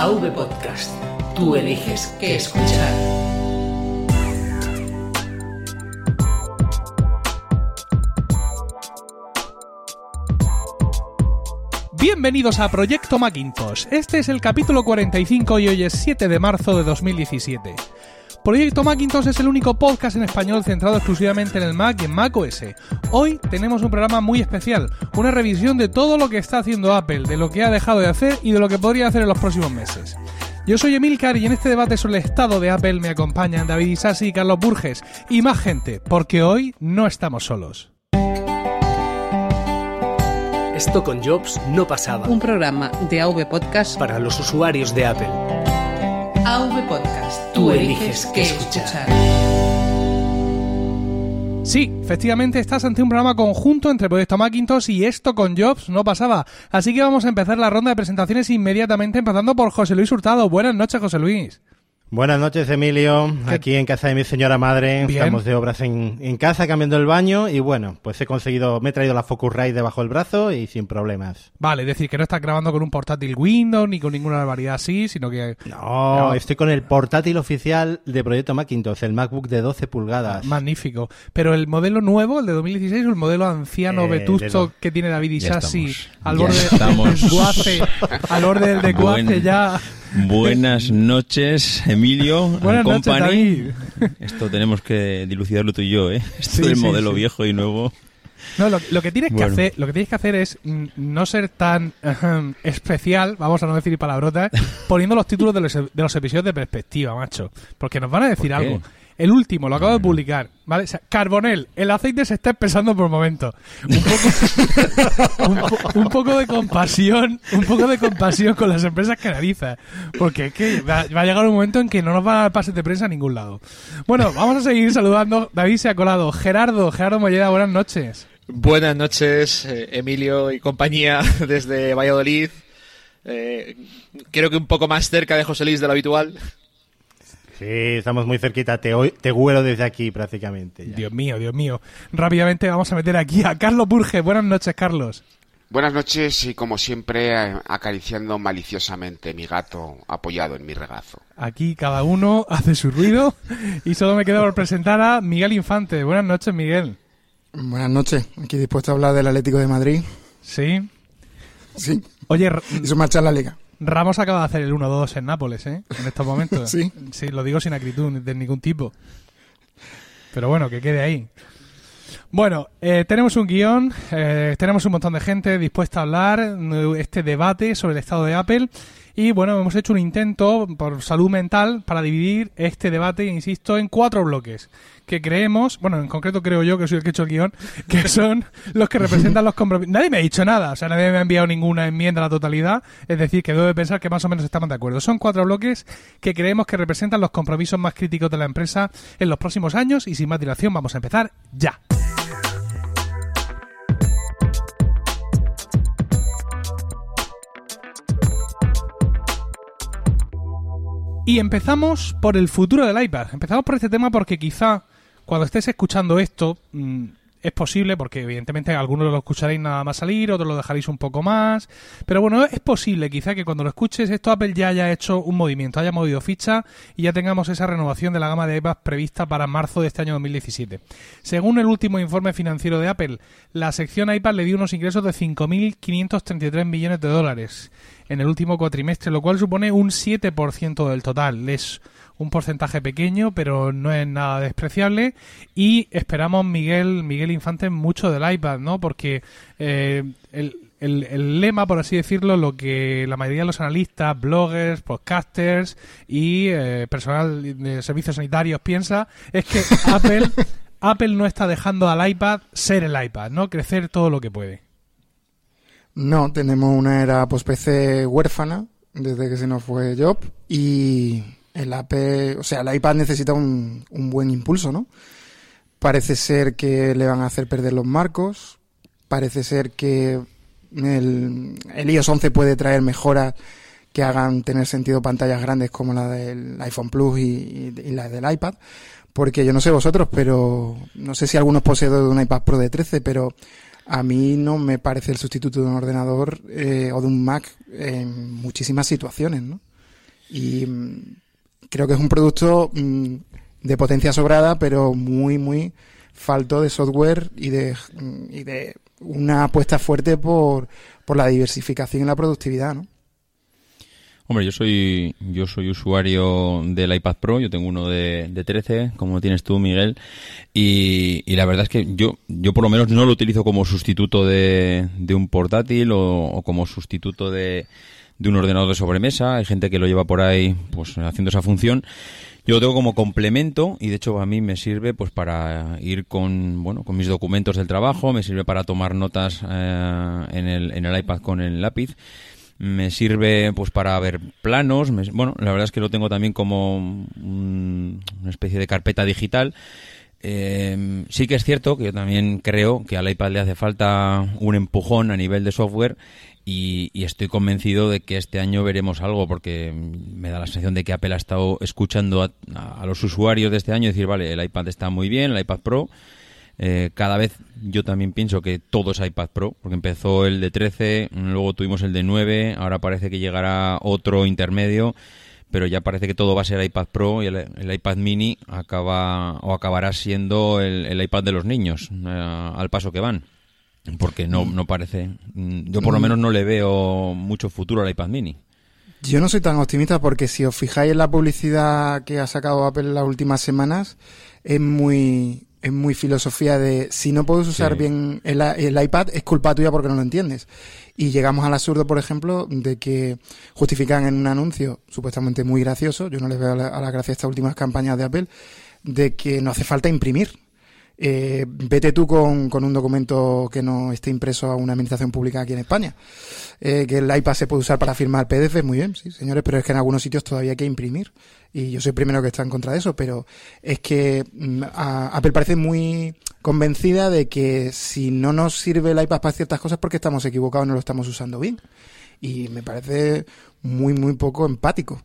AV Podcast. Tú eliges qué escuchar. Bienvenidos a Proyecto Macintosh. Este es el capítulo 45 y hoy es 7 de marzo de 2017. Proyecto Macintosh es el único podcast en español centrado exclusivamente en el Mac y en Mac OS. Hoy tenemos un programa muy especial, una revisión de todo lo que está haciendo Apple, de lo que ha dejado de hacer y de lo que podría hacer en los próximos meses. Yo soy Emilcar y en este debate sobre el estado de Apple me acompañan David Isasi y Carlos Burges y más gente, porque hoy no estamos solos. Esto con Jobs no pasaba. Un programa de AV Podcast Para los usuarios de Apple. AV Podcast. Tú eliges qué escuchar. Sí, efectivamente estás ante un programa conjunto entre Proyecto Macintosh y esto con Jobs no pasaba. Así que vamos a empezar la ronda de presentaciones inmediatamente, empezando por José Luis Hurtado. Buenas noches, José Luis. Buenas noches, Emilio. ¿Qué- Aquí en casa de mi señora madre. Bien. Estamos de obras en, en casa, cambiando el baño. Y bueno, pues he conseguido, me he traído la Focusrite debajo del brazo y sin problemas. Vale, es decir, que no estás grabando con un portátil Windows ni con ninguna barbaridad así, sino que No, No. estoy con el portátil oficial de Proyecto Macintosh, el MacBook de 12 pulgadas. magnífico. Pero el modelo nuevo, el de 2016, o el modelo anciano Eh, vetusto que tiene David Isasi al borde del desguace, al borde del desguace ya. Buenas noches, Emilio. Buenas noches. David. Esto tenemos que dilucidarlo tú y yo, ¿eh? Esto Sí, del sí, modelo sí. viejo y nuevo. No, lo, lo que tienes que hacer, lo que tienes que hacer es no ser tan especial, vamos a no decir palabrotas, poniendo los títulos de los, de los episodios de perspectiva, macho, porque nos van a decir algo. El último, lo acabo de publicar, ¿vale? O sea, Carbonel, el aceite se está espesando por momento. Un poco, un, po- un poco de compasión, un poco de compasión con las empresas que analizas. Porque es que va, va a llegar un momento en que no nos van a dar pases de prensa a ningún lado. Bueno, vamos a seguir saludando. David se ha colado. Gerardo, Gerardo Molleda, buenas noches. Buenas noches, eh, Emilio y compañía desde Valladolid. Eh, creo que un poco más cerca de José Luis de lo habitual. Sí, estamos muy cerquita. Te, te huelo desde aquí prácticamente. ya. Dios mío, Dios mío. Rápidamente vamos a meter aquí a Carlos Burge. Buenas noches, Carlos. Buenas noches y como siempre eh, acariciando maliciosamente mi gato apoyado en mi regazo. Aquí cada uno hace su ruido y solo me queda por presentar a Miguel Infante. Buenas noches, Miguel. Buenas noches, aquí dispuesto a hablar del Atlético de Madrid. Sí. Sí, Oye, y su marcha en la liga. Ramos acaba de hacer el 1-2 en Nápoles, ¿eh? En estos momentos. Sí. Sí, lo digo sin acritud de ningún tipo. Pero bueno, que quede ahí. Bueno, eh, tenemos un guion, eh, tenemos un montón de gente dispuesta a hablar, este debate sobre el estado de Apple. Y bueno, hemos hecho un intento por salud mental para dividir este debate, insisto, en cuatro bloques. Que creemos, bueno, en concreto creo yo que soy el que he hecho el guion, que son los que representan los compromisos. Nadie me ha dicho nada, o sea, nadie me ha enviado ninguna enmienda a la totalidad. Es decir, que debo de pensar que más o menos estamos de acuerdo. Son cuatro bloques que creemos que representan los compromisos más críticos de la empresa en los próximos años. Y sin más dilación, vamos a empezar ya. Y empezamos por el futuro del iPad. Empezamos por este tema porque quizá cuando estés escuchando esto mm, es posible, porque evidentemente algunos lo escucharéis nada más salir, otros lo dejaréis un poco más. Pero bueno, es posible quizá que cuando lo escuches esto Apple ya haya hecho un movimiento, haya movido ficha y ya tengamos esa renovación de la gama de iPads prevista para marzo de este año 2017. Según el último informe financiero de Apple, la sección iPad le dio unos ingresos de 5.533 millones de dólares en el último cuatrimestre, lo cual supone un 7% del total. Es un porcentaje pequeño, pero no es nada despreciable. Y esperamos, Miguel, Miguel Infante, mucho del iPad, ¿no? Porque eh, el, el- el lema, por así decirlo, lo que la mayoría de los analistas, bloggers, podcasters y eh, personal de servicios sanitarios piensa es que Apple, Apple no está dejando al iPad ser el iPad, ¿no? Crecer todo lo que puede. No, tenemos una era post-PC huérfana desde que se nos fue Job y el AP, o sea, el iPad necesita un, un buen impulso, ¿no? Parece ser que le van a hacer perder los marcos, parece ser que el, el iOS 11 puede traer mejoras que hagan tener sentido pantallas grandes como la del iPhone Plus y, y- y la del iPad, porque yo no sé vosotros, pero no sé si algunos poseedores de un iPad Pro de 13, pero a mí no me parece el sustituto de un ordenador eh, o de un Mac en muchísimas situaciones, ¿no? Y mm, creo que es un producto mm, de potencia sobrada, pero muy, muy falto de software y de, mm, y de una apuesta fuerte por, por la diversificación y la productividad, ¿no? Hombre, yo soy yo soy usuario del iPad Pro, yo tengo uno de, de 13, como tienes tú, Miguel, y, y la verdad es que yo yo por lo menos no lo utilizo como sustituto de, de un portátil o, o como sustituto de, de un ordenador de sobremesa. Hay gente que lo lleva por ahí pues haciendo esa función. Yo lo tengo como complemento y de hecho a mí me sirve pues para ir con bueno con mis documentos del trabajo, me sirve para tomar notas eh, en, el, en el iPad con el lápiz me sirve pues para ver planos me- bueno la verdad es que lo tengo también como un- una especie de carpeta digital. Eh, sí que es cierto que yo también creo que al iPad le hace falta un empujón a nivel de software y, y estoy convencido de que este año veremos algo porque me da la sensación de que Apple ha estado escuchando a, a los usuarios de este año decir, vale, el iPad está muy bien, el iPad Pro, eh, cada vez yo también pienso que todo es iPad Pro, porque empezó el de 13, luego tuvimos el de 9, ahora parece que llegará otro intermedio, pero ya parece que todo va a ser iPad Pro y el, el iPad mini acaba o acabará siendo el, el iPad de los niños, eh, al paso que van. Porque no, no parece. mm, Yo por lo menos no le veo mucho futuro al iPad mini. Yo no soy tan optimista porque si os fijáis en la publicidad que ha sacado Apple en las últimas semanas, es muy, es muy filosofía de si no puedes usar Sí. bien el, el iPad es culpa tuya porque no lo entiendes. Y llegamos al absurdo, por ejemplo, de que justifican en un anuncio supuestamente muy gracioso, yo no les veo a la, a la gracia estas últimas campañas de Apple, de que no hace falta imprimir. Eh, vete tú con, con un documento que no esté impreso a una administración pública aquí en España. Eh, que el iPad se puede usar para firmar PDF, muy bien, sí, señores, pero es que en algunos sitios todavía hay que imprimir. Y yo soy el primero que está en contra de eso, pero es que mm, a- Apple parece muy convencida de que si no nos sirve el iPad para ciertas cosas porque estamos equivocados no lo estamos usando bien. Y me parece muy, muy poco empático.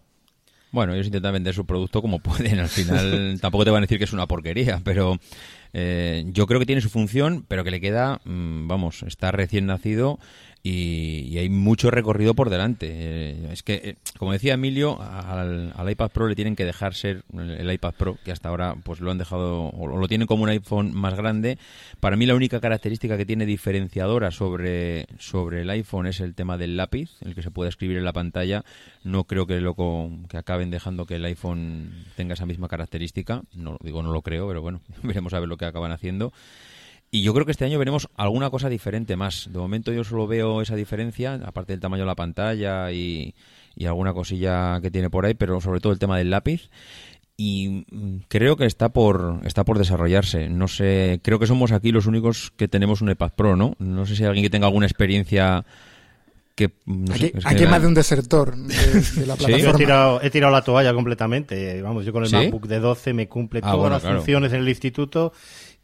Bueno, ellos intentan vender su producto como pueden. Al final tampoco te van a decir que es una porquería, pero eh, yo creo que tiene su función, pero que le queda, mm, vamos, está recién nacido y, y hay mucho recorrido por delante. Eh, es que, eh, como decía Emilio, al, iPad Pro le tienen que dejar ser el, iPad Pro, que hasta ahora pues lo han dejado, o lo tienen como un iPhone más grande. Para mí la única característica que tiene diferenciadora sobre, sobre el iPhone es el tema del lápiz, el que se puede escribir en la pantalla. No creo que, lo, que acaben dejando que el iPhone tenga esa misma característica. No digo, no lo creo, pero bueno, veremos a ver lo que acaban haciendo. Y yo creo que este año veremos alguna cosa diferente más. De momento yo solo veo esa diferencia, aparte del tamaño de la pantalla y, y alguna cosilla que tiene por ahí, pero sobre todo el tema del lápiz. Y mm, creo que está por está por desarrollarse. No sé, creo que somos aquí los únicos que tenemos un iPad Pro, ¿no? No sé si hay alguien que tenga alguna experiencia que no sé, aquí es más de un desertor de, de la Sí, Yo he plataforma. tirado, he tirado la toalla completamente. Vamos, yo con el ¿Sí? MacBook de 12 me cumple Ah, todas bueno, las claro. funciones en el instituto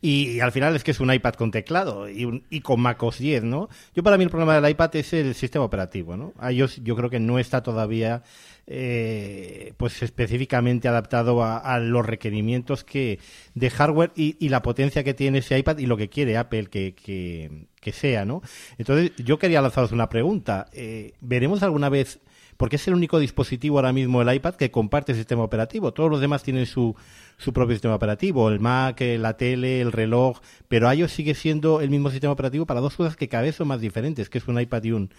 y, al final es que es un iPad con teclado y, un- y con MacOS 10, ¿no? Yo para mí el problema del iPad es el sistema operativo, ¿no? iOS yo creo que no está todavía eh, pues específicamente adaptado a, a los requerimientos que de hardware y, y la potencia que tiene ese iPad y lo que quiere Apple que, que, que sea, ¿no? Entonces yo quería lanzaros una pregunta. Eh, ¿Veremos alguna vez porque es el único dispositivo ahora mismo el iPad que comparte sistema operativo. Todos los demás tienen su, su propio sistema operativo, el Mac, la tele, el reloj, pero iOS sigue siendo el mismo sistema operativo para dos cosas que cada vez son más diferentes, que es un iPad y un,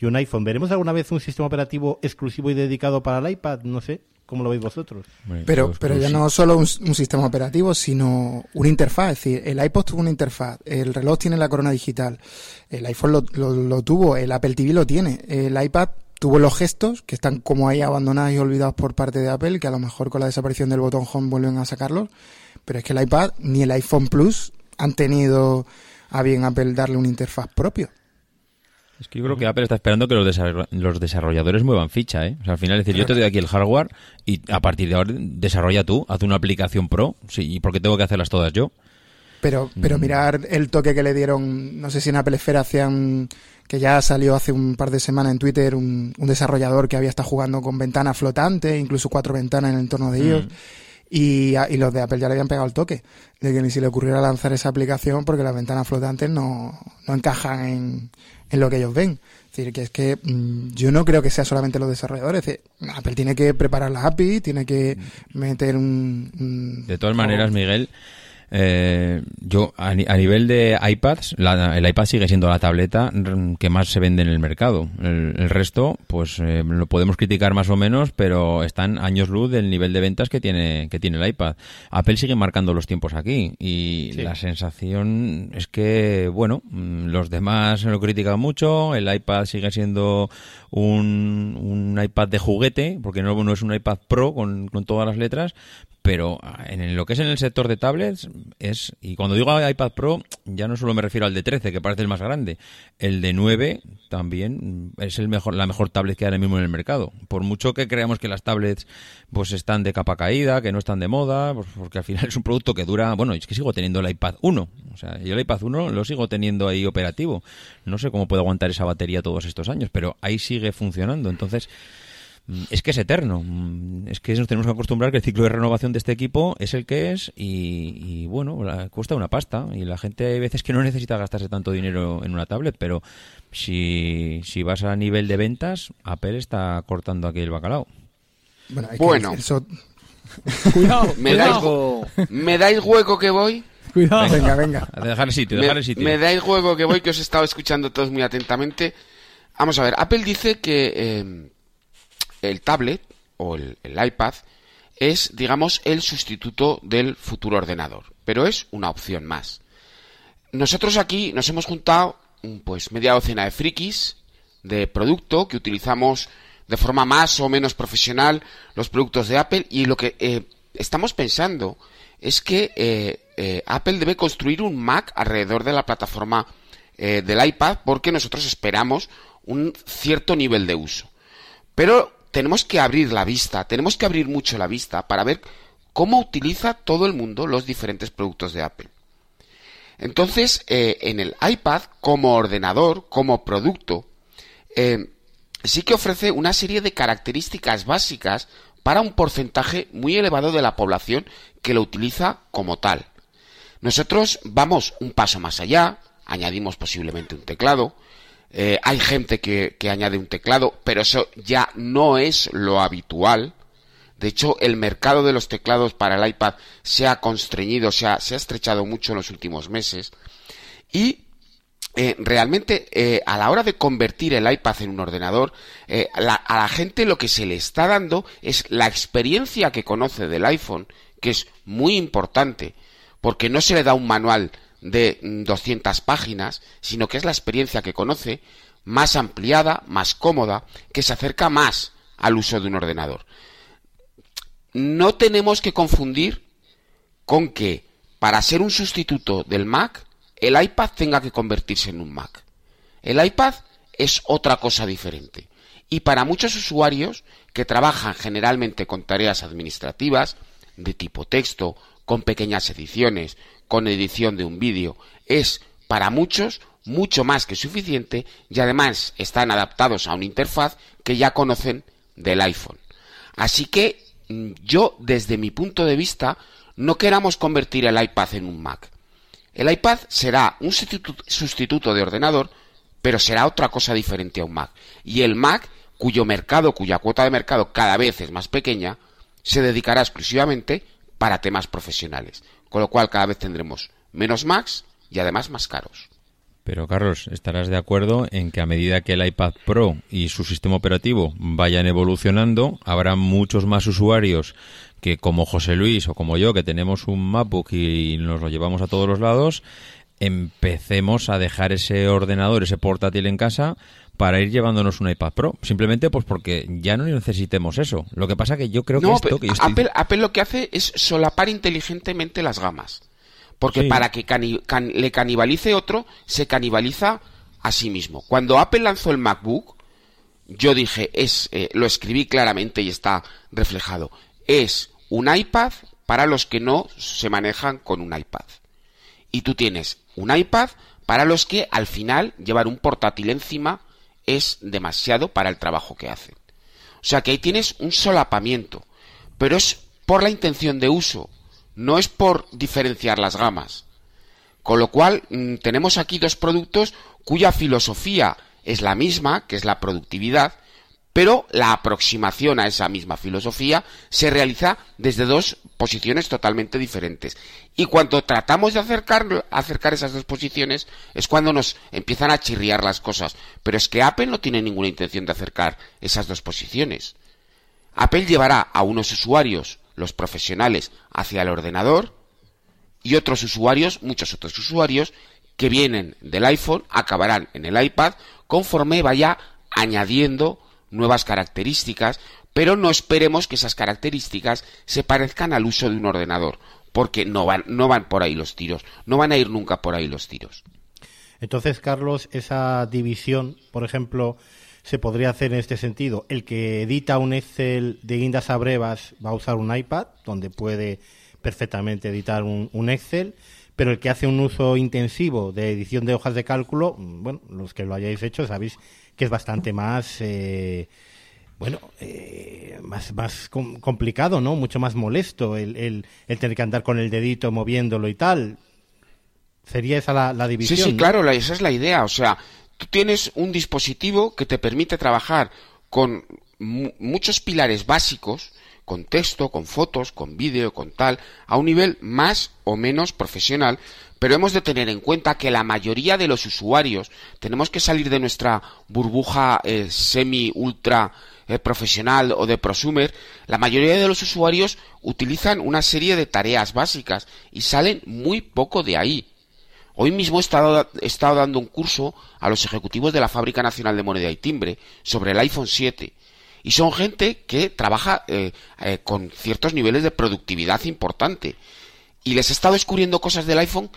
y un iPhone. ¿Veremos alguna vez un sistema operativo exclusivo y dedicado para el iPad? No sé, ¿cómo lo veis vosotros? Pero, pero ya no solo un, un sistema operativo, sino una interfaz. Es decir, el iPod tuvo una interfaz, el reloj tiene la corona digital, el iPhone lo, lo- lo tuvo, el Apple TV lo tiene, el iPad tuvo los gestos que están como ahí abandonados y olvidados por parte de Apple, que a lo mejor con la desaparición del botón Home vuelven a sacarlos. Pero es que el iPad ni el iPhone Plus han tenido a bien Apple darle una interfaz propio. Es que yo creo que Apple está esperando que los, desarro- los desarrolladores muevan ficha, ¿eh? O sea, al final es decir, yo te doy aquí el hardware y a partir de ahora desarrolla tú, haz una aplicación pro, sí, ¿y por qué tengo que hacerlas todas yo? Pero, pero mirar el toque que le dieron, no sé si en Apple Esfera hacían, que ya salió hace un par de semanas en Twitter, un, un desarrollador que había estado jugando con ventanas flotantes, incluso cuatro ventanas en el entorno de ellos. Y, y los de Apple ya le habían pegado el toque, de que ni si le ocurriera lanzar esa aplicación porque las ventanas flotantes no, no encajan en, en lo que ellos ven. Es decir, que es que mm, yo no creo que sea solamente los desarrolladores. Es decir, Apple tiene que preparar las API, tiene que meter un... un- De todas maneras, Miguel, eh, yo a, a nivel de iPads, la- el iPad sigue siendo la tableta que más se vende en el mercado. El, el resto, pues eh, lo podemos criticar más o menos, pero están años luz del nivel de ventas que tiene que tiene el iPad. Apple sigue marcando los tiempos aquí y Sí. la sensación es que, bueno, mm, los demás lo critican mucho, el iPad sigue siendo un, un iPad de juguete, porque no, no es un iPad Pro con, con todas las letras, pero ah, en lo que es en el sector de tablets es y cuando digo iPad Pro ya no solo me refiero al de 13 que parece el más grande el de 9 también es el mejor la mejor tablet que hay ahora mismo en el mercado. Por mucho que creamos que las tablets pues están de capa caída que no están de moda pues porque al final es un producto que dura bueno es que sigo teniendo el iPad 1 o sea yo el iPad 1 lo sigo teniendo ahí operativo. No sé cómo puede aguantar esa batería todos estos años pero ahí sigue funcionando. Entonces es que es eterno. Mm, Es que nos tenemos que acostumbrar que el ciclo de renovación de este equipo es el que es y, y, bueno, la- cuesta una pasta. Y la gente hay veces que no necesita gastarse tanto dinero en una tablet, pero si, si vas a nivel de ventas, Apple está cortando aquí el bacalao. Bueno, Bueno. el so- Cuidado, ¿Me cuidado, dais, ¿Me dais hueco que voy? cuidado. Venga, venga. A dejar el sitio, dejar el sitio. me dais juego que voy, que os he estado escuchando todos muy atentamente. Vamos a ver, Apple dice que eh, el tablet o el, iPad es, digamos, el sustituto del futuro ordenador, pero es una opción más. Nosotros aquí nos hemos juntado, mm, pues, media docena de frikis de producto que utilizamos de forma más o menos profesional los productos de Apple y lo que eh, estamos pensando es que eh, eh, Apple debe construir un Mac alrededor de la plataforma del iPad porque nosotros esperamos un cierto nivel de uso. Pero tenemos que abrir la vista, tenemos que abrir mucho la vista para ver cómo utiliza todo el mundo los diferentes productos de Apple. Entonces, eh, en el iPad, como ordenador, como producto, eh, sí que ofrece una serie de características básicas para un porcentaje muy elevado de la población que lo utiliza como tal. Nosotros vamos un paso más allá, añadimos posiblemente un teclado, eh, hay gente que, añade un teclado, pero eso ya no es lo habitual. De hecho, el mercado de los teclados para el iPad se ha constreñido, se ha, se ha estrechado mucho en los últimos meses. Y eh, realmente eh, a la hora de convertir el iPad en un ordenador, a la gente lo que se le está dando es la experiencia que conoce del iPhone, que es muy importante, porque no se le da un manual de mm, 200 páginas, sino que es la experiencia que conoce, más ampliada, más cómoda, que se acerca más al uso de un ordenador. No tenemos que confundir con que para ser un sustituto del Mac, el iPad tenga que convertirse en un Mac. El iPad es otra cosa diferente. Y para muchos usuarios que trabajan generalmente con tareas administrativas, de tipo texto, con pequeñas ediciones, con edición de un vídeo, es para muchos mucho más que suficiente y además están adaptados a una interfaz que ya conocen del iPhone. Así que mm, yo, desde mi punto de vista, no queramos convertir el iPad en un Mac. El iPad será un sustitu- sustituto de ordenador, pero será otra cosa diferente a un Mac. Y el Mac, cuyo mercado, cuya cuota de mercado cada vez es más pequeña, se dedicará exclusivamente para temas profesionales. Con lo cual cada vez tendremos menos Macs y además más caros. Pero Carlos, estarás de acuerdo en que a medida que el iPad Pro y su sistema operativo vayan evolucionando, habrá muchos más usuarios que como José Luis o como yo, que tenemos un MacBook y nos lo llevamos a todos los lados, empecemos a dejar ese ordenador, ese portátil en casa para ir llevándonos un iPad Pro. Simplemente pues porque ya no necesitemos eso. Lo que pasa que yo creo que esto que yo estoy- Apple, Apple lo que hace es solapar inteligentemente las gamas. Porque Sí. para que cani- can- le canibalice otro, se canibaliza a sí mismo. Cuando Apple lanzó el MacBook, yo dije, es, eh, lo escribí claramente y está reflejado, es un iPad para los que no se manejan con un iPad. Y tú tienes un iPad para los que al final llevar un portátil encima es demasiado para el trabajo que hacen. O sea que ahí tienes un solapamiento, pero es por la intención de uso, no es por diferenciar las gamas. Con lo cual mm, tenemos aquí dos productos cuya filosofía es la misma, que es la productividad, pero la aproximación a esa misma filosofía se realiza desde dos posiciones totalmente diferentes. Y cuando tratamos de acercar, acercar esas dos posiciones es cuando nos empiezan a chirriar las cosas. Pero es que Apple no tiene ninguna intención de acercar esas dos posiciones. Apple llevará a unos usuarios, los profesionales, hacia el ordenador y otros usuarios, muchos otros usuarios, que vienen del iPhone acabarán en el iPad conforme vaya añadiendo nuevas características, pero no esperemos que esas características se parezcan al uso de un ordenador, porque no van, no van por ahí los tiros, no van a ir nunca por ahí los tiros. Entonces, Carlos, esa división, por ejemplo, se podría hacer en este sentido. El que edita un Excel de guindas a brevas va a usar un iPad, donde puede perfectamente editar un, Excel pero el que hace un uso intensivo de edición de hojas de cálculo, mm, bueno, los que lo hayáis hecho sabéis que es bastante más, eh, bueno, eh, más, más complicado, ¿no? Mucho más molesto el, el, el, tener que andar con el dedito moviéndolo y tal. Sería esa la, la división. Sí, sí, ¿no? claro, esa es la idea. O sea, tú tienes un dispositivo que te permite trabajar con muchos pilares básicos, con texto, con fotos, con vídeo, con tal, a un nivel más o menos profesional, pero hemos de tener en cuenta que la mayoría de los usuarios tenemos que salir de nuestra burbuja eh, semi ultra eh, profesional o de prosumer, la mayoría de los usuarios utilizan una serie de tareas básicas y salen muy poco de ahí. Hoy mismo he estado, he estado dando un curso a los ejecutivos de la Fábrica Nacional de Moneda y Timbre sobre el iPhone 7 y son gente que trabaja eh, eh, con ciertos niveles de productividad importante. Y les he estado descubriendo cosas del iPhone,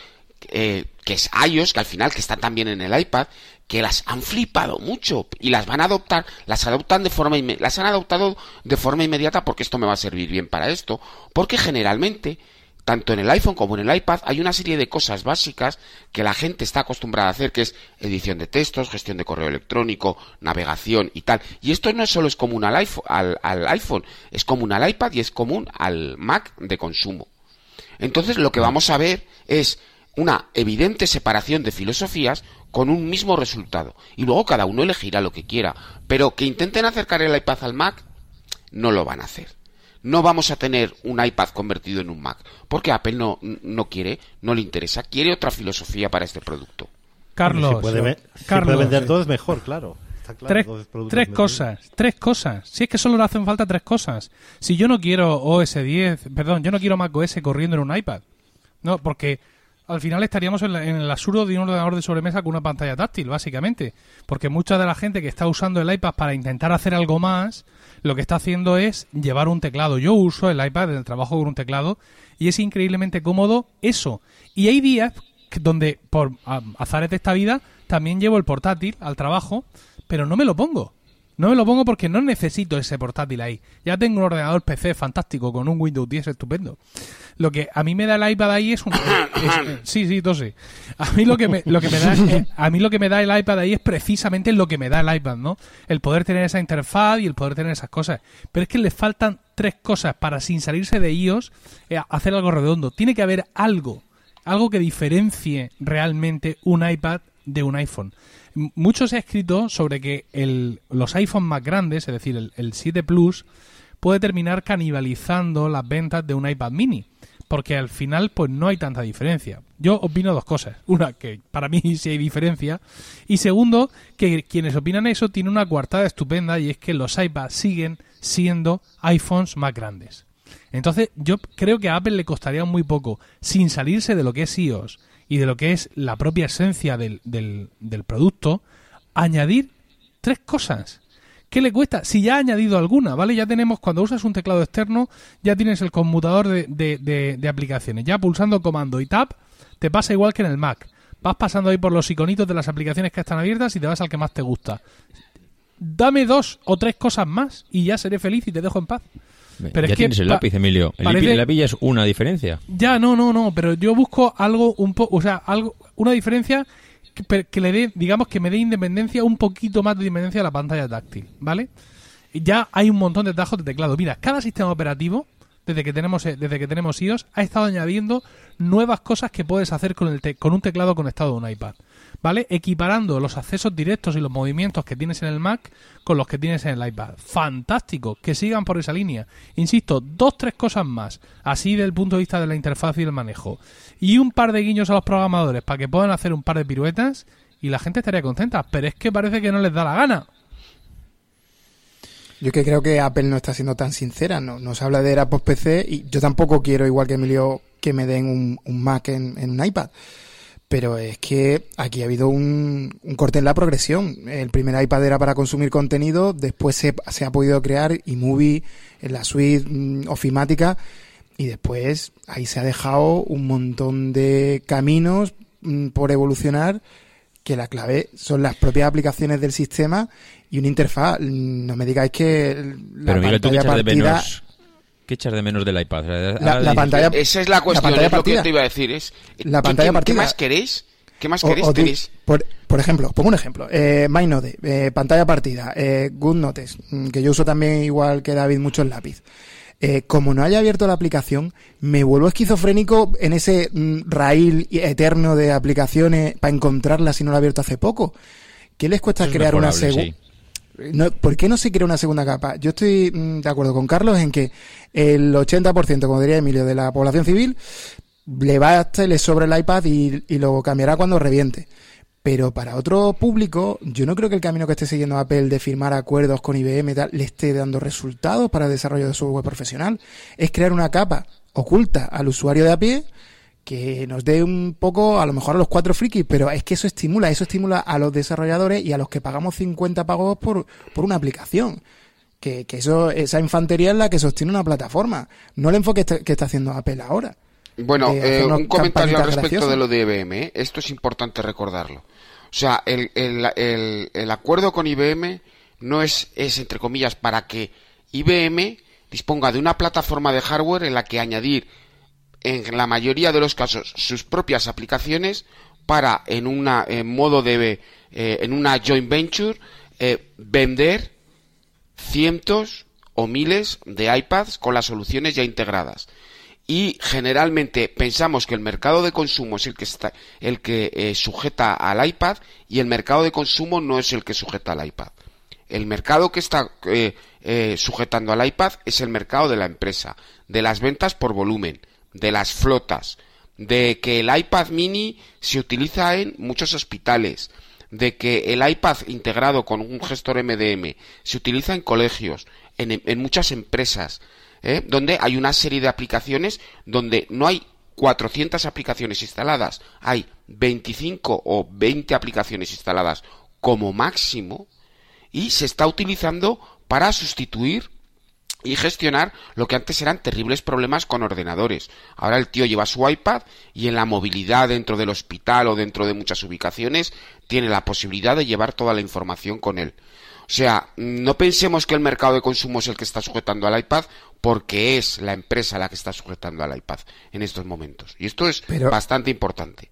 eh, que es iOS, que al final que están también en el iPad, que las han flipado mucho y las van a adoptar, las adoptan de forma las han adoptado de forma inmediata porque esto me va a servir bien para esto, porque generalmente tanto en el iPhone como en el iPad hay una serie de cosas básicas que la gente está acostumbrada a hacer, que es edición de textos, gestión de correo electrónico, navegación y tal. Y esto no solo es común al iPhone, al, al iPhone, es común al iPad y es común al Mac de consumo. Entonces lo que vamos a ver es una evidente separación de filosofías con un mismo resultado. Y luego cada uno elegirá lo que quiera. Pero que intenten acercar el iPad al Mac, no lo van a hacer no vamos a tener un iPad convertido en un Mac, porque Apple no, no quiere, no le interesa, quiere otra filosofía para este producto. Carlos, si puede, si Carlos, puede vender dos, mejor, claro. Claro, tres, tres cosas, tres cosas. Si es que solo le hacen falta tres cosas. Si yo no quiero OS 10, perdón, yo no quiero Mac OS corriendo en un iPad. No, porque al final estaríamos en, la, en, el absurdo de un ordenador de sobremesa con una pantalla táctil, básicamente. Porque mucha de la gente que está usando el iPad para intentar hacer algo más, lo que está haciendo es llevar un teclado. Yo uso el iPad en el trabajo con un teclado y es increíblemente cómodo eso. Y hay días donde, por azares de esta vida, también llevo el portátil al trabajo, pero no me lo pongo. No me lo pongo porque no necesito ese portátil ahí. Ya tengo un ordenador PC fantástico con un Windows 10 estupendo. Lo que a mí me da el iPad ahí es un es, sí, sí, tose. A mí lo que me lo que me da eh, a mí lo que me da el iPad ahí es precisamente lo que me da el iPad, ¿no? El poder tener esa interfaz y el poder tener esas cosas. Pero es que le faltan tres cosas para sin salirse de iOS eh, hacer algo redondo. Tiene que haber algo, algo que diferencie realmente un iPad de un iPhone. Mucho se ha escrito sobre que el, los iPhones más grandes, es decir, el, el 7 Plus, puede terminar canibalizando las ventas de un iPad mini. Porque al final, pues no hay tanta diferencia. Yo opino dos cosas. Una, que para mí sí hay diferencia. Y segundo, que quienes opinan eso tienen una coartada estupenda y es que los iPads siguen siendo iPhones más grandes. Entonces, yo creo que a Apple le costaría muy poco, sin salirse de lo que es iOS y de lo que es la propia esencia del, del, del producto, añadir tres cosas. ¿Qué le cuesta? Si ya ha añadido alguna, ¿vale? Ya tenemos, cuando usas un teclado externo, ya tienes el conmutador de, de, de, de, aplicaciones. Ya pulsando comando y tab, te pasa igual que en el Mac. Vas pasando ahí por los iconitos de las aplicaciones que están abiertas y te vas al que más te gusta. Dame dos o tres cosas más y ya seré feliz y te dejo en paz. Pero ya es tienes que el lápiz, Emilio. El parece... lápiz ya es una diferencia. Ya, no, no, no. Pero yo busco algo un poco, o sea, algo, una diferencia que, que, le dé, digamos, que me dé independencia, un poquito más de independencia a la pantalla táctil, ¿vale? Ya hay un montón de tajos de teclado. Mira, cada sistema operativo, desde que tenemos, desde que tenemos iOS, ha estado añadiendo nuevas cosas que puedes hacer con, el te con un teclado conectado a un iPad. ¿Vale? Equiparando los accesos directos y los movimientos que tienes en el Mac con los que tienes en el iPad. Fantástico, que sigan por esa línea. Insisto, dos, tres cosas más, así del punto de vista de la interfaz y el manejo. Y un par de guiños a los programadores para que puedan hacer un par de piruetas y la gente estaría contenta. Pero es que parece que no les da la gana. Yo que creo que Apple no está siendo tan sincera, no nos habla de era post PC y yo tampoco quiero, igual que Emilio, que me den un, un Mac en, en, un iPad. Pero es que aquí ha habido un, un, corte en la progresión. El primer iPad era para consumir contenido, después se, se ha podido crear iMovie en la suite mm, ofimática y después ahí se ha dejado un montón de caminos mm, por evolucionar que la clave son las propias aplicaciones del sistema y una interfaz. No me digáis que la Pero Miguel, ¿tú qué echas partida... ¿Qué echas de menos del iPad? La, la pantalla, esa es la cuestión, la es lo que te iba a decir. Es, la pantalla ¿qué, partida. ¿Qué más queréis? ¿Qué más queréis? O, o tenéis? Por, por, ejemplo, pongo un ejemplo. Eh, MyNode, eh, pantalla partida, eh, GoodNotes, que yo uso también igual que David mucho el lápiz. Eh, como no haya abierto la aplicación, me vuelvo esquizofrénico en ese mm, raíl eterno de aplicaciones para encontrarla si no la he abierto hace poco. ¿Qué les cuesta es crear una segunda? sí. No, ¿Por qué no se crea una segunda capa? Yo estoy mm, de acuerdo con Carlos en que el 80%, como diría Emilio, de la población civil le va a le sobre el iPad y, y lo cambiará cuando reviente. Pero para otro público, yo no creo que el camino que esté siguiendo Apple de firmar acuerdos con IBM tal, le esté dando resultados para el desarrollo de software profesional. Es crear una capa oculta al usuario de a pie que nos dé un poco, a lo mejor a los cuatro frikis, pero es que eso estimula, eso estimula a los desarrolladores y a los que pagamos 50 pagos por, por una aplicación. Que, que eso, esa infantería es la que sostiene una plataforma, no el enfoque que está haciendo Apple ahora. Bueno, eh, hacernos un comentario al respecto de lo de IBM. ¿eh? Esto es importante recordarlo. O sea, el, el, el, el acuerdo con IBM no es, es, entre comillas, para que IBM disponga de una plataforma de hardware en la que añadir, en la mayoría de los casos, sus propias aplicaciones para, en una en modo de, eh, en una joint venture, eh, vender cientos o miles de iPads con las soluciones ya integradas y generalmente pensamos que el mercado de consumo es el que está el que eh, sujeta al iPad y el mercado de consumo no es el que sujeta al iPad. El mercado que está sujetando al iPad es el mercado de la empresa, de las ventas por volumen, de las flotas, de que el iPad mini se utiliza en muchos hospitales, de que el iPad integrado con un gestor MDM se utiliza en colegios, en, muchas empresas, ¿eh? donde hay una serie de aplicaciones donde no hay 400 aplicaciones instaladas, hay 25 o 20 aplicaciones instaladas como máximo y se está utilizando para sustituir y gestionar lo que antes eran terribles problemas con ordenadores. Ahora el tío lleva su iPad y en la movilidad dentro del hospital o dentro de muchas ubicaciones tiene la posibilidad de llevar toda la información con él. O sea, no pensemos que el mercado de consumo es el que está sujetando al iPad porque es la empresa la que está sujetando al iPad en estos momentos. Y esto es Pero- bastante importante.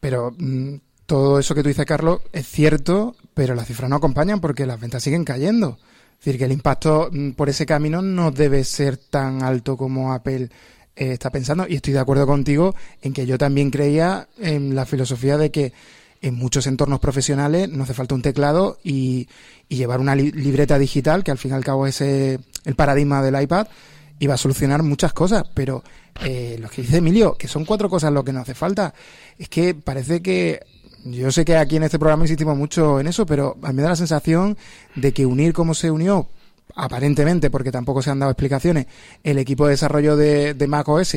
Pero mm, todo eso que tú dices, Carlos, es cierto, pero las cifras no acompañan porque las ventas siguen cayendo. Es decir, que el impacto mm, por ese camino no debe ser tan alto como Apple eh, está pensando. Y estoy de acuerdo contigo en que yo también creía en la filosofía de que en muchos entornos profesionales no hace falta un teclado y, y llevar una li- libreta digital, que al fin y al cabo es eh, el paradigma del iPad, iba a solucionar muchas cosas, pero eh, lo que dice Emilio, que son cuatro cosas lo que no hace falta, es que parece que yo sé que aquí en este programa insistimos mucho en eso, pero a mí me da la sensación de que unir como se unió, aparentemente, porque tampoco se han dado explicaciones, el equipo de desarrollo de, de Mac OS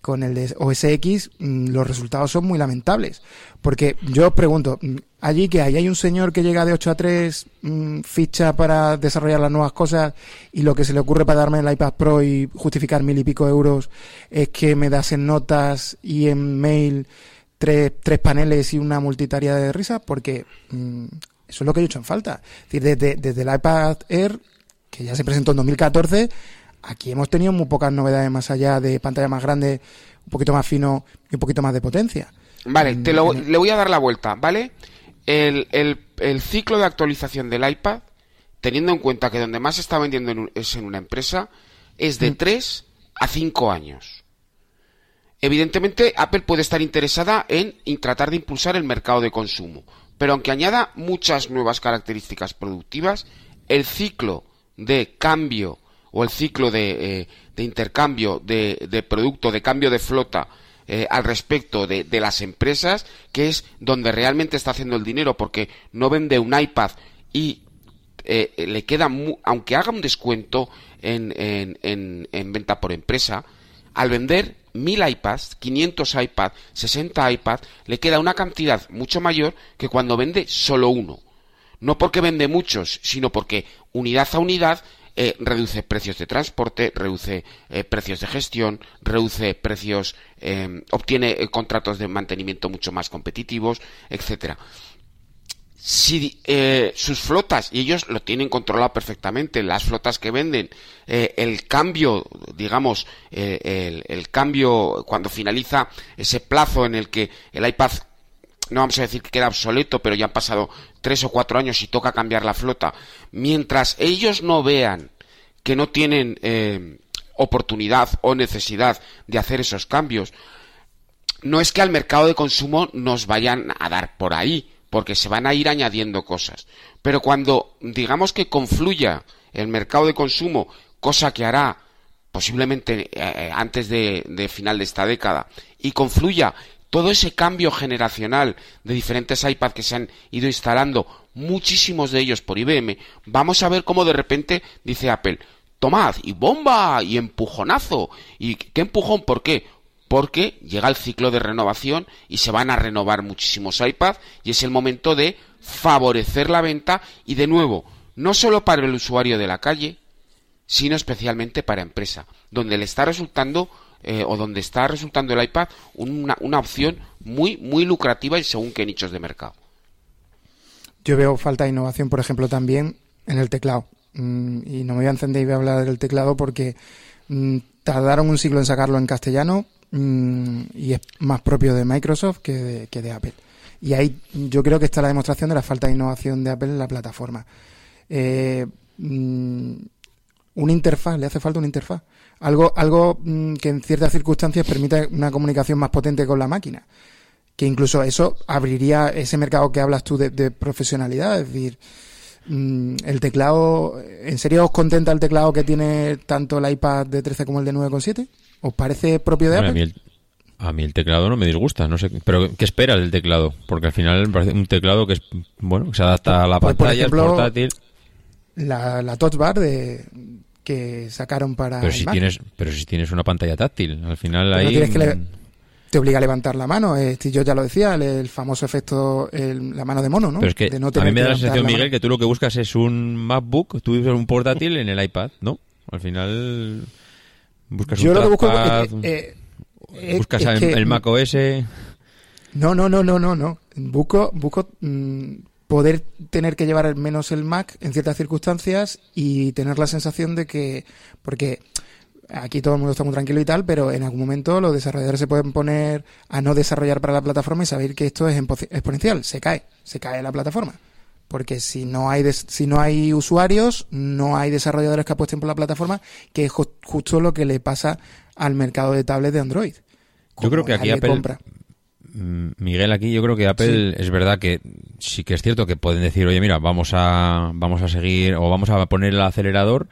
con el de OS X, mm, los resultados son muy lamentables. Porque yo os pregunto, mm, allí que hay, hay un señor que llega de 8 a 3, mm, ficha para desarrollar las nuevas cosas y lo que se le ocurre para darme el iPad Pro y justificar mil y pico euros es que me das en notas y en mail tres, tres paneles y una multitaria de risas, porque mm, eso es lo que yo he hecho en falta. Es decir, desde, desde el iPad Air, que ya se presentó en 2014, aquí hemos tenido muy pocas novedades más allá de pantalla más grande, un poquito más fino y un poquito más de potencia. Vale, En- te lo, en- le voy a dar la vuelta, ¿vale? El, el- el ciclo de actualización del iPad, teniendo en cuenta que donde más se está vendiendo en un- es en una empresa, es de 3 a 5 años. Evidentemente, Apple puede estar interesada en, tratar de impulsar el mercado de consumo, pero aunque añada muchas nuevas características productivas, el ciclo de cambio o el ciclo de, eh, intercambio de, de producto, de cambio de flota eh, al respecto de, las empresas, que es donde realmente está haciendo el dinero, porque no vende un iPad y eh, le queda, mu- aunque haga un descuento en, en, en, en venta por empresa, al vender 1000 iPads, 500 iPads, 60 iPads, le queda una cantidad mucho mayor que cuando vende solo uno. No porque vende muchos, sino porque unidad a unidad eh, reduce precios de transporte, reduce eh, precios de gestión, reduce precios, eh, obtiene contratos de mantenimiento mucho más competitivos, etcétera si eh, sus flotas, y ellos lo tienen controlado perfectamente, las flotas que venden, eh, el cambio, digamos, eh, el, el cambio cuando finaliza ese plazo en el que el iPad, no vamos a decir que queda obsoleto, pero ya han pasado tres o cuatro años y toca cambiar la flota, mientras ellos no vean que no tienen eh, oportunidad o necesidad de hacer esos cambios, no es que al mercado de consumo nos vayan a dar por ahí, porque se van a ir añadiendo cosas. Pero cuando digamos que confluya el mercado de consumo, cosa que hará posiblemente eh, antes de, de final de esta década, y confluya todo ese cambio generacional de diferentes iPads que se han ido instalando, muchísimos de ellos por IBM, vamos a ver cómo de repente dice Apple, tomad y bomba y empujonazo. ¿Y qué empujón? ¿Por qué? Porque llega el ciclo de renovación y se van a renovar muchísimos iPads y es el momento de favorecer la venta y de nuevo, no solo para el usuario de la calle, sino especialmente para empresa, donde le está resultando eh, o donde está resultando el iPad una, una opción muy muy lucrativa y según qué nichos de mercado. Yo veo falta de innovación, por ejemplo, también en el teclado. Mm, y no me voy a encender y voy a hablar del teclado porque mm, tardaron un siglo en sacarlo en castellano mm, y es más propio de Microsoft que de, que de Apple. Y ahí yo creo que está la demostración de la falta de innovación de Apple en la plataforma. Eh, mm, una interfaz, le hace falta una interfaz. Algo, algo mm, que en ciertas circunstancias permita una comunicación más potente con la máquina. Que incluso eso abriría ese mercado que hablas tú de, de profesionalidad. Es decir, mm, el teclado, ¿en serio os contenta el teclado que tiene tanto el iPad de 13 como el de 9,7? ¿Os parece propio de Hombre, a, Apple? mí el, a mí el teclado no me disgusta, no sé, pero ¿qué esperas del teclado? Porque al final me parece un teclado que es bueno, que se adapta a la Pues, por pantalla, ejemplo, portátil. La, la Touch Bar de, que sacaron para Pero si Mac. tienes, pero si tienes una pantalla táctil, al final Pero ahí tienes que le- mm, te obliga a levantar la mano. Steve Jobs ya lo decía, el, el famoso efecto, el- la mano de mono, ¿no? Pero es que De no a mí me da la sensación, la Miguel, mano. que tú lo que buscas es un MacBook, tú usas un portátil en el iPad, ¿no? Al final buscas Yo un lo que busco trackpad, eh, eh, buscas es el, que- el Mac OS. No, no, no, no, no, no. Busco, busco mm, poder tener que llevar menos el Mac en ciertas circunstancias y tener la sensación de que, porque aquí todo el mundo está muy tranquilo y tal, pero en algún momento los desarrolladores se pueden poner a no desarrollar para la plataforma y saber que esto es exponencial, se cae, se cae la plataforma. Porque si no hay des- si no hay usuarios, no hay desarrolladores que apuesten por la plataforma, que es ju- justo lo que le pasa al mercado de tablets de Android. Yo creo que aquí Apple- compra. Mm, Miguel, aquí yo creo que Apple es verdad que sí que es cierto que pueden decir, oye, mira, vamos a, vamos a seguir o vamos a poner el acelerador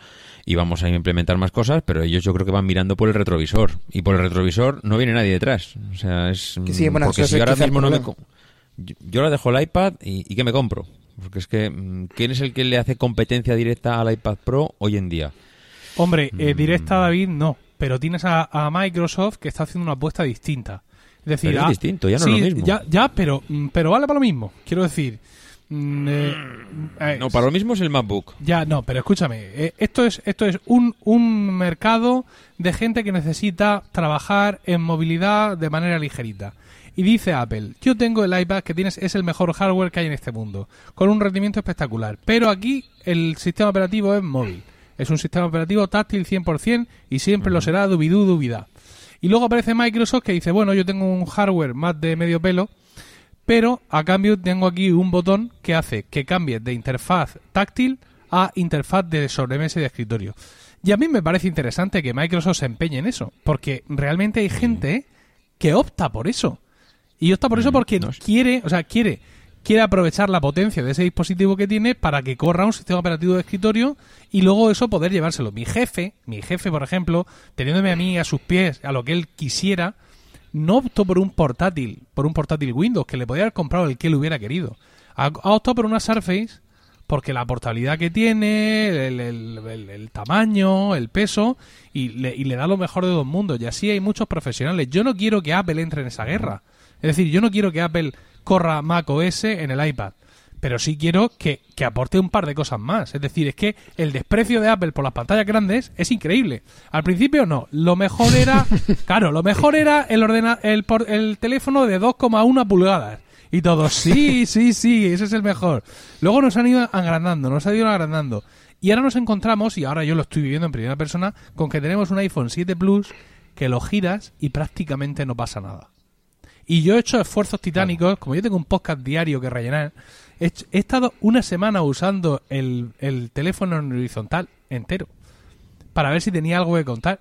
y vamos a implementar más cosas, pero ellos yo creo que van mirando por el retrovisor y por el retrovisor no viene nadie detrás. O sea, es Que sí, bueno, porque si ahora mismo no me yo, yo ahora dejo el iPad y, y ¿qué me compro? Porque es que mm, ¿quién es el que le hace competencia directa al iPad Pro hoy en día? Hombre, eh, Mm. directa David no, pero tienes a, a Microsoft que está haciendo una apuesta distinta. Es decir, Pero es ah, distinto, ya no sí, es lo mismo. Ya, ya, pero, mm, pero vale para lo mismo. Quiero decir, eh, eh, No, para lo mismo es el MacBook. ya, no, pero escúchame, eh, esto es esto es un, un mercado de gente que necesita trabajar en movilidad de manera ligerita. Y dice Apple, yo tengo el iPad que tienes, es el mejor hardware que hay en este mundo, con un rendimiento espectacular. Pero aquí el sistema operativo es móvil. Es un sistema operativo táctil 100% y siempre lo será dubidú dubidá. Y luego aparece Microsoft que dice, bueno, yo tengo un hardware más de medio pelo, pero a cambio tengo aquí un botón que hace que cambie de interfaz táctil a interfaz de sobremesa y de escritorio. Y a mí me parece interesante que Microsoft se empeñe en eso, porque realmente hay gente que opta por eso. Y opta por eso porque quiere, o sea, quiere, quiere aprovechar la potencia de ese dispositivo que tiene para que corra un sistema operativo de escritorio y luego eso poder llevárselo. Mi jefe, mi jefe, por ejemplo, teniéndome a mí a sus pies, a lo que él quisiera, no optó por un portátil, por un portátil Windows, que le podía haber comprado el que él hubiera querido. Ha, ha optado por una Surface porque la portabilidad que tiene, el, el- el- el tamaño, el peso, y le, y le da lo mejor de dos mundos. Y así hay muchos profesionales. Yo no quiero que Apple entre en esa guerra. Es decir, yo no quiero que Apple corra Mac OS en el iPad. Pero sí quiero que, que aporte un par de cosas más. Es decir, es que el desprecio de Apple por las pantallas grandes es increíble. Al principio no. Lo mejor era, claro, lo mejor era el, ordena, el, el teléfono de 2,1 pulgadas. Y todos, sí, sí, sí, ese es el mejor. Luego nos han ido agrandando, nos han ido agrandando. Y ahora nos encontramos, y ahora yo lo estoy viviendo en primera persona, con que tenemos un iPhone 7 Plus que lo giras y prácticamente no pasa nada. Y yo he hecho esfuerzos titánicos, como yo tengo un podcast diario que rellenar, he, hecho- he estado una semana usando el, el teléfono en horizontal entero para ver si tenía algo que contar.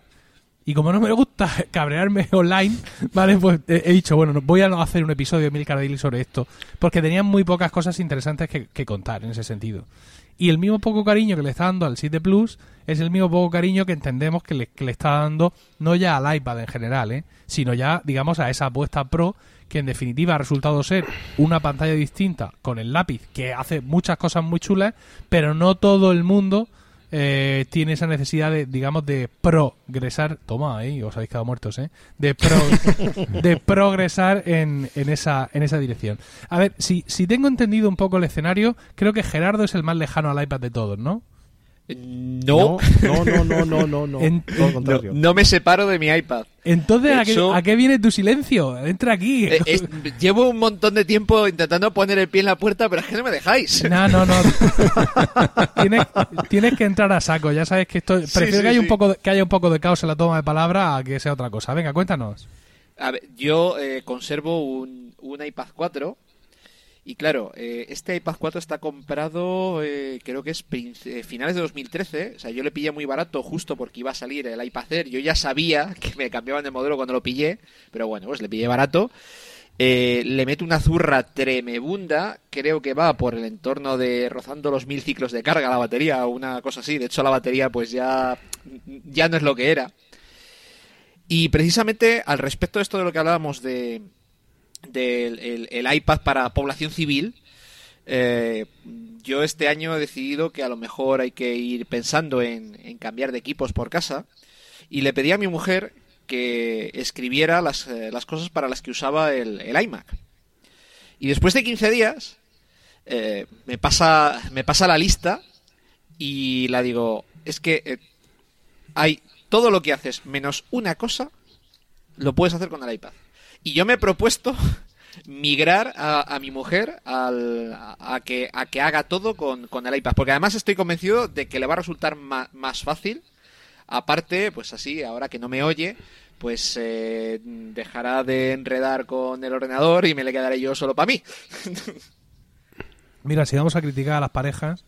Y como no me gusta cabrearme online, ¿vale? Pues he, he dicho, bueno, no- voy a hacer un episodio de Milcar Daily sobre esto, porque tenían muy pocas cosas interesantes que, que contar en ese sentido. Y el mismo poco cariño que le está dando al 7 Plus es el mismo poco cariño que entendemos que le, que le está dando no ya al iPad en general, ¿eh? sino ya, digamos, a esa apuesta Pro que en definitiva ha resultado ser una pantalla distinta con el lápiz que hace muchas cosas muy chulas, pero no todo el mundo eh, tiene esa necesidad de, digamos, de progresar. Toma, ahí, os habéis quedado muertos, ¿eh? De, pro, de progresar en, en, esa, en esa dirección. A ver, si, si tengo entendido un poco el escenario, creo que Gerardo es el más lejano al iPad de todos, ¿no? No, no, no, no, no, no, no. En- Todo lo no, contrario. no me separo de mi iPad. Entonces, ¿a qué, a qué viene tu silencio? Entra aquí. Eh, es- llevo un montón de tiempo intentando poner el pie en la puerta, pero es que no me dejáis. No, no, no. tienes, tienes que entrar a saco. Ya sabes que esto. Prefiero sí, que, haya un sí. poco de, que haya un poco de caos en la toma de palabra a que sea otra cosa. Venga, cuéntanos. A ver, yo eh, conservo un, un iPad 4 y claro, eh, este iPad 4 está comprado, eh, creo que es eh, finales de 2013. O sea, yo le pillé muy barato justo porque iba a salir el iPad Air. Yo ya sabía que me cambiaban de modelo cuando lo pillé, pero bueno, pues le pillé barato. Le meto una zurra tremebunda, creo que va por el entorno de rozando los mil ciclos de carga la batería o una cosa así. De hecho, la batería pues ya, ya no es lo que era. Y precisamente al respecto de esto de lo que hablábamos de del el, iPad para población civil, eh, yo este año he decidido que a lo mejor hay que ir pensando en, en cambiar de equipos por casa y le pedí a mi mujer que escribiera las, eh, las cosas para las que usaba el, el iMac. Y después de 15 días eh, me, pasa, me pasa la lista y la digo, es que hay todo lo que haces menos una cosa, lo puedes hacer con el iPad. Y yo me he propuesto migrar a, a mi mujer al- a, que, a que haga todo con, con el iPad. Porque además estoy convencido de que le va a resultar más fácil. Aparte, pues así, ahora que no me oye, pues eh, dejará de enredar con el ordenador y me le quedaré yo solo para mí. Mira, si vamos a criticar a las parejas.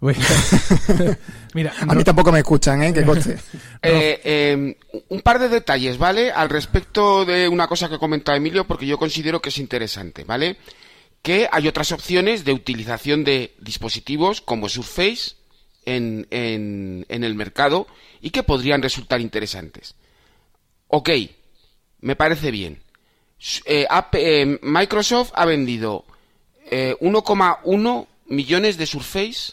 Mira, A mí tampoco me escuchan, ¿eh? Que coste. Eh, eh, un par de detalles, ¿vale? Al respecto de una cosa que comenta Emilio, porque yo considero que es interesante, ¿vale? Que hay otras opciones de utilización de dispositivos como Surface en, en, en el mercado y que podrían resultar interesantes. Ok, me parece bien. Eh, eh, Microsoft ha vendido eh, 1,1 millones de Surface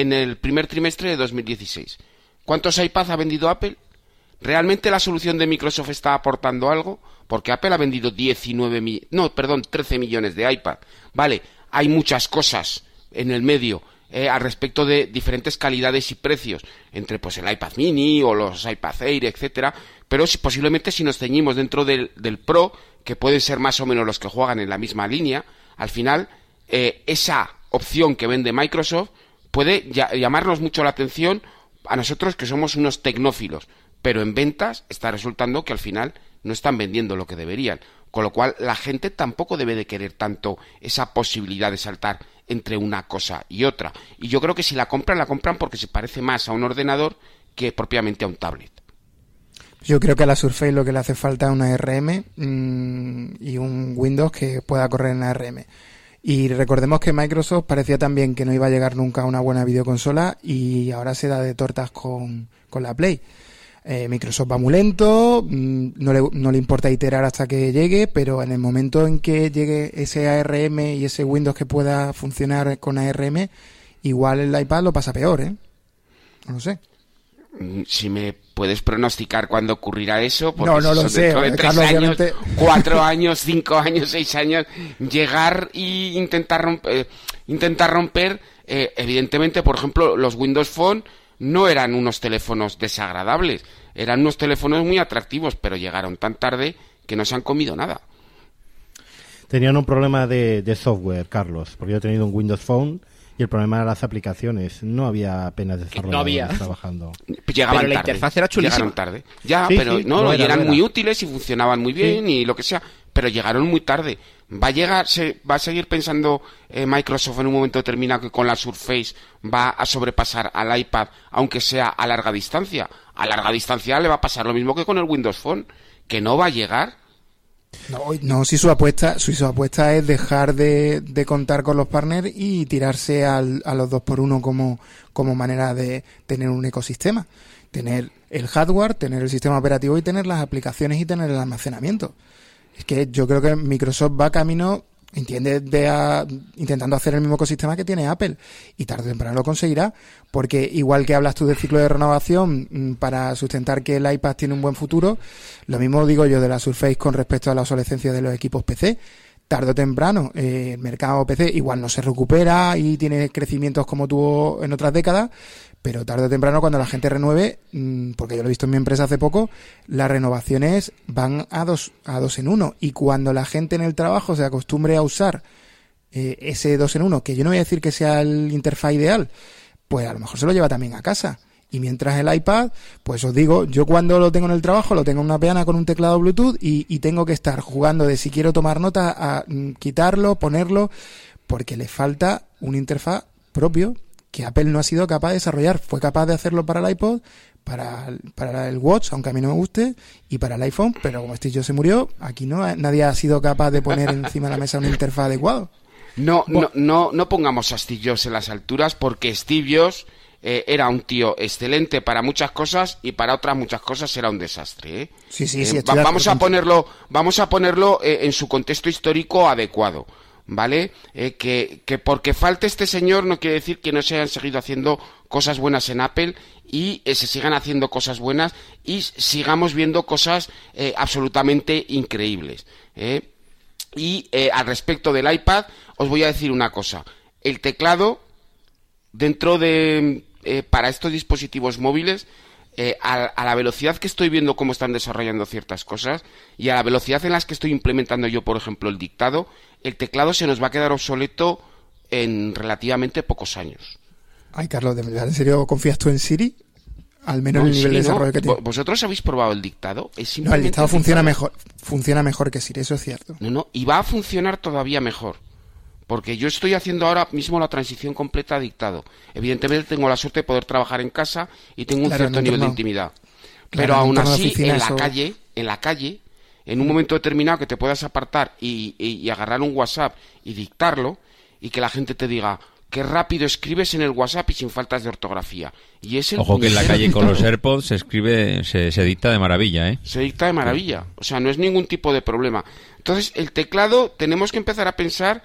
en el primer trimestre de 2016. ¿Cuántos iPads ha vendido Apple? ¿Realmente la solución de Microsoft está aportando algo? Porque Apple ha vendido 19 mi- no, perdón, 13 millones de iPad. Vale, hay muchas cosas en el medio eh, al respecto de diferentes calidades y precios entre pues el iPad Mini o los iPad Air, etcétera, pero si, posiblemente si nos ceñimos dentro del, Pro, que pueden ser más o menos los que juegan en la misma línea, al final eh, esa opción que vende Microsoft puede llamarnos mucho la atención a nosotros que somos unos tecnófilos, pero en ventas está resultando que al final no están vendiendo lo que deberían, con lo cual la gente tampoco debe de querer tanto esa posibilidad de saltar entre una cosa y otra. Y yo creo que si la compran, la compran porque se parece más a un ordenador que propiamente a un tablet. Yo creo que a la Surface lo que le hace falta es una RM mm, y un Windows que pueda correr en la RM. Y recordemos que Microsoft parecía también que no iba a llegar nunca a una buena videoconsola y ahora se da de tortas con, con la Play. Eh, Microsoft va muy lento, mm, no le, no le importa iterar hasta que llegue, pero en el momento en que llegue ese ARM y ese Windows que pueda funcionar con ARM, igual el iPad lo pasa peor, ¿eh? No lo sé. Mm, Si me puedes pronosticar cuándo ocurrirá eso, porque No, no lo son sé, dentro de tres Carlos, años, obviamente. cuatro años, cinco años, seis años, llegar y intentar romper, intentar romper, eh, evidentemente, por ejemplo, los Windows Phone no eran unos teléfonos desagradables, eran unos teléfonos muy atractivos, pero llegaron tan tarde que no se han comido nada. Tenían un problema de, de software, Carlos, porque yo he tenido un Windows Phone y el problema era las aplicaciones. No había apenas desarrolladores había. trabajando. Llegaban Pero la tarde. interfaz era chulísima. Llegaron tarde. Ya, Sí, pero sí, no, y era, eran era. muy útiles y funcionaban muy bien y lo que sea, pero llegaron muy tarde. Va a llegar, se, va a seguir pensando eh, Microsoft en un momento determinado que con la Surface va a sobrepasar al iPad, aunque sea a larga distancia. A larga distancia le va a pasar lo mismo que con el Windows Phone, que no va a llegar. No, no, si su apuesta, si su apuesta es dejar de, de contar con los partners y tirarse al, a los dos por uno como, como manera de tener un ecosistema. Tener el hardware, tener el sistema operativo y tener las aplicaciones y tener el almacenamiento. Es que yo creo que Microsoft va camino, entiende, de a- intentando hacer el mismo ecosistema que tiene Apple. Y tarde o temprano lo conseguirá, porque igual que hablas tú del ciclo de renovación mm, para sustentar que el iPad tiene un buen futuro, lo mismo digo yo de la Surface con respecto a la obsolescencia de los equipos PC. Tarde o temprano, eh, el mercado PC igual no se recupera y tiene crecimientos como tuvo en otras décadas, pero tarde o temprano cuando la gente renueve, mm, porque yo lo he visto en mi empresa hace poco, las renovaciones van a dos, a dos en uno. Y cuando la gente en el trabajo se acostumbre a usar eh, ese dos en uno, que yo no voy a decir que sea el interfaz ideal, pues a lo mejor se lo lleva también a casa. Y mientras el iPad, pues os digo, yo cuando lo tengo en el trabajo lo tengo en una peana con un teclado Bluetooth y, tengo que estar jugando de si quiero tomar nota a mm, quitarlo, ponerlo, porque le falta un interfaz propio que Apple no ha sido capaz de desarrollar. Fue capaz de hacerlo para el iPod, para, el- para el Watch, aunque a mí no me guste, y para el iPhone, pero como Steve Jobs se murió, aquí no nadie ha sido capaz de poner encima de la mesa un interfaz adecuado. No, no, no, no pongamos a Steve Jobs en las alturas porque Steve Jobs eh, era un tío excelente para muchas cosas y para otras muchas cosas era un desastre. ¿eh? Sí, sí, Eh, sí. va- vamos a ponerlo, vamos a ponerlo eh, en su contexto histórico adecuado, ¿vale? Eh, que, que porque falte este señor no quiere decir que no se hayan seguido haciendo cosas buenas en Apple y eh, se sigan haciendo cosas buenas y sigamos viendo cosas eh, absolutamente increíbles. Y al respecto del iPad, os voy a decir una cosa. El teclado, dentro de. para estos dispositivos móviles, eh, a, a la velocidad que estoy viendo cómo están desarrollando ciertas cosas y a la velocidad en las que estoy implementando yo, por ejemplo, el dictado, el teclado se nos va a quedar obsoleto en relativamente pocos años. Ay, Carlos, ¿de verdad en serio confías tú en Siri? Al menos No, el nivel sí, de ¿no? desarrollo que tiene. ¿Vo- ¿Vosotros habéis probado el dictado? Es No, el dictado funciona mejor, funciona mejor que Siri, eso es cierto. No, no, y va a funcionar todavía mejor. Porque yo estoy haciendo ahora mismo la transición completa a dictado. Evidentemente tengo la suerte de poder trabajar en casa y tengo un Claro, cierto nivel de intimidad. Claro, Pero aún así, en la calle, en la calle, en un momento determinado que te puedas apartar y, y- y agarrar un WhatsApp y dictarlo y que la gente te diga qué rápido escribes en el WhatsApp y sin faltas de ortografía. Y es el Ojo que en la calle con los. AirPods se escribe, se, se dicta de maravilla, ¿eh? Se dicta de maravilla. O sea, no es ningún tipo de problema. Entonces, el teclado tenemos que empezar a pensar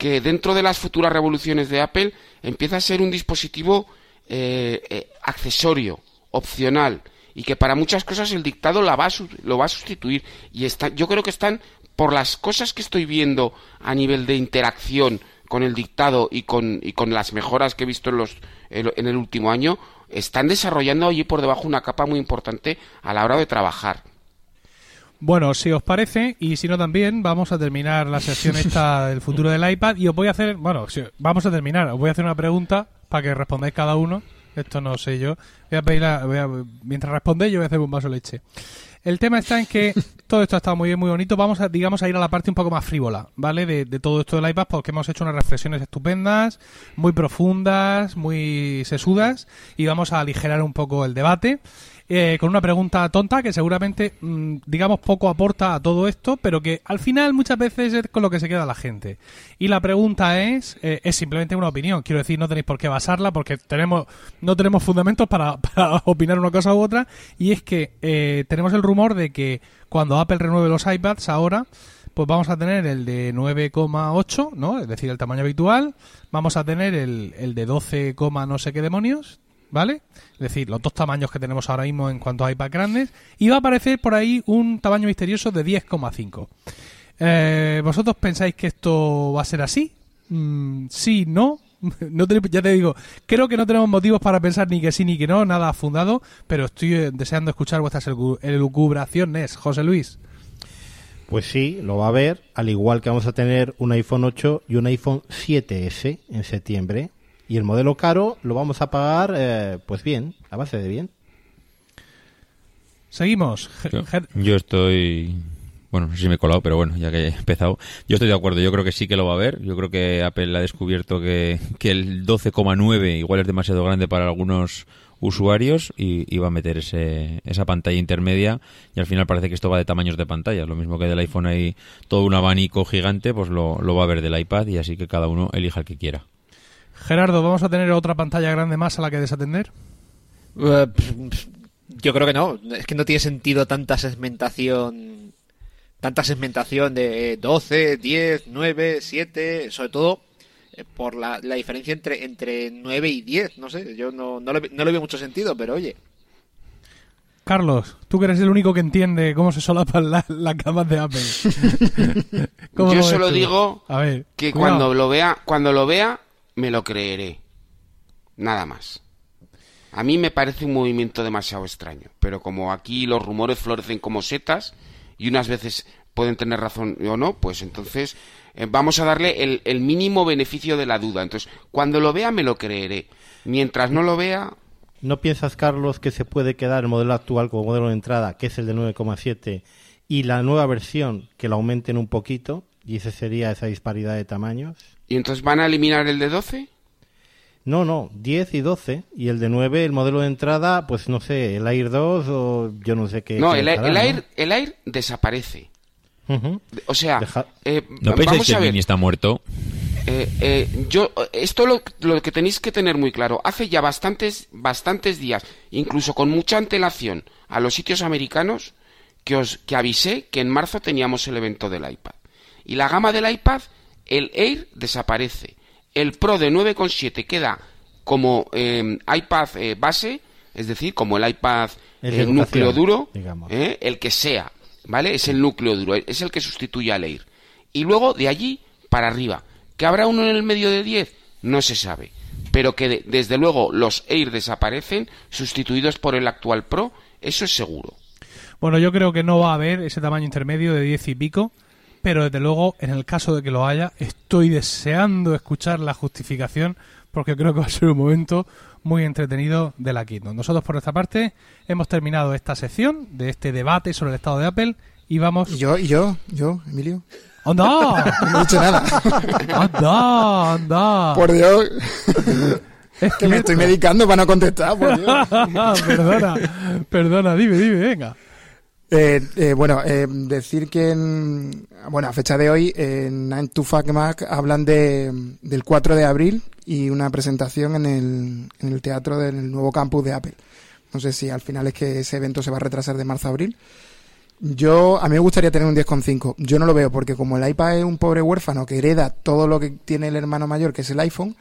que dentro de las futuras revoluciones de Apple empieza a ser un dispositivo eh, eh, accesorio, opcional, y que para muchas cosas el dictado la va a lo va a sustituir. Y está, yo creo que están, por las cosas que estoy viendo a nivel de interacción con el dictado y con, y con las mejoras que he visto en, los, en el último año, están desarrollando allí por debajo una capa muy importante a la hora de trabajar. Bueno, si os parece, y si no también, vamos a terminar la sesión esta del futuro del iPad y os voy a hacer, bueno, si- vamos a terminar, os voy a hacer una pregunta para que respondáis cada uno. Esto no sé yo. Voy a pedir la- voy a- mientras respondéis yo voy a hacer un vaso de leche. El tema está en que todo esto ha estado muy bien, muy bonito. Vamos a, digamos, a ir a la parte un poco más frívola, ¿vale? De, de todo esto del iPad, porque hemos hecho unas reflexiones estupendas, muy profundas, muy sesudas, y vamos a aligerar un poco el debate. Eh, con una pregunta tonta que seguramente, mm, digamos, poco aporta a todo esto, pero que al final muchas veces es con lo que se queda la gente. Y la pregunta es, eh, es simplemente una opinión. Quiero decir, no tenéis por qué basarla porque tenemos, no tenemos fundamentos para, para opinar una cosa u otra. Y es que eh, tenemos el rumor de que cuando Apple renueve los iPads ahora, pues vamos a tener el de 9,8, ¿no? Es decir, el tamaño habitual. Vamos a tener el, el de 12, no sé qué demonios, ¿vale? Es decir, los dos tamaños que tenemos ahora mismo en cuanto a iPad grandes. Y va a aparecer por ahí un tamaño misterioso de 10,5. Eh, ¿Vosotros pensáis que esto va a ser así? Mm, sí, no. No te- ya te digo, creo que no tenemos motivos para pensar ni que sí ni que no, nada fundado, pero estoy eh, deseando escuchar vuestras elu- elucubraciones, José Luis. Pues sí, lo va a ver, al igual que vamos a tener un iPhone 8 y un iPhone 7S en septiembre. Y el modelo caro lo vamos a pagar, eh, pues bien, a base de bien. Seguimos. Yo, Ger- yo estoy. Bueno, no sé si me he colado, pero bueno, ya que he empezado. Yo estoy de acuerdo, yo creo que sí que lo va a ver. Yo creo que Apple ha descubierto que, que el 12,9 igual es demasiado grande para algunos usuarios y, y va a meter ese, esa pantalla intermedia. Y al final parece que esto va de tamaños de pantalla. Lo mismo que del iPhone hay todo un abanico gigante, pues lo, lo va a ver del iPad y así que cada uno elija el que quiera. Gerardo, ¿vamos a tener otra pantalla grande más a la que desatender? Eh, Yo creo que no. Es que no tiene sentido tanta segmentación. Tanta segmentación de eh, 12, 10, 9, 7. Sobre todo eh, por la, la diferencia entre, entre 9 y 10. No sé, yo no, no, le, no le veo mucho sentido, pero oye. Carlos, tú que eres el único que entiende cómo se solapan la- las camas de Apple. ¿Cómo Yo solo digo A ver, que cuidado. cuando lo vea, cuando lo vea, me lo creeré. Nada más. A mí me parece un movimiento demasiado extraño, pero como aquí los rumores florecen como setas y unas veces pueden tener razón o no, pues entonces eh, vamos a darle el, mínimo beneficio de la duda. Entonces, cuando lo vea me lo creeré. Mientras no lo vea, ¿No piensas, Carlos, que se puede quedar el modelo actual como modelo de entrada, que es el de 9,7, y la nueva versión que lo aumenten un poquito? Y esa sería esa disparidad de tamaños. Y entonces van a eliminar el de 12? No, no, 10 y 12. Y el de 9, el modelo de entrada, pues no sé, el Air 2 o yo no sé qué. No, qué el, el ¿no? Air, el Air desaparece. Ujú. O sea, Deja- eh, ¿No pensáis que a el. Mini está muerto? Eh, eh, yo esto lo, lo que tenéis que tener muy claro hace ya bastantes bastantes días incluso con mucha antelación a los sitios americanos que os que avisé que en marzo teníamos el evento del iPad y la gama del iPad el Air desaparece el Pro de 9,7 queda como eh, iPad eh, base es decir como el iPad El eh, núcleo duro digamos. eh, el que sea vale es el núcleo duro es el que sustituye al Air y luego de allí para arriba. ¿Que habrá uno en el medio de 10? No se sabe. Pero que de- desde luego los Air desaparecen sustituidos por el actual Pro, eso es seguro. Bueno, yo creo que no va a haber ese tamaño intermedio de 10 y pico, pero desde luego, en el caso de que lo haya, estoy deseando escuchar la justificación porque creo que va a ser un momento muy entretenido de la Keynote. Nosotros, por nuestra parte, hemos terminado esta sección de este debate sobre el estado de Apple y vamos... Y yo, y yo, yo, Emilio. ¡Anda! No he dicho nada. ¡Anda! ¡Anda! Por Dios, Es que me estoy medicando para no contestar, por Dios. perdona, perdona, dime, dime, venga. Eh, eh, bueno, eh, decir que en, bueno, a fecha de hoy en 9 to Mac hablan de, del 4 de abril y una presentación en el, en el teatro del nuevo campus de Apple. No sé si al final es que ese evento se va a retrasar de marzo a abril. Yo, a mí me gustaría tener un 10,5. Yo no lo veo porque como el iPad es un pobre huérfano que hereda todo lo que tiene el hermano mayor, que es el iPhone,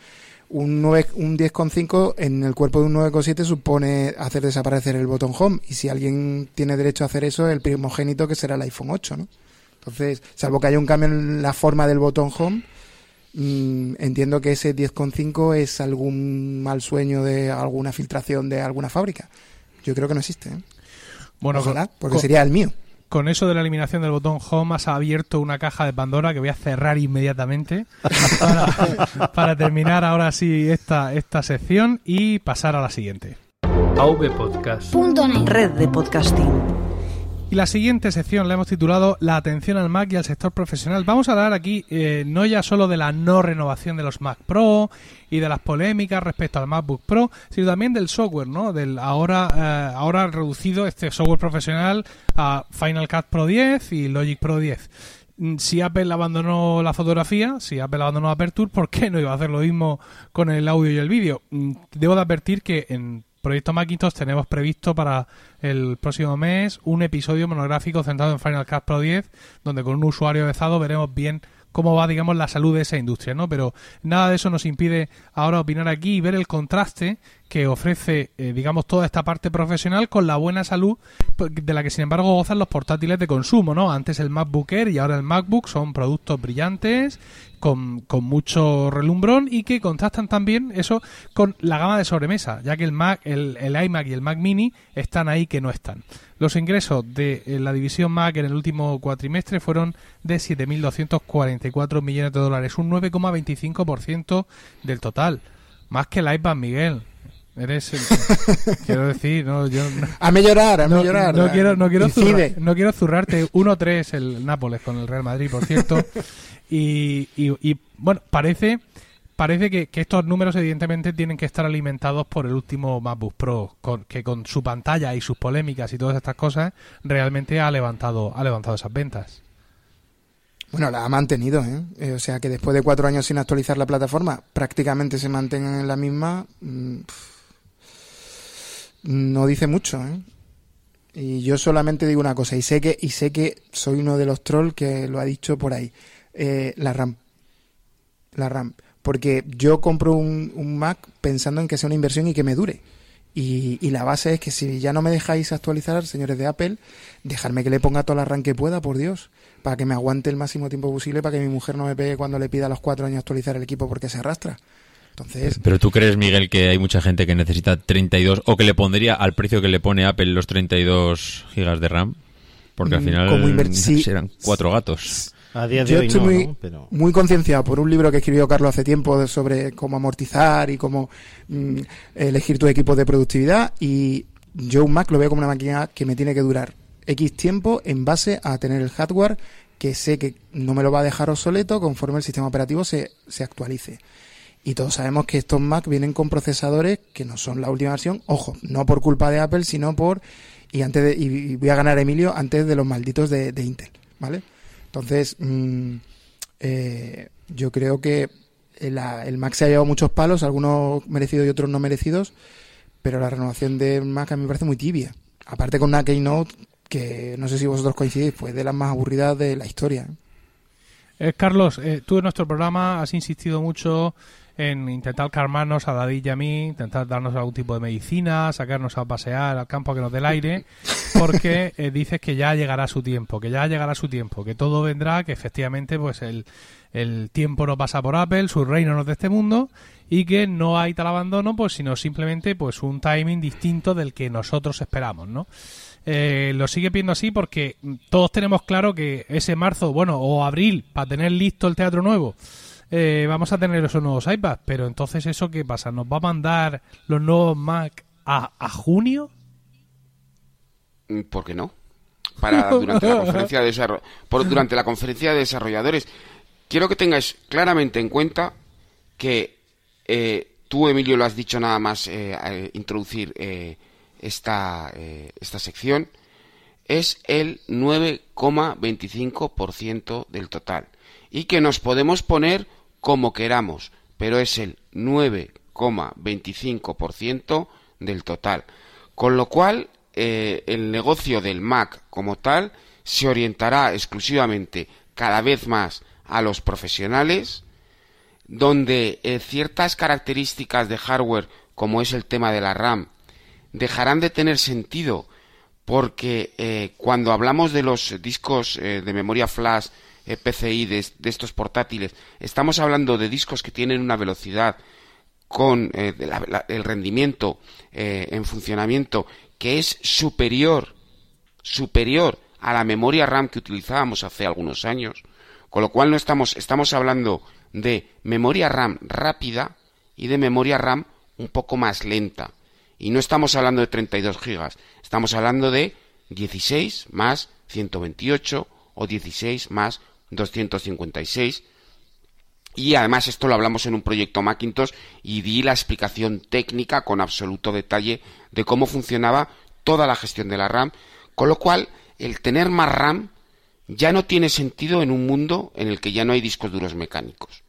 un, 9 un 10,5 en el cuerpo de un 9,7 supone hacer desaparecer el botón home. Y si alguien tiene derecho a hacer eso, el primogénito que será el iPhone 8, ¿no? Entonces, salvo que haya un cambio en la forma del botón home, mm, entiendo que ese 10,5 es algún mal sueño de alguna filtración de alguna fábrica. Yo creo que no existe, ¿eh? Bueno, Ojalá, porque sería el mío. Con eso de la eliminación del botón Home has abierto una caja de Pandora que voy a cerrar inmediatamente para, para terminar ahora sí esta, esta sección y pasar a la siguiente. AV Podcast. Punto net. Red de podcasting. Y la siguiente sección la hemos titulado La atención al Mac y al sector profesional. Vamos a hablar aquí eh, no ya solo de la no renovación de los Mac Pro y de las polémicas respecto al MacBook Pro, sino también del software, ¿no? Del ahora eh, ahora reducido este software profesional a Final Cut Pro 10 y Logic Pro 10 mm, si Apple abandonó la fotografía, si Apple abandonó Aperture, ¿por qué no iba a hacer lo mismo con el audio y el vídeo? Mm, debo de advertir que en Proyecto Macintosh tenemos previsto para el próximo mes un episodio monográfico centrado en Final Cut Pro 10, donde con un usuario avezado veremos bien cómo va, digamos, la salud de esa industria, ¿no? Pero nada de eso nos impide ahora opinar aquí y ver el contraste que ofrece, eh, digamos, toda esta parte profesional con la buena salud pues, de la que, sin embargo, gozan los portátiles de consumo, ¿no? Antes el MacBook Air y ahora el MacBook son productos brillantes, con, con mucho relumbrón y que contrastan también eso con la gama de sobremesa, ya que el Mac, el, el iMac y el Mac Mini están ahí que no están. Los ingresos de eh, la división Mac en el último cuatrimestre fueron de 7.244 millones de dólares, un 9,25% del total. Más que el iPad, Miguel. Eres el- quiero decir, no, yo Hazme llorar, hazme no, llorar. no quiero no quiero zurra- no quiero zurrarte 1-3 el Nápoles con el Real Madrid, por cierto. y, y, bueno, parece parece que, estos números evidentemente tienen que estar alimentados por el último MacBook Pro, que con su pantalla y sus polémicas y todas estas cosas realmente ha levantado ha levantado esas ventas. Bueno, la ha mantenido, ¿eh? Eh, O sea que después de cuatro años sin actualizar la plataforma, prácticamente se mantengan en la misma. mm, no dice mucho, ¿eh? Y yo solamente digo una cosa, y sé que, y sé que soy uno de los trolls que lo ha dicho por ahí. Eh, la RAM. La RAM. Porque yo compro un, un Mac pensando en que sea una inversión y que me dure. Y, y la base es que si ya no me dejáis actualizar, señores de Apple, dejarme que le ponga toda la RAM que pueda, por Dios, para que me aguante el máximo tiempo posible, para que mi mujer no me pegue cuando le pida a los cuatro años actualizar el equipo porque se arrastra. Entonces, Pero tú crees, Miguel, que hay mucha gente que necesita 32 o que le pondría al precio que le pone Apple los 32 gigas de RAM? Porque al Mm, final serán cuatro gatos. A día de yo hoy estoy no, muy, ¿no? Pero... muy concienciado por un libro que escribió Carlos hace tiempo sobre cómo amortizar y cómo mm, elegir tu equipo de productividad. Y yo un Mac lo veo como una máquina que me tiene que durar X tiempo en base a tener el hardware que sé que no me lo va a dejar obsoleto conforme el sistema operativo se, se actualice. Y todos sabemos que estos Mac vienen con procesadores que no son la última versión, ojo, no por culpa de Apple, sino por y antes de, y voy a ganar Emilio antes de los malditos de, de Intel, ¿vale? Entonces, mm, eh, yo creo que la- el Mac se ha llevado muchos palos, algunos merecidos y otros no merecidos, pero la renovación de Mac a mí me parece muy tibia. Aparte con una Keynote que no sé si vosotros coincidís, pues de las más aburridas de la historia. ¿eh? Eh, Carlos, eh, tú en nuestro programa has insistido mucho en intentar calmarnos a David y a mí, intentar darnos algún tipo de medicina, sacarnos a pasear al campo a que nos dé el aire, porque eh, dices que ya llegará su tiempo, que ya llegará su tiempo, que todo vendrá, que efectivamente pues el, el tiempo no pasa por Apple, su reino no es de este mundo y que no hay tal abandono, pues sino simplemente pues un timing distinto del que nosotros esperamos, ¿no? Eh, lo sigue viendo así porque todos tenemos claro que ese marzo, bueno, o abril, para tener listo el teatro nuevo, eh, vamos a tener esos nuevos iPads. Pero entonces, ¿eso qué pasa? ¿Nos va a mandar los nuevos Mac a, a junio? ¿Por qué no? Para durante la conferencia de por- durante la conferencia de desarrolladores. Quiero que tengáis claramente en cuenta que eh, tú, Emilio, lo has dicho nada más eh, al introducir eh, esta, eh, esta sección. Es el 9,25% del total. Y que nos podemos poner como queramos, pero es el 9,25% del total. Con lo cual, eh, el negocio del Mac como tal se orientará exclusivamente cada vez más a los profesionales, donde eh, ciertas características de hardware, como es el tema de la RAM, dejarán de tener sentido porque eh, cuando hablamos de los discos de memoria flash eh, PCI de, estos portátiles, estamos hablando de discos que tienen una velocidad con eh, el rendimiento eh, en funcionamiento que es superior superior a la memoria RAM que utilizábamos hace algunos años, con lo cual no estamos estamos hablando de memoria RAM rápida y de memoria RAM un poco más lenta. Y no estamos hablando de 32 gigas, estamos hablando de 16 más 128 o 16 más 256 y además esto lo hablamos en un proyecto Macintosh y di la explicación técnica con absoluto detalle de cómo funcionaba toda la gestión de la RAM, con lo cual el tener más RAM ya no tiene sentido en un mundo en el que ya no hay discos duros mecánicos.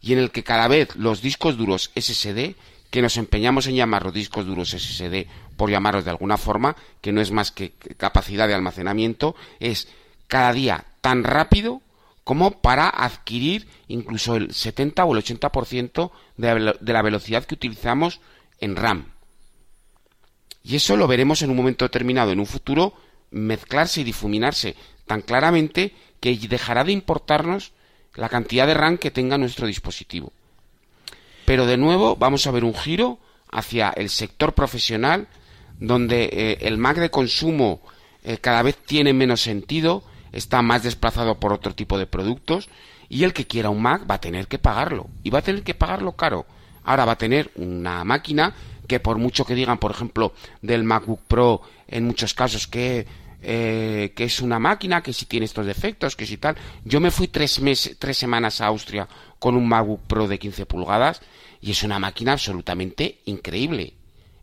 Y en el que cada vez los discos duros SSD, que nos empeñamos en llamar los discos duros SSD por llamarlos de alguna forma, que no es más que capacidad de almacenamiento, es cada día tan rápido como para adquirir incluso el 70 o el 80% de, de la velocidad que utilizamos en RAM. Y eso lo veremos en un momento determinado, en un futuro, mezclarse y difuminarse tan claramente que dejará de importarnos la cantidad de RAM que tenga nuestro dispositivo. Pero de nuevo vamos a ver un giro hacia el sector profesional, donde eh, el Mac de consumo eh, cada vez tiene menos sentido, está más desplazado por otro tipo de productos, y el que quiera un Mac va a tener que pagarlo, y va a tener que pagarlo caro. Ahora va a tener una máquina que por mucho que digan, por ejemplo, del MacBook Pro, en muchos casos que eh, que es una máquina, que si tiene estos defectos, que si tal. Yo me fui tres, meses, tres semanas a Austria con un MacBook Pro de 15 pulgadas y es una máquina absolutamente increíble.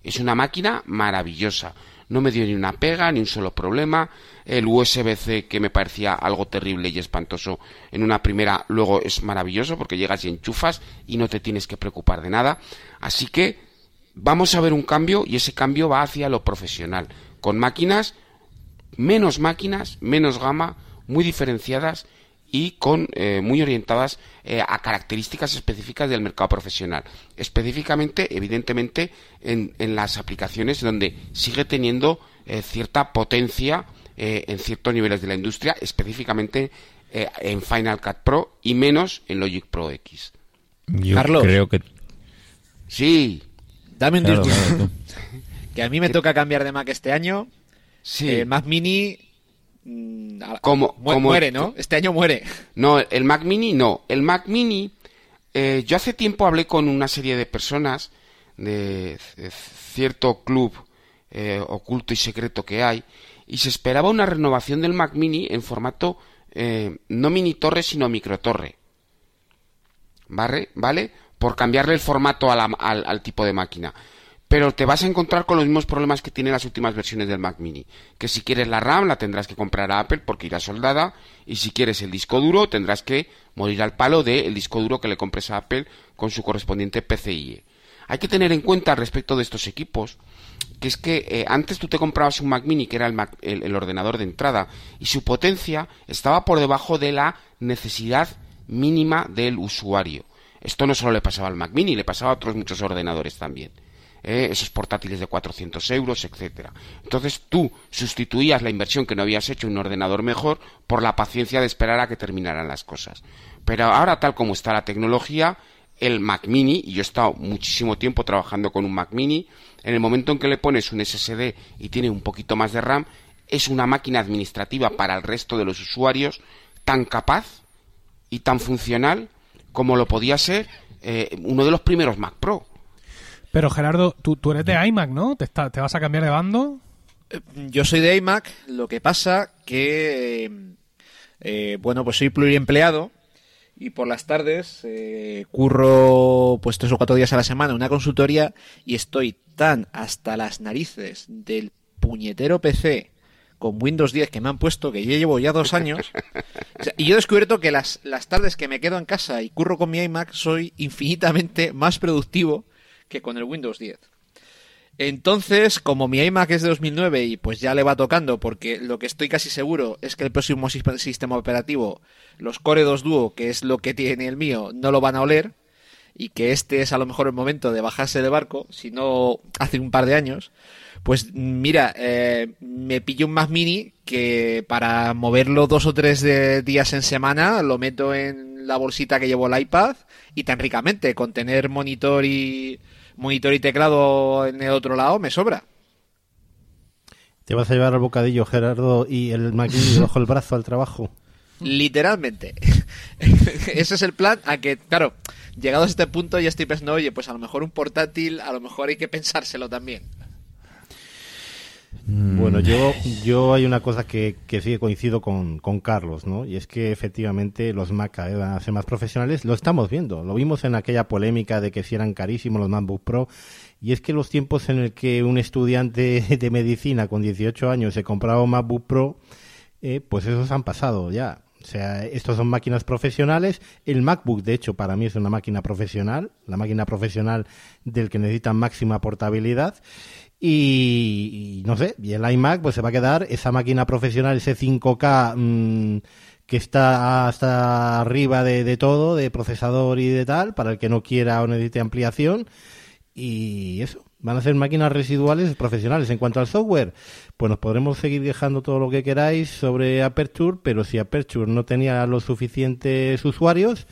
Es una máquina maravillosa. No me dio ni una pega, ni un solo problema. El USB-C, que me parecía algo terrible y espantoso en una primera, luego es maravilloso porque llegas y enchufas y no te tienes que preocupar de nada. Así que vamos a ver un cambio y ese cambio va hacia lo profesional, con máquinas menos máquinas, menos gama, muy diferenciadas y con eh, muy orientadas eh, a características específicas del mercado profesional. Específicamente, evidentemente, en, las aplicaciones donde sigue teniendo eh, cierta potencia en ciertos niveles de la industria, específicamente en Final Cut Pro y menos en Logic Pro X. Yo creo que sí. Dame un discurso. que a mí me toca cambiar de Mac este año Sí. El Mac Mini mm, como, muere, ¿no? Este año muere. No, el Mac Mini no. El Mac Mini, eh, yo hace tiempo hablé con una serie de personas de, cierto club eh, oculto y secreto que hay y se esperaba una renovación del Mac Mini en formato eh, no mini torre sino micro torre. ¿Vale? ¿Vale? Por cambiarle el formato al tipo de máquina pero te vas a encontrar con los mismos problemas que tienen las últimas versiones del Mac Mini, que si quieres la RAM la tendrás que comprar a Apple porque irá soldada y si quieres el disco duro tendrás que morir al palo del disco duro que le compres a Apple con su correspondiente PCIe. Hay que tener en cuenta respecto de estos equipos que es que eh, antes tú te comprabas un Mac Mini que era el, el ordenador de entrada y su potencia estaba por debajo de la necesidad mínima del usuario. Esto no solo le pasaba al Mac Mini, le pasaba a otros muchos ordenadores también. ¿Eh? esos portátiles de 400 euros, etcétera. Entonces tú sustituías la inversión que no habías hecho en un ordenador mejor por la paciencia de esperar a que terminaran las cosas. Pero ahora, tal como está la tecnología, el Mac Mini, y yo he estado muchísimo tiempo trabajando con un Mac Mini, en el momento en que le pones un SSD y tiene un poquito más de RAM, es una máquina administrativa para el resto de los usuarios tan capaz y tan funcional como lo podía ser eh, uno de los primeros Mac Pro. Pero Gerardo, tú, tú eres de iMac, ¿no? ¿Te, ¿Te vas a cambiar de bando? Eh, yo soy de iMac, lo que pasa que, eh, bueno, pues soy pluriempleado y por las tardes eh, curro pues tres o cuatro días a la semana en una consultoría y estoy tan hasta las narices del puñetero PC con Windows 10 que me han puesto, que ya llevo ya dos años. y yo he descubierto que las, las tardes que me quedo en casa y curro con mi iMac soy infinitamente más productivo que con el Windows 10. Entonces, como mi iMac es de 2009 y pues ya le va tocando, porque lo que estoy casi seguro es que el próximo sistema operativo, los Core 2 Duo, que es lo que tiene el mío, no lo van a oler, y que este es a lo mejor el momento de bajarse de barco, si no hace un par de años, pues mira, eh, me pillo un Mac Mini que para moverlo dos o tres días en semana lo meto en la bolsita que llevo el iPad y tan ricamente, con tener monitor y monitor y teclado en el otro lado, me sobra. ¿Te vas a llevar el bocadillo, Gerardo, y el maquinillo bajo el brazo al trabajo? Literalmente. Ese es el plan. A que, claro, llegados a este punto ya estoy pensando, oye, pues a lo mejor un portátil, a lo mejor hay que pensárselo también. Bueno, Mm. yo, yo hay una cosa que, que sí coincido con, con Carlos, ¿no? Y es que efectivamente los Mac cada vez van a ser más profesionales. Lo estamos viendo. Lo vimos en aquella polémica de que si eran carísimos los MacBook Pro. Y es que los tiempos en el que un estudiante de medicina con 18 años se compraba un MacBook Pro, eh, pues esos han pasado ya. O sea, estos son máquinas profesionales. El MacBook, de hecho, para mí es una máquina profesional, la máquina profesional del que necesita máxima portabilidad. Y, no sé, y el iMac pues se va a quedar esa máquina profesional, ese 5K mm, que está hasta arriba de, de todo, de procesador y de tal, para el que no quiera o necesite ampliación. Y eso, van a ser máquinas residuales profesionales. En cuanto al software, pues nos podremos seguir dejando todo lo que queráis sobre Aperture, pero si Aperture no tenía los suficientes usuarios,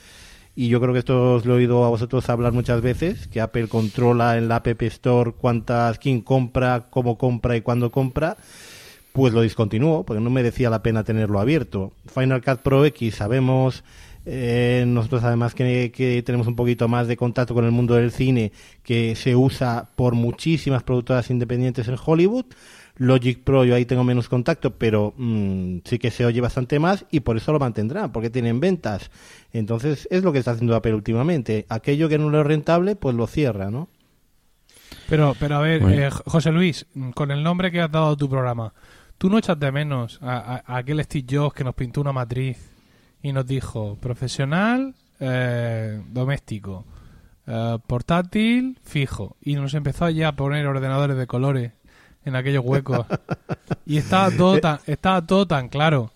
y yo creo que esto os lo he oído a vosotros hablar muchas veces, que Apple controla en la App Store cuántas, quién compra, cómo compra y cuándo compra, pues lo discontinuó, porque no merecía la pena tenerlo abierto. Final Cut Pro X, sabemos eh, nosotros además que, que, tenemos un poquito más de contacto con el mundo del cine, que se usa por muchísimas productoras independientes en Hollywood. Logic Pro yo ahí tengo menos contacto, pero mmm, sí que se oye bastante más y por eso lo mantendrán, porque tienen ventas. Entonces es lo que está haciendo Apple últimamente. Aquello que no es rentable, pues lo cierra, ¿no? Pero, pero a ver, Bueno. eh, José Luis, con el nombre que has dado a tu programa, ¿tú no echas de menos a, a- a aquel Steve Jobs que nos pintó una matriz y nos dijo profesional, eh, doméstico, eh, portátil, fijo? Y nos empezó ya a poner ordenadores de colores en aquellos huecos. y estaba todo tan, estaba todo tan claro.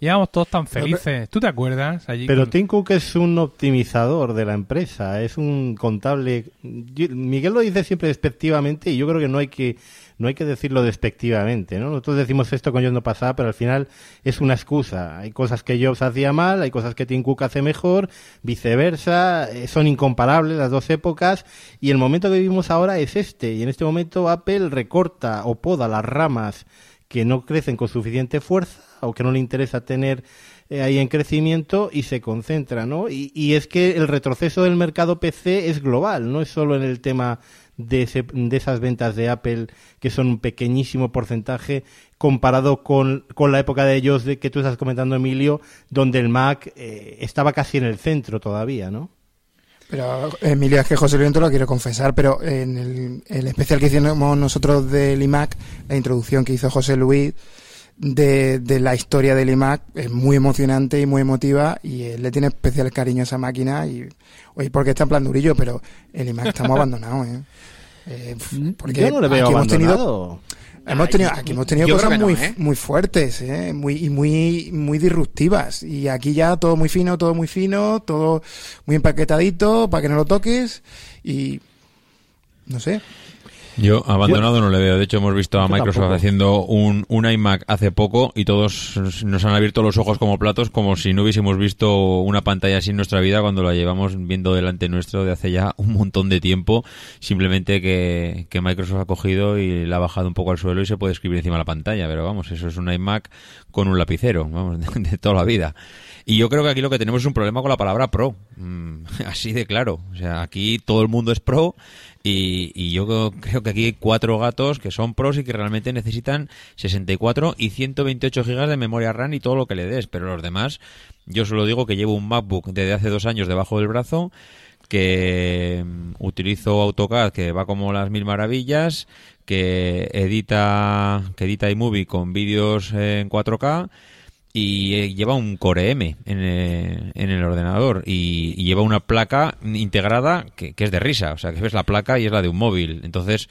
Llevamos todos tan felices. ¿Tú te acuerdas? Allí Pero con- Tim Cook es un optimizador de la empresa, es un contable. Miguel lo dice siempre despectivamente y yo creo que no hay que no hay que decirlo despectivamente, ¿no? Nosotros decimos esto con Jobs no pasaba, pero al final es una excusa. Hay cosas que Jobs hacía mal, hay cosas que Tim Cook hace mejor, viceversa, eh, son incomparables las dos épocas y el momento que vivimos ahora es este y en este momento Apple recorta o poda las ramas que no crecen con suficiente fuerza o que no le interesa tener eh, ahí en crecimiento y se concentra, ¿no? Y, y es que el retroceso del mercado PC es global, no es solo en el tema de, ese- de esas ventas de Apple que son un pequeñísimo porcentaje comparado con, con la época de ellos de que tú estás comentando, Emilio, donde el Mac eh, estaba casi en el centro todavía, ¿no? Pero, Emilia, es que José Luis te lo quiero confesar, pero en el, el especial que hicimos nosotros del iMac, la introducción que hizo José Luis de, de la historia del iMac es muy emocionante y muy emotiva y él le tiene especial cariño a esa máquina y, oye, porque está en plan durillo, pero el iMac estamos abandonados, ¿eh? Eh, porque Yo no le veo aquí hemos tenido. Hemos tenido, aquí hemos tenido yo cosas no, muy, ¿eh? muy fuertes, ¿eh? muy, y muy, muy disruptivas. Y aquí ya todo muy fino, todo muy fino, todo muy empaquetadito para que no lo toques. Y no sé. Yo abandonado no le veo. De hecho, hemos visto a Microsoft tampoco. haciendo un, un iMac hace poco y todos nos han abierto los ojos como platos como si no hubiésemos visto una pantalla así en nuestra vida cuando la llevamos viendo delante nuestro de hace ya un montón de tiempo. Simplemente que, que Microsoft ha cogido y la ha bajado un poco al suelo y se puede escribir encima de la pantalla. Pero vamos, eso es un iMac con un lapicero, vamos, de, de toda la vida. Y yo creo que aquí lo que tenemos es un problema con la palabra pro. Mm, así de claro. O sea, aquí todo el mundo es pro y, y yo creo- que aquí hay cuatro gatos que son pros y que realmente necesitan 64 y 128 gigas de memoria RAM y todo lo que le des. Pero los demás, yo solo digo que llevo un MacBook desde hace dos años debajo del brazo que mm, utilizo AutoCAD que va como las mil maravillas que edita que edita iMovie con vídeos en 4K y eh, lleva un Core M en, eh, en el ordenador y, y lleva una placa integrada que, que es de risa, o sea que ves la placa y es la de un móvil. Entonces,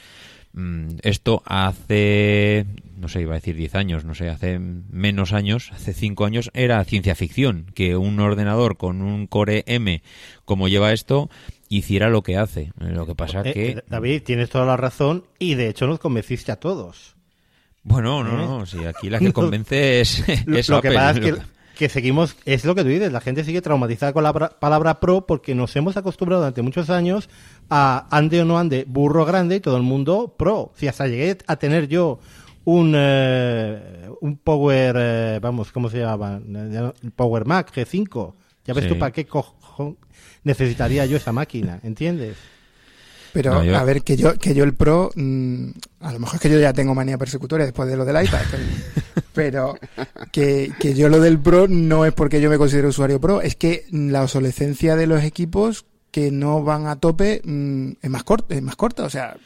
mm, esto hace, no sé, iba a decir 10 años, no sé, hace menos años, hace 5 años era ciencia ficción que un ordenador con un Core M como lleva esto hiciera lo que hace. Lo que pasa Eh, que... David, tienes toda la razón y de hecho nos convenciste a todos. Bueno, no, ¿Eh? no, si aquí la que convence es, Lo, es lo que pasa es que, seguimos, es lo que tú dices, la gente sigue traumatizada con la palabra pro porque nos hemos acostumbrado durante muchos años a ande o no ande, burro grande y todo el mundo pro. Si hasta llegué a tener yo un, eh, un Power, eh, vamos, ¿cómo se llama? El Power Mac G5. Ya ves Sí. tú para qué cojo necesitaría yo esa máquina, ¿entiendes? Pero No, yo- a ver, que yo, que yo el Pro, mm, a lo mejor es que yo ya tengo manía persecutoria después de lo del iPad, pero, pero que, que yo lo del Pro no es porque yo me considero usuario Pro, es que la obsolescencia de los equipos que no van a tope mm, es más corta, es más corta, o sea,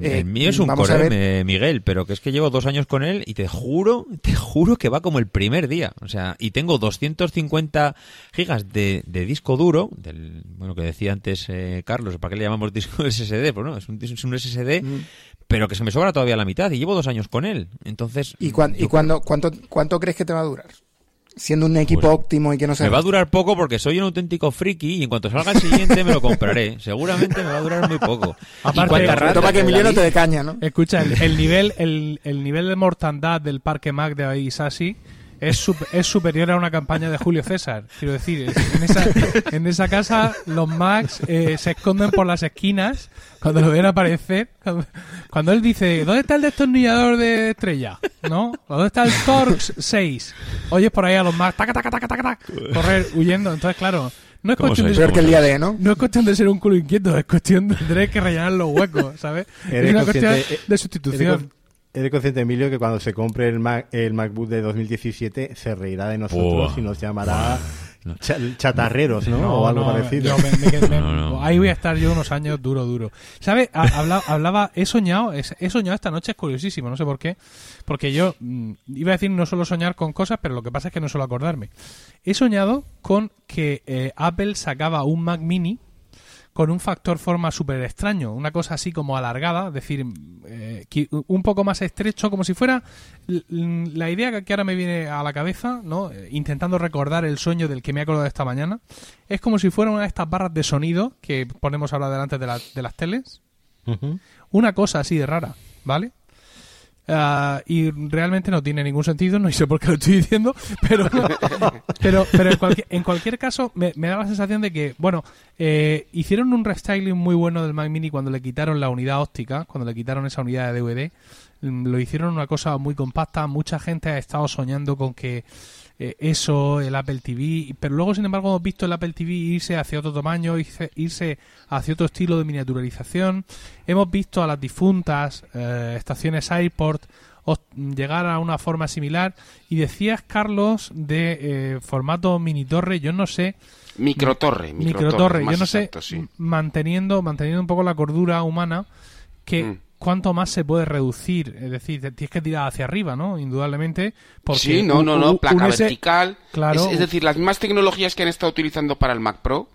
eh, el mío es un vamos a Core, ver- M, Miguel, pero que es que llevo dos años con él y te juro, te juro que va como el primer día. O sea, y tengo 250 gigas de, de disco duro, del, bueno, que decía antes eh, Carlos, ¿para qué le llamamos disco SSD? Pues no, es un, es un SSD, Mm. pero que se me sobra todavía la mitad y llevo dos años con él. Entonces, ¿Y, cuándo, cuánto, cuánto crees que te va a durar? Siendo un equipo Pues, óptimo y que no se Me va a durar poco porque soy un auténtico friki y en cuanto salga el siguiente me lo compraré. Seguramente me va a durar muy poco. Aparte- ¿Y cuánta Sobre RAM? Toma que Emiliano te de caña, ¿no? Escucha, el, el nivel el, el nivel de mortandad del parque Mac de Isasi es, sup- es superior a una campaña de Julio César. Quiero decir, en esa, en esa casa los Macs eh, se esconden por las esquinas cuando lo ven aparecer. Cuando, cuando él dice, ¿dónde está el destornillador de estrella? ¿No? ¿Dónde está el Torx 6? Oyes por ahí a los Macs, taca, taca, taca, taca, taca, correr huyendo. Entonces, claro, no es ¿Cómo cuestión de ser que el día de, ¿no? no es cuestión de ser un culo inquieto, es cuestión de tener que rellenar los huecos, ¿sabes? Eres es una cuestión eh, de Eres, sustitución. Eres consciente, Emilio, que cuando se compre el, Mac, el MacBook de 2017 se reirá de nosotros y nos llamará cha- chatarreros, ¿no? o algo no, parecido. me- me No, no. Ahí voy a estar yo unos años duro, duro. ¿Sabes? Ha- Habla, hablaba, he soñado, he soñado esta noche, es curiosísimo, no sé por qué. Porque yo mm, iba a decir no suelo soñar con cosas, pero lo que pasa es que no suelo acordarme. He soñado con que eh, Apple sacaba un Mac Mini con un factor forma súper extraño, una cosa así como alargada, es decir, eh, un poco más estrecho, como si fuera la idea que- ahora me viene a la cabeza, ¿no? Eh, intentando recordar el sueño del que me he acordado esta mañana, es como si fuera una de estas barras de sonido que ponemos ahora delante de, la- de las teles, una cosa así de rara, ¿vale? Ah, y realmente no tiene ningún sentido, no sé por qué lo estoy diciendo, pero pero, pero en, cualquier, en cualquier caso me, me da la sensación de que, bueno, eh, hicieron un restyling muy bueno del Mac Mini cuando le quitaron la unidad óptica, cuando le quitaron esa unidad de DVD, Mm, lo hicieron una cosa muy compacta, mucha gente ha estado soñando con que eh, eso, el Apple TV, pero luego sin embargo hemos visto el Apple TV irse hacia otro tamaño, irse, irse hacia otro estilo de miniaturización, hemos visto a las difuntas eh, estaciones os- llegar a una forma similar y decías Carlos de eh, formato mini torre yo no sé Microtorre, microtorre, microtorre yo no sé sí. manteniendo manteniendo un poco la cordura humana que Mm. Cuánto más se puede reducir es decir tienes que tirar hacia arriba no indudablemente porque sí, no, un- no, no, un placa S- vertical. claro. Es, es decir, las mismas tecnologías que han estado utilizando para el Mac Pro,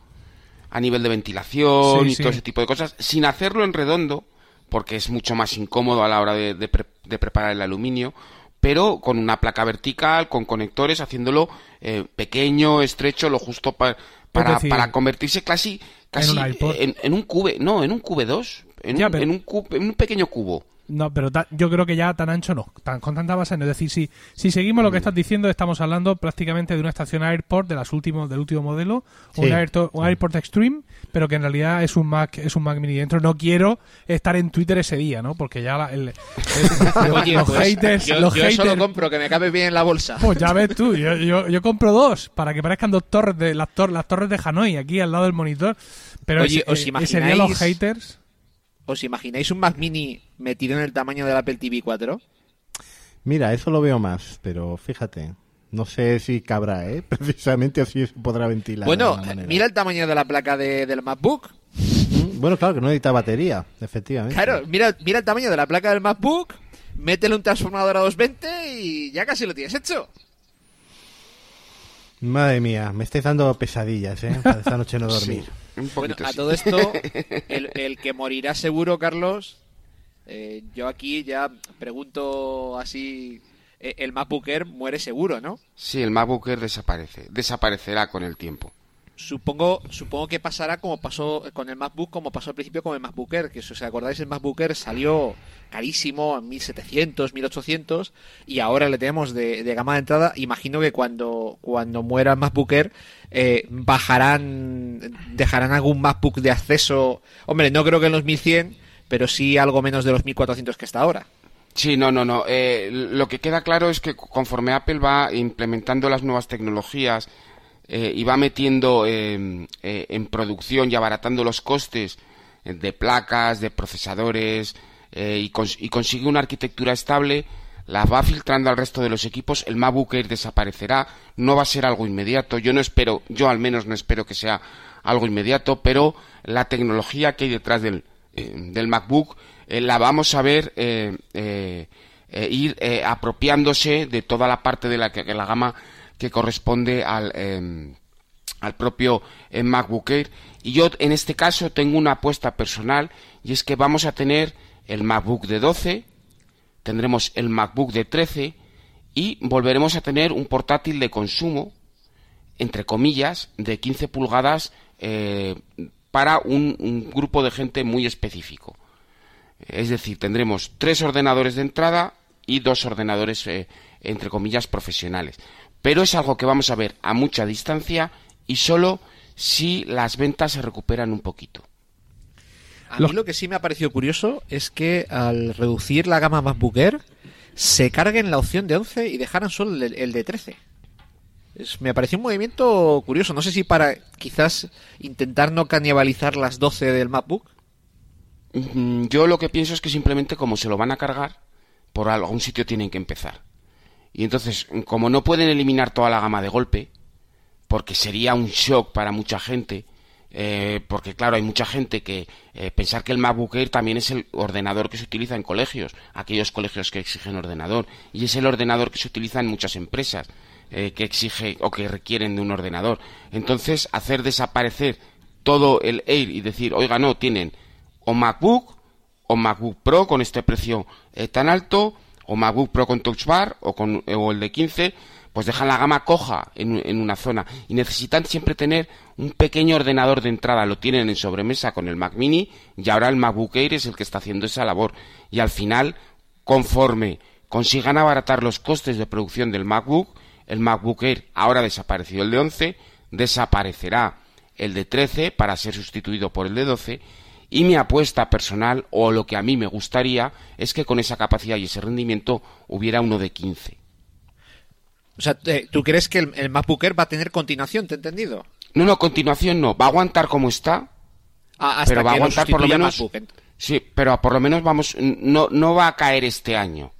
a nivel de ventilación Sí, y sí. todo ese tipo de cosas, sin hacerlo en redondo, porque es mucho más incómodo a la hora de, de pre- de preparar el aluminio, pero con una placa vertical, con conectores, haciéndolo eh, pequeño, estrecho, lo justo pa- para, decir, para convertirse casi, casi un en, en un cube, no, en un cube 2, en, Ya, un, pero- en, un cu- en un pequeño cubo. No, pero ta- yo creo que ya tan ancho no, tan, con tanta base no. Es decir, si, si seguimos Mm. lo que estás diciendo, estamos hablando prácticamente de una estación AirPort de las últimos, del último modelo, Sí, un, Airto- un AirPort Extreme, pero que en realidad es un Mac, es un Mac Mini dentro. No quiero estar en Twitter ese día, ¿no? Porque ya la- el- el- Oye, los pues, haters, yo, los yo eso lo haters- compro, que me cabe bien en la bolsa. pues ya ves tú, yo, yo, yo compro dos para que parezcan dos torres de las, tor- las torres de Hanoi aquí al lado del monitor. Pero Oye, ¿os eh, ese día los haters. ¿Os imagináis un Mac Mini metido en el tamaño del Apple TV 4? Mira, eso lo veo más, pero fíjate. No sé si cabrá, ¿eh? Precisamente así se podrá ventilar. Bueno, mira el tamaño de la placa de- del MacBook. Mm, Bueno, claro, que no necesita batería, efectivamente. Claro, mira, mira el tamaño de la placa del MacBook, métele un transformador a 220 y ya casi lo tienes hecho. Madre mía, me estáis dando pesadillas, ¿eh? Para esta noche no dormir. Un Bueno, a sí. todo esto, el, el que morirá seguro, Carlos, eh, yo aquí ya pregunto así, eh, el MacBook Air muere seguro, ¿no? Sí, el MacBook Air desaparece, desaparecerá con el tiempo. Supongo, supongo que pasará como pasó con el MacBook, como pasó al principio con el MacBook Air, que si os acordáis el MacBook Air salió carísimo, a 1700, 1800, y ahora le tenemos de, de gama de entrada. Imagino que cuando, cuando muera el MacBook Air, eh, bajarán, dejarán algún MacBook de acceso. Hombre, no creo que en los 1100, pero sí algo menos de los 1400 que está ahora. Sí, no, no, no. Eh, lo que queda claro es que conforme Apple va implementando las nuevas tecnologías eh, y va metiendo eh, eh, en producción y abaratando los costes de placas, de procesadores eh, y, cons- y consigue una arquitectura estable, la va filtrando al resto de los equipos, el MacBook Air desaparecerá, no va a ser algo inmediato, yo no espero, yo al menos no espero que sea algo inmediato, pero la tecnología que hay detrás del, eh, del MacBook eh, la vamos a ver eh, eh, eh, ir eh, apropiándose de toda la parte de la, de la gama que corresponde al, eh, al propio eh, MacBook Air. Y yo en este caso tengo una apuesta personal y es que vamos a tener el MacBook de 12, tendremos el MacBook de 13 y volveremos a tener un portátil de consumo, entre comillas, de 15 pulgadas eh, para un, un grupo de gente muy específico. Es decir, tendremos tres ordenadores de entrada y dos ordenadores, eh, entre comillas, profesionales. Pero es algo que vamos a ver a mucha distancia y solo si las ventas se recuperan un poquito. A mí lo que sí me ha parecido curioso es que al reducir la gama MacBook Air se carguen la opción de 11 y dejaran solo el, el de 13. Es- me pareció un movimiento curioso. No sé si para quizás intentar no canibalizar las 12 del MacBook. Mm, Yo lo que pienso es que simplemente como se lo van a cargar, por algún sitio tienen que empezar. Y entonces, como no pueden eliminar toda la gama de golpe, porque sería un shock para mucha gente, eh, porque claro, hay mucha gente que eh, pensar que el MacBook Air también es el ordenador que se utiliza en colegios, aquellos colegios que exigen ordenador, y es el ordenador que se utiliza en muchas empresas eh, que exige o que requieren de un ordenador. Entonces, hacer desaparecer todo el Air y decir, oiga, no, tienen o MacBook o MacBook Pro con este precio tan alto, o MacBook Pro con Touch Bar, o, con, o el de 15, pues dejan la gama coja en, en una zona. Y necesitan siempre tener un pequeño ordenador de entrada. Lo tienen en sobremesa con el Mac Mini, y ahora el MacBook Air es el que está haciendo esa labor. Y al final, conforme consigan abaratar los costes de producción del MacBook, el MacBook Air, ahora desaparecido el de 11, desaparecerá el de 13 para ser sustituido por el de 12 y mi apuesta personal o lo que a mí me gustaría es que con esa capacidad y ese rendimiento hubiera uno de 15. O sea, eh, ¿tú crees que el, el va a tener continuación? ¿Te he entendido? No, no, continuación no, va a aguantar como está, Ah, hasta pero va a aguantar por lo menos MacBook. Sí, pero por lo menos vamos no no va a caer este año.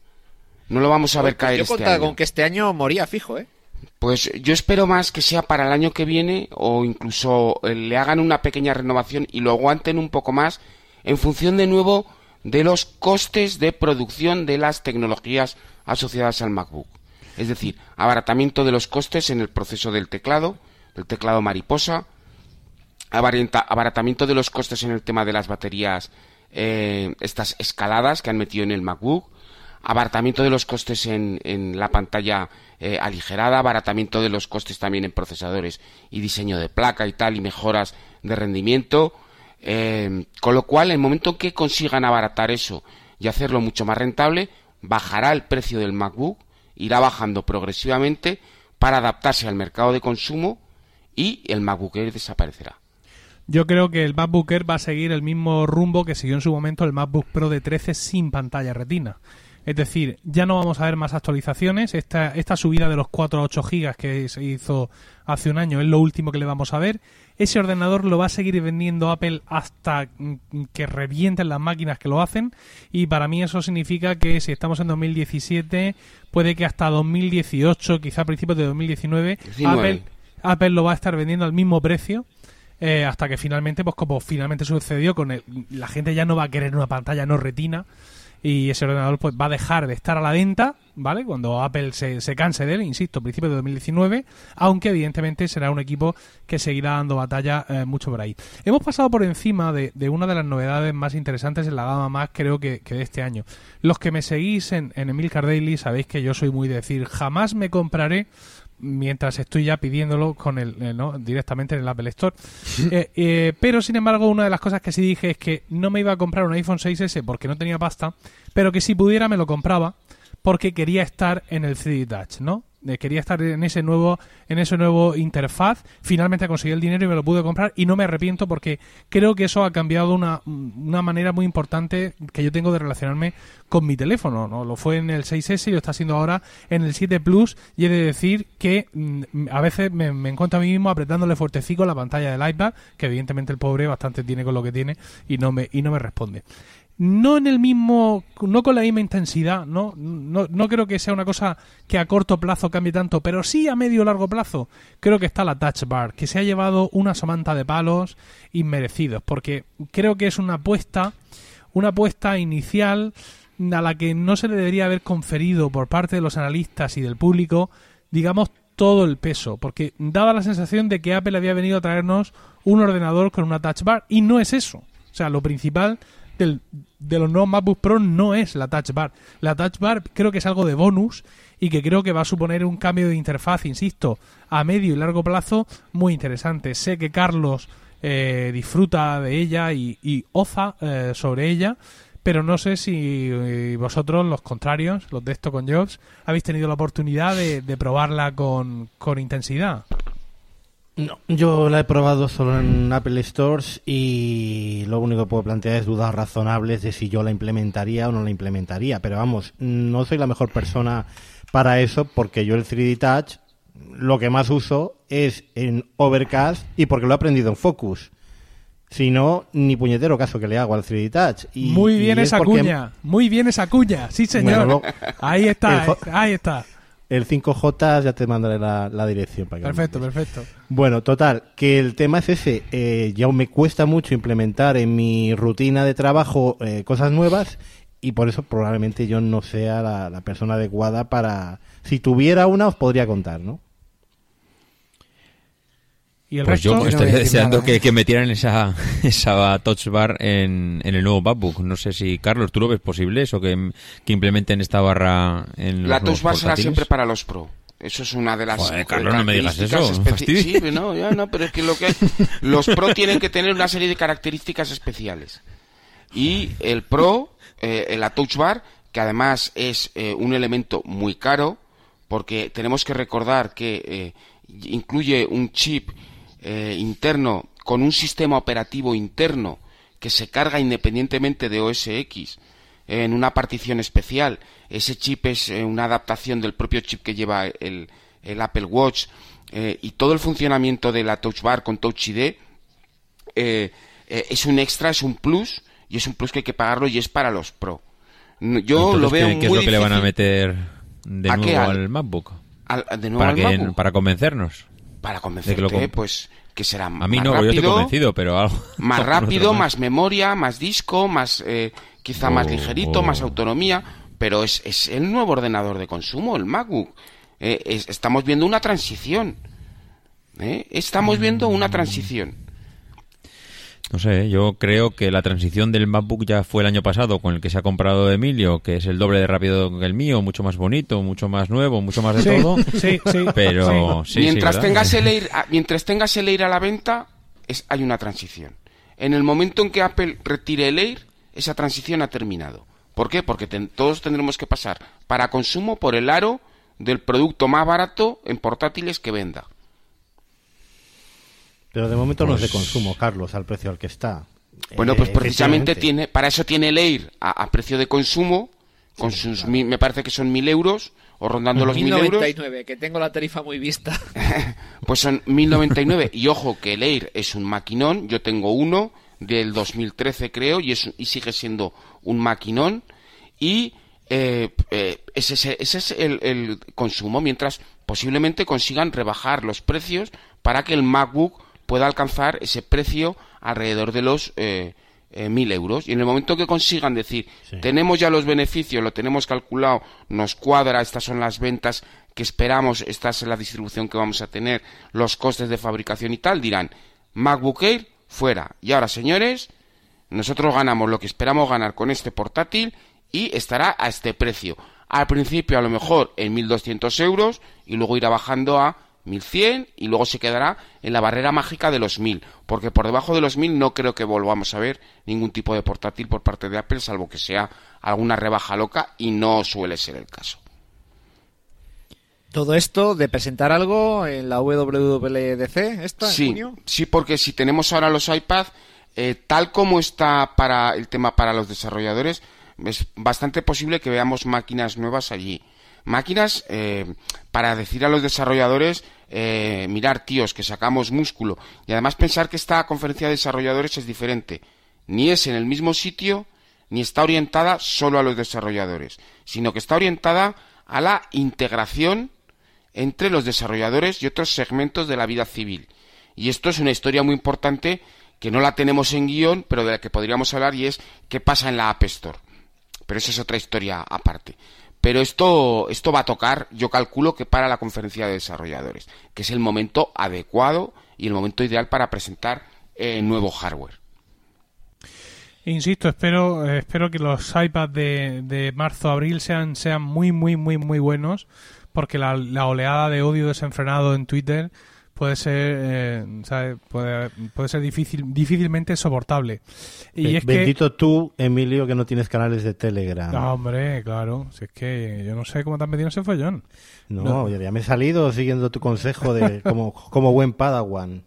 No lo vamos a ver Pues caer yo este contaba año. con que este año moría fijo, ¿eh? Pues yo espero más que sea para el año que viene o incluso eh, le hagan una pequeña renovación y lo aguanten un poco más en función de nuevo de los costes de producción de las tecnologías asociadas al MacBook. Es decir, abaratamiento de los costes en el proceso del teclado, del teclado mariposa, abaratamiento de los costes en el tema de las baterías, eh, estas escaladas que han metido en el MacBook, abaratamiento de los costes en, en la pantalla eh, aligerada, abaratamiento de los costes también en procesadores y diseño de placa y tal, y mejoras de rendimiento. eh, con lo cual, el momento en que consigan abaratar eso y hacerlo mucho más rentable, bajará el precio del MacBook, irá bajando progresivamente para adaptarse al mercado de consumo y el MacBook Air desaparecerá. Yo creo que el MacBook Air va a seguir el mismo rumbo que siguió en su momento el MacBook Pro de 13 sin pantalla retina. Es decir, ya no vamos a ver más actualizaciones. Esta, esta subida de los 4 a 8 gigas que se hizo hace un año es lo último que le vamos a ver. Ese ordenador lo va a seguir vendiendo Apple hasta mm, que revienten las máquinas que lo hacen. Y para mí eso significa que si estamos en 2017, puede que hasta 2018, quizá a principios de 2019, 19. Apple, Apple lo va a estar vendiendo al mismo precio. eh, hasta que finalmente, pues como finalmente sucedió con el, la gente ya no va a querer una pantalla no retina y ese ordenador pues va a dejar de estar a la venta, ¿vale? Cuando Apple se, se canse de él, insisto, a principios de 2019, aunque evidentemente será un equipo que seguirá dando batalla eh, mucho por ahí. Hemos pasado por encima de, de una de las novedades más interesantes en la gama más, creo que, que de este año. Los que me seguís en, en Emilcar Daily sabéis que yo soy muy de decir, jamás me compraré mientras estoy ya pidiéndolo con el, eh, ¿no? directamente en el Apple Store. Eh, eh, pero sin embargo, una de las cosas que sí dije es que no me iba a comprar un iPhone 6S porque no tenía pasta, pero que si pudiera me lo compraba porque quería estar en el 3D Touch, ¿no? Eh, quería estar en ese nuevo en ese nuevo interfaz. Finalmente conseguí el dinero y me lo pude comprar y no me arrepiento porque creo que eso ha cambiado una, una manera muy importante que yo tengo de relacionarme con mi teléfono. ¿no? Lo fue en el 6S y lo está haciendo ahora en el 7 Plus y he de decir que mm, a veces me, encuentro a mí mismo apretándole fuertecico la pantalla del iPad, que evidentemente el pobre bastante tiene con lo que tiene y no me, y no me responde no en el mismo, no con la misma intensidad, ¿no? No, no creo que sea una cosa que a corto plazo cambie tanto, pero sí a medio largo plazo creo que está la Touch Bar, que se ha llevado una somanta de palos inmerecidos, porque creo que es una apuesta, una apuesta inicial a la que no se le debería haber conferido por parte de los analistas y del público, digamos, todo el peso, porque daba la sensación de que Apple había venido a traernos un ordenador con una Touch Bar, y no es eso. O sea, lo principal del, de los nuevos MacBook Pro no es la Touch Bar. La Touch Bar creo que es algo de bonus y que creo que va a suponer un cambio de interfaz, insisto, a medio y largo plazo muy interesante. Sé que Carlos eh, disfruta de ella y, y oza eh, sobre ella, pero no sé si eh, vosotros, los contrarios, los de esto con Jobs, habéis tenido la oportunidad de, de probarla con, con intensidad. No, yo la he probado solo en Apple Stores y lo único que puedo plantear es dudas razonables de si yo la implementaría o no la implementaría. Pero vamos, no soy la mejor persona para eso porque yo el 3D Touch lo que más uso es en Overcast y porque lo he aprendido en Focus. Si no, ni puñetero caso que le hago al 3D Touch. Y, muy bien y es esa porque- cuña, muy bien esa cuña, sí señor. Bueno, ahí está, ahí está. El 5J ya te mandaré la, la dirección para que Perfecto, perfecto. Bueno, total, que el tema es ese. eh, ya me cuesta mucho implementar en mi rutina de trabajo eh, cosas nuevas y por eso probablemente yo no sea la, la persona adecuada para... Si tuviera una os podría contar, ¿no? Y el Pues resto, yo estaría deseando nada, que, ¿eh? que metieran esa, esa touch bar en, en el nuevo MacBook. No sé si, Carlos, ¿tú lo ves posible eso? Que, que implementen esta barra en La los Touch Bar será siempre para los Pro. Eso es una de las Joder, Carlos, no me digas características eso. Sí, no, ya no, pero es que lo que los Pro tienen que tener una serie de características especiales. Y el Pro, eh, la Touch Bar, que además es eh, un elemento muy caro, porque tenemos que recordar que eh, incluye un chip eh, interno con un sistema operativo interno que se carga independientemente de OS X eh, en una partición especial. Ese chip es eh, una adaptación del propio chip que lleva el, el Apple Watch eh, y todo el funcionamiento de la Touch Bar con Touch ID es un extra, es un plus y es un plus que hay que pagarlo y es para los Pro. Yo Entonces, lo veo ¿qué, qué es muy lo que le van a meter de nuevo ¿Al- al MacBook? al- de nuevo Para, al que, MacBook. para convencernos. Para que convencerte, lo comp- pues que será A mí más no, porque yo estoy rápido, convencido, pero algo. más rápido, más memoria, más disco, más eh, quizá más Oh, ligerito, oh. más autonomía, pero es, es el nuevo ordenador de consumo, el MacBook. Eh, es- estamos viendo una transición. ¿eh? Estamos viendo una transición. No sé, yo creo que la transición del MacBook ya fue el año pasado con el que se ha comprado Emilio, que es el doble de rápido que el mío, mucho más bonito, mucho más nuevo, mucho más de Sí, todo. sí, sí. Pero sí, sí, mientras tengas el Air, a- mientras tengas el Air a la venta, es, hay una transición. En el momento en que Apple retire el Air, esa transición ha terminado. ¿Por qué? Porque ten- todos tendremos que pasar para consumo por el aro del producto más barato en portátiles que venda. Pero de momento no es de Pues- consumo, Carlos, al precio al que está. Bueno, Eh, pues precisamente efectivamente. tiene, para eso tiene el Air a, a precio de consumo, con sus, mil- me parece que son mil euros, o rondando los mil euros. 1099, que tengo la tarifa muy vista. Pues son 1099. Y ojo, que el Air es un maquinón. Yo tengo uno del 2013, creo, y, es, y sigue siendo un maquinón. Y eh, eh, ese, es- ese es el, el consumo, mientras posiblemente consigan rebajar los precios para que el MacBook pueda alcanzar ese precio alrededor de los eh, eh, 1000 euros. Y en el momento que consigan decir, Sí. tenemos ya los beneficios, lo tenemos calculado, nos cuadra, estas son las ventas que esperamos, esta es la distribución que vamos a tener, los costes de fabricación y tal, dirán, MacBook Air fuera. Y ahora, señores, nosotros ganamos lo que esperamos ganar con este portátil y estará a este precio. Al principio a lo mejor en 1200 euros y luego irá bajando a 1100 y luego se quedará en la barrera mágica de los 1000. Porque por debajo de los 1000 no creo que volvamos a ver ningún tipo de portátil por parte de Apple salvo que sea alguna rebaja loca y no suele ser el caso. Todo esto de presentar algo en la WWDC, esta en Sí, junio. sí, porque si tenemos ahora los iPad, eh, tal como está para el tema para los desarrolladores, es bastante posible que veamos máquinas nuevas allí. Máquinas eh, para decir a los desarrolladores, eh, mirar, tíos, que sacamos músculo. Y además pensar que esta conferencia de desarrolladores es diferente. Ni es en el mismo sitio, ni está orientada solo a los desarrolladores, sino que está orientada a la integración entre los desarrolladores y otros segmentos de la vida civil. Y esto es una historia muy importante que no la tenemos en guion, pero de la que podríamos hablar y es qué pasa en la App Store. Pero eso es otra historia aparte. Pero esto, esto va a tocar, yo calculo que para la conferencia de desarrolladores, que es el momento adecuado y el momento ideal para presentar eh, nuevo hardware. Insisto, espero, espero que los iPads de, de marzo-abril sean, sean muy, muy, muy, muy buenos, porque la oleada de odio desenfrenado en Twitter puede ser, eh. Puede, puede ser difícil, difícilmente soportable. Y Be- es que Bendito tú, Emilio, que no tienes canales de Telegram. Ah, hombre, claro. Si es que yo no sé cómo te has metido ese follón. No, No. ya me he salido siguiendo tu consejo de como, como buen Padawan.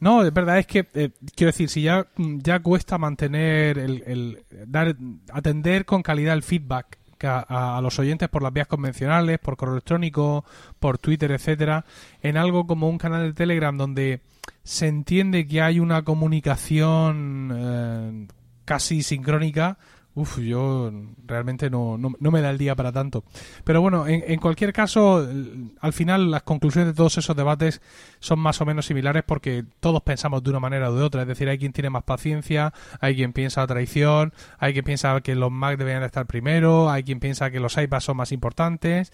No, es verdad, es que, eh, quiero decir, si ya, ya cuesta mantener el, el dar, atender con calidad el feedback a, los oyentes por las vías convencionales, por correo electrónico, por Twitter, etcétera, en algo como un canal de Telegram donde se entiende que hay una comunicación eh, casi sincrónica, Uf, yo realmente no, no, no me da el día para tanto. Pero bueno, en, en cualquier caso, al final las conclusiones de todos esos debates son más o menos similares porque todos pensamos de una manera o de otra. Es decir, hay quien tiene más paciencia, hay quien piensa traición, hay quien piensa que los Mac deberían de estar primero, hay quien piensa que los iPads son más importantes.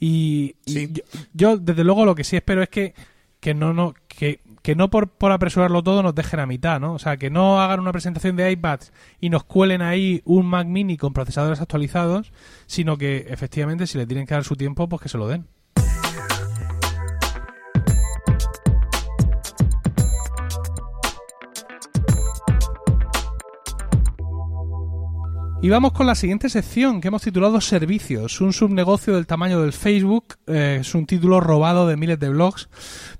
Y, y yo, yo, desde luego, lo que sí espero es que, que no, no, que, que no por, por apresurarlo todo nos dejen a mitad, ¿no? O sea, que no hagan una presentación de iPads y nos cuelen ahí un Mac Mini con procesadores actualizados, sino que efectivamente si le tienen que dar su tiempo, pues que se lo den. Y vamos con la siguiente sección que hemos titulado Servicios, un subnegocio del tamaño del Facebook. Eh, es un título robado de miles de blogs,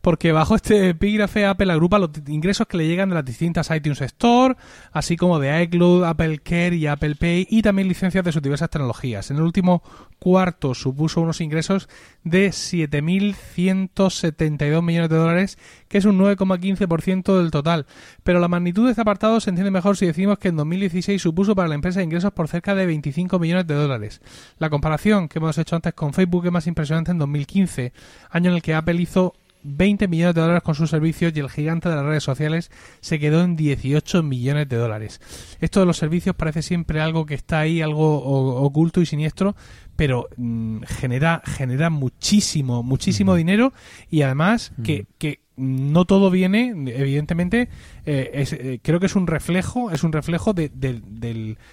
porque bajo este epígrafe Apple agrupa los ingresos que le llegan de las distintas iTunes Store, así como de iCloud, Apple Care y Apple Pay, y también licencias de sus diversas tecnologías. En el último cuarto supuso unos ingresos de 7.172 millones de dólares, que es un 9,15% del total. Pero la magnitud de este apartado se entiende mejor si decimos que en 2016 supuso para la empresa ingresos por cerca de 25 millones de dólares. La comparación que hemos hecho antes con Facebook es más impresionante en 2015, año en el que Apple hizo 20 millones de dólares con sus servicios y el gigante de las redes sociales se quedó en 18 millones de dólares. Esto de los servicios parece siempre algo que está ahí, algo oculto y siniestro, pero mm, genera, genera muchísimo, muchísimo dinero y además que, que no todo viene, evidentemente, eh, es, eh, creo que es un reflejo, es un reflejo de- del-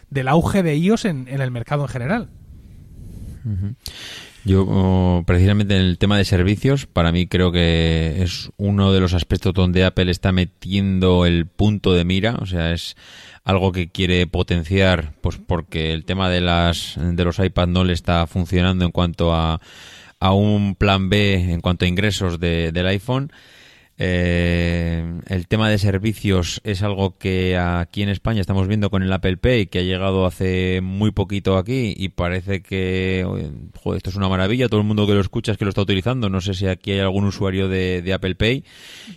del, auge de iOS en, el mercado en general. Yo, oh, precisamente en el tema de servicios, para mí creo que es uno de los aspectos donde Apple está metiendo el punto de mira, o sea, es algo que quiere potenciar, pues porque el tema de las de los iPad no le está funcionando en cuanto a, a un plan B en cuanto a ingresos de- del iPhone. Eh, el tema de servicios es algo que aquí en España estamos viendo con el Apple Pay, que ha llegado hace muy poquito aquí y parece que joder, esto es una maravilla. Todo el mundo que lo escucha es que lo está utilizando. No sé si aquí hay algún usuario de, de Apple Pay.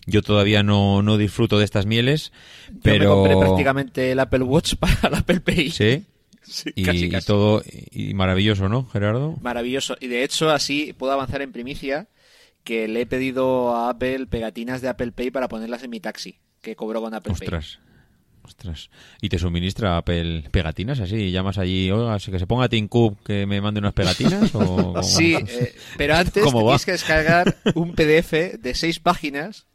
Yo todavía no, no disfruto de estas mieles, Yo pero me compré prácticamente el Apple Watch para el Apple Pay. sí. Sí, Y, casi, y casi. todo y maravilloso, ¿no, Gerardo? Maravilloso. Y de hecho, así puedo avanzar en primicia que le he pedido a Apple pegatinas de Apple Pay para ponerlas en mi taxi, que cobró con Apple Pay. Ostras. Ostras. ¿Y te suministra Apple pegatinas así? ¿Llamas allí, oiga, así que se ponga Tim Cook que me mande unas pegatinas? o? Sí, eh, pero antes tienes que descargar un PDF de seis páginas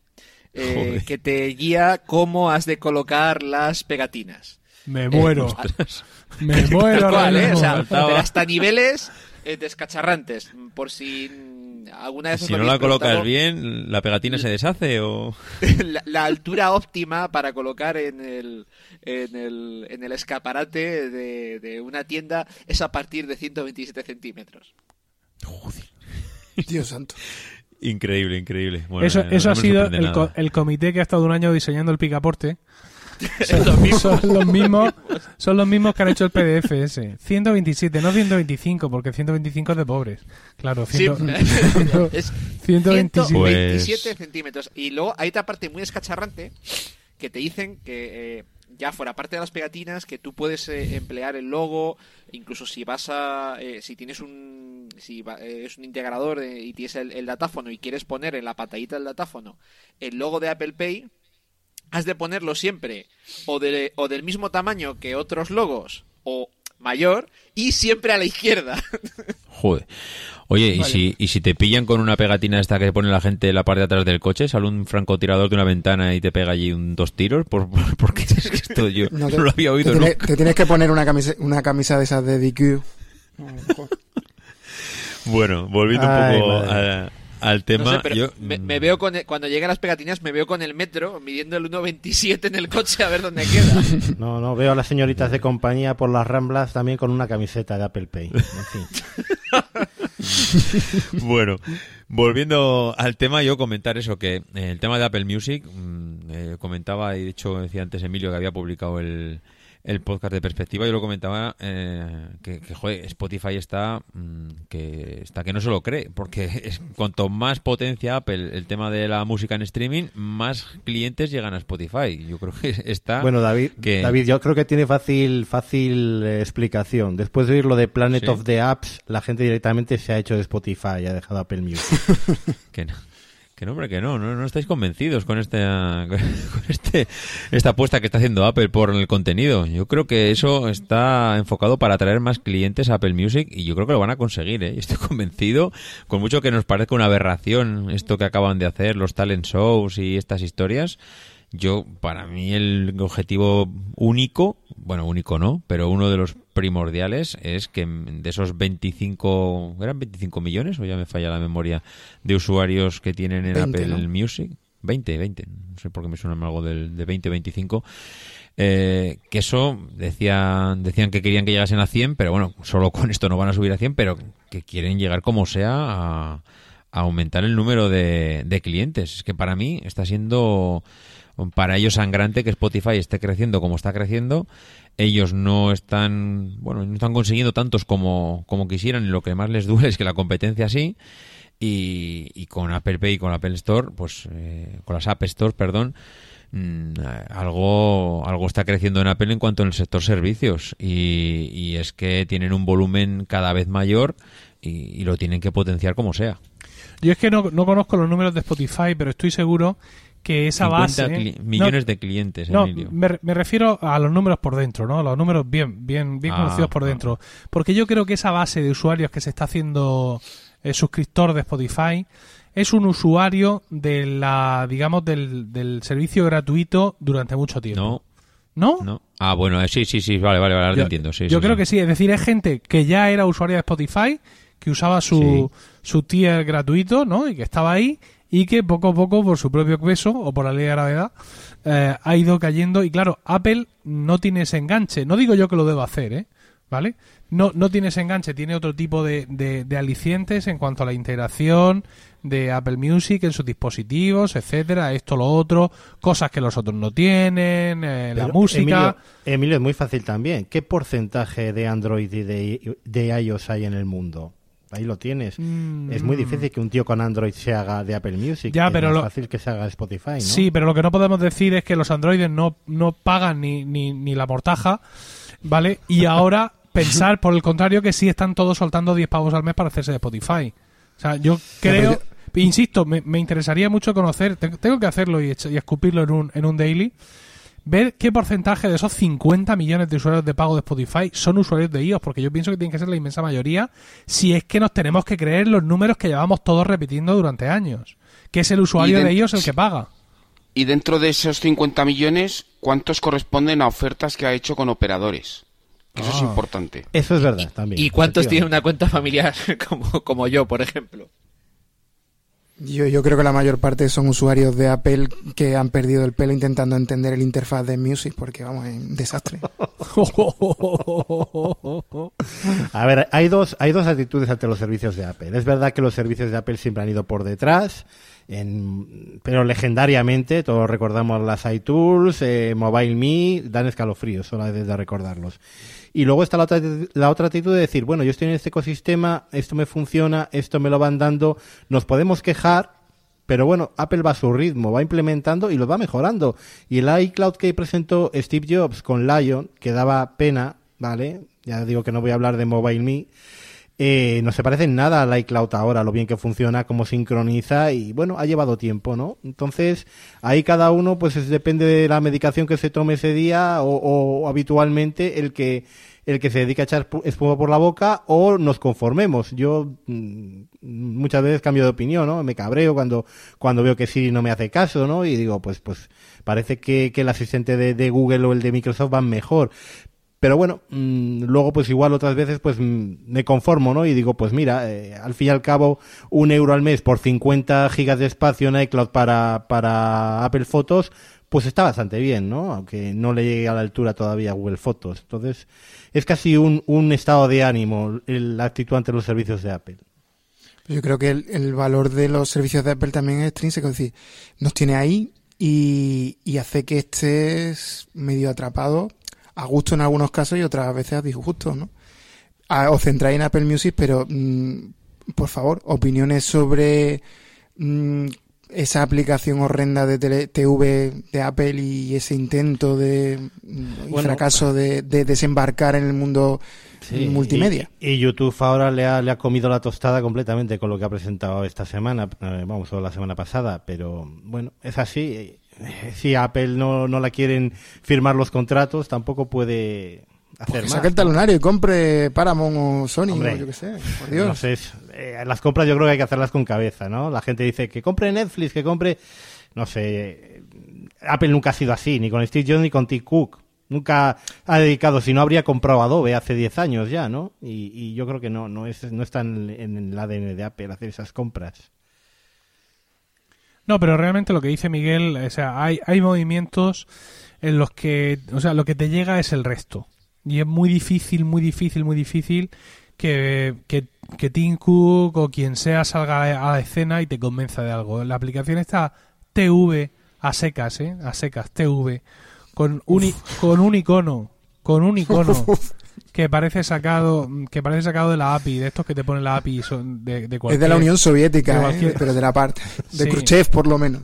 eh, que te guía cómo has de colocar las pegatinas. Me muero. Ostras. Me muero. Tal cual, ahora ¿eh? O sea, pero hasta niveles eh, descacharrantes. Por si alguna vez os Si no la colocas preguntado, bien, ¿la pegatina se deshace o...? la, la altura óptima para colocar en el, en el, en el escaparate de, de una tienda es a partir de 127 centímetros. Dios santo. Increíble, increíble. Bueno, eso no- eso no ha sido el comité que ha estado un año diseñando el picaporte. Son los mismos. Son los mismos, son los mismos que han hecho el PDF ese. 127, no 125, porque 125 es de pobres. Claro, Sí, 100 es 127. 127 Pues- centímetros. Y luego hay otra parte muy escacharrante que te dicen que eh, ya fuera parte de las pegatinas que tú puedes eh, emplear el logo, incluso si vas a, eh, si tienes un, si va- eh, es un integrador eh, y tienes el, el datáfono y quieres poner en la pantallita del datáfono el logo de Apple Pay, has de ponerlo siempre o, de, o del mismo tamaño que otros logos o mayor y siempre a la izquierda. Joder. Oye, ¿y, si, ¿y si te pillan con una pegatina esta que pone la gente en la parte de atrás del coche? ¿Sale un francotirador de una ventana y te pega allí un, dos tiros? ¿Por, por- porque es que esto yo no, te- lo había te, oído nunca. te tienes que poner una camisa, una camisa de esas de DQ. Bueno, volviendo Ay, un poco madre. a- al tema, No sé, pero yo... me, me veo con el- cuando llegue a las pegatinas me veo con el metro midiendo el 1.27 en el coche a ver dónde queda. No, no, veo a las señoritas de compañía por las ramblas también con una camiseta de Apple Pay. En fin. Bueno, volviendo al tema, yo comentar eso, que el tema de Apple Music, mm, eh, comentaba, y de hecho decía antes Emilio que había publicado el, el podcast de perspectiva, yo lo comentaba eh, que, que, joder, Spotify está mm, que está que no se lo cree, porque es, cuanto más potencia Apple el tema de la música en streaming, más clientes llegan a Spotify. Yo creo que está... Bueno, David, que- David, yo creo que tiene fácil, fácil eh, explicación. Después de oír lo de Planet Sí. of the Apps, la gente directamente se ha hecho de Spotify y ha dejado Apple Music. Que no, que no, hombre, que no, no, no estáis convencidos con este, con este, esta apuesta que está haciendo Apple por el contenido. Yo creo que eso está enfocado para atraer más clientes a Apple Music y yo creo que lo van a conseguir, ¿eh? Estoy convencido, con mucho que nos parezca una aberración esto que acaban de hacer, los talent shows y estas historias. Yo, para mí, el objetivo único, bueno, único no, pero uno de los primordiales es que de esos 25, ¿eran 25 millones o ya me falla la memoria de usuarios que tienen en 20, Apple ¿no? Music? 20, 20, no sé por qué me suena algo del, de 20, 25. Eh, que eso decían, decían que querían que llegasen a 100, pero bueno, solo con esto no van a subir a 100, pero que quieren llegar como sea a, a aumentar el número de, de clientes. Es que para mí está siendo para ellos sangrante que Spotify esté creciendo como está creciendo. Ellos no están, bueno, no están consiguiendo tantos como, como quisieran y lo que más les duele es que la competencia sí. Y, con Apple Pay y con Apple Store, pues eh, con las App Stores, perdón, mm, algo, algo está creciendo en Apple en cuanto el sector servicios. Y, y es que tienen un volumen cada vez mayor y, y lo tienen que potenciar como sea. Yo es que no, no conozco los números de Spotify, pero estoy seguro que esa 50 base... No, millones de clientes, No, Emilio. me, me refiero a los números por dentro, ¿no? Los números bien, bien, bien Ah, conocidos por ah. dentro. Porque yo creo que esa base de usuarios que se está haciendo eh, suscriptor de Spotify es un usuario de la, digamos, del, del servicio gratuito durante mucho tiempo. No, ¿No? no. Ah, bueno, eh, sí, sí, sí, vale, vale, vale, ahora te Yo, entiendo. Sí, yo sí, creo sí. que sí, es decir, es gente que ya era usuaria de Spotify, que usaba su, su tier gratuito, ¿no? Y que estaba ahí y que poco a poco, por su propio peso o por la ley de gravedad, eh, ha ido cayendo. Y claro, Apple no tiene ese enganche. No digo yo que lo deba hacer, ¿eh? ¿Vale? No, no tiene ese enganche, tiene otro tipo de, de, de alicientes en cuanto a la integración de Apple Music en sus dispositivos, etcétera, esto, lo otro, cosas que los otros no tienen, eh, la música. Emilio, Emilio, es muy fácil también. ¿Qué porcentaje de Android y de, de iOS hay en el mundo? Ahí lo tienes. Es muy difícil que un tío con Android se haga de Apple Music. Ya, es pero más lo- fácil que se haga de Spotify, ¿no? Sí, pero lo que no podemos decir es que los androides no, no pagan ni, ni, ni la mortaja, ¿vale? Y ahora pensar, por el contrario, que sí están todos soltando 10 pavos al mes para hacerse de Spotify. O sea, yo creo, insisto, me, me interesaría mucho conocer, te- tengo que hacerlo y, y escupirlo en un, en un daily, ver qué porcentaje de esos 50 millones de usuarios de pago de Spotify son usuarios de iOS, porque yo pienso que tiene que ser la inmensa mayoría, si es que nos tenemos que creer los números que llevamos todos repitiendo durante años, que es el usuario de- de iOS el que paga. Y dentro de esos 50 millones, ¿cuántos corresponden a ofertas que ha hecho con operadores? Que Eso es Ah. importante. Eso es verdad también. ¿Y cuántos tienen una cuenta familiar como, como yo, por ejemplo? Yo, yo creo que la mayor parte son usuarios de Apple que han perdido el pelo intentando entender el interfaz de Music, porque vamos, es un desastre. A ver, hay dos, hay dos actitudes ante los servicios de Apple. Es verdad que los servicios de Apple siempre han ido por detrás, en- pero legendariamente, todos recordamos las iTools, eh, MobileMe, dan escalofríos, solo de recordarlos. Y luego está la otra, la otra actitud de decir, bueno, yo estoy en este ecosistema, esto me funciona, esto me lo van dando, nos podemos quejar, pero bueno, Apple va a su ritmo, va implementando y lo va mejorando. Y el iCloud que presentó Steve Jobs con Lion, que daba pena, ¿vale? Ya digo que no voy a hablar de MobileMe. Eh, no se parece en nada al iCloud ahora, lo bien que funciona, cómo sincroniza y bueno, ha llevado tiempo, ¿no? Entonces, ahí cada uno, pues es- depende de la medicación que se tome ese día o, habitualmente el que el que se dedica a echar pu- espuma por la boca o nos conformemos. Yo mm, muchas veces cambio de opinión, ¿no? Me cabreo cuando, cuando veo que Siri no me hace caso, ¿no? Y digo, pues, pues parece que, el asistente de Google o el de Microsoft van mejor. Pero bueno, mm, luego pues igual otras veces pues mm, me conformo, ¿no? Y digo, pues mira, eh, al fin y al cabo, un euro al mes por 50 gigas de espacio en iCloud para, para Apple Fotos, pues está bastante bien, ¿no? Aunque no le llegue a la altura todavía Google Fotos. Entonces, es casi un, un estado de ánimo la actitud ante los servicios de Apple. Yo creo que el, el valor de los servicios de Apple también es extrínseco, es decir, nos tiene ahí y, y hace que estés medio atrapado, a gusto en algunos casos y otras veces a disgusto, ¿no? A- os centráis en Apple Music, pero mm, por favor, opiniones sobre mm, esa aplicación horrenda de tele- TV de Apple y ese intento de mm, y Bueno. fracaso de, de desembarcar en el mundo multimedia. Y, y YouTube ahora le ha, le ha comido la tostada completamente con lo que ha presentado esta semana, eh, vamos, o la semana pasada, pero bueno, es así. Si Apple no, no la quieren firmar los contratos, tampoco puede hacer Que más. saque el talonario y compre Paramount o Sony Hombre, o yo qué sé, por Dios. No sé, eh, las compras yo creo que hay que hacerlas con cabeza, ¿no? La gente dice que compre Netflix, que compre, no sé, Apple nunca ha sido así, ni con Steve Jobs ni con Tim Cook. Nunca ha dedicado, si no habría comprado Adobe hace 10 años ya, ¿no? Y, y yo creo que no, no, es, no está en, en el ADN de Apple hacer esas compras. No, pero realmente lo que dice Miguel, o sea, hay, hay movimientos en los que, o sea, lo que te llega es el resto. Y es muy difícil, muy difícil, muy difícil que, que, que Tim Cook o quien sea salga a la escena y te convenza de algo. La aplicación está TV a secas, ¿eh? A secas, TV. Con un, con un icono, con un icono que parece sacado que parece sacado de la API, de estos que te ponen la API son de, de es de cualquier- la Unión Soviética, de ¿eh? cualquier- pero de la parte de Sí. Khrushchev por lo menos.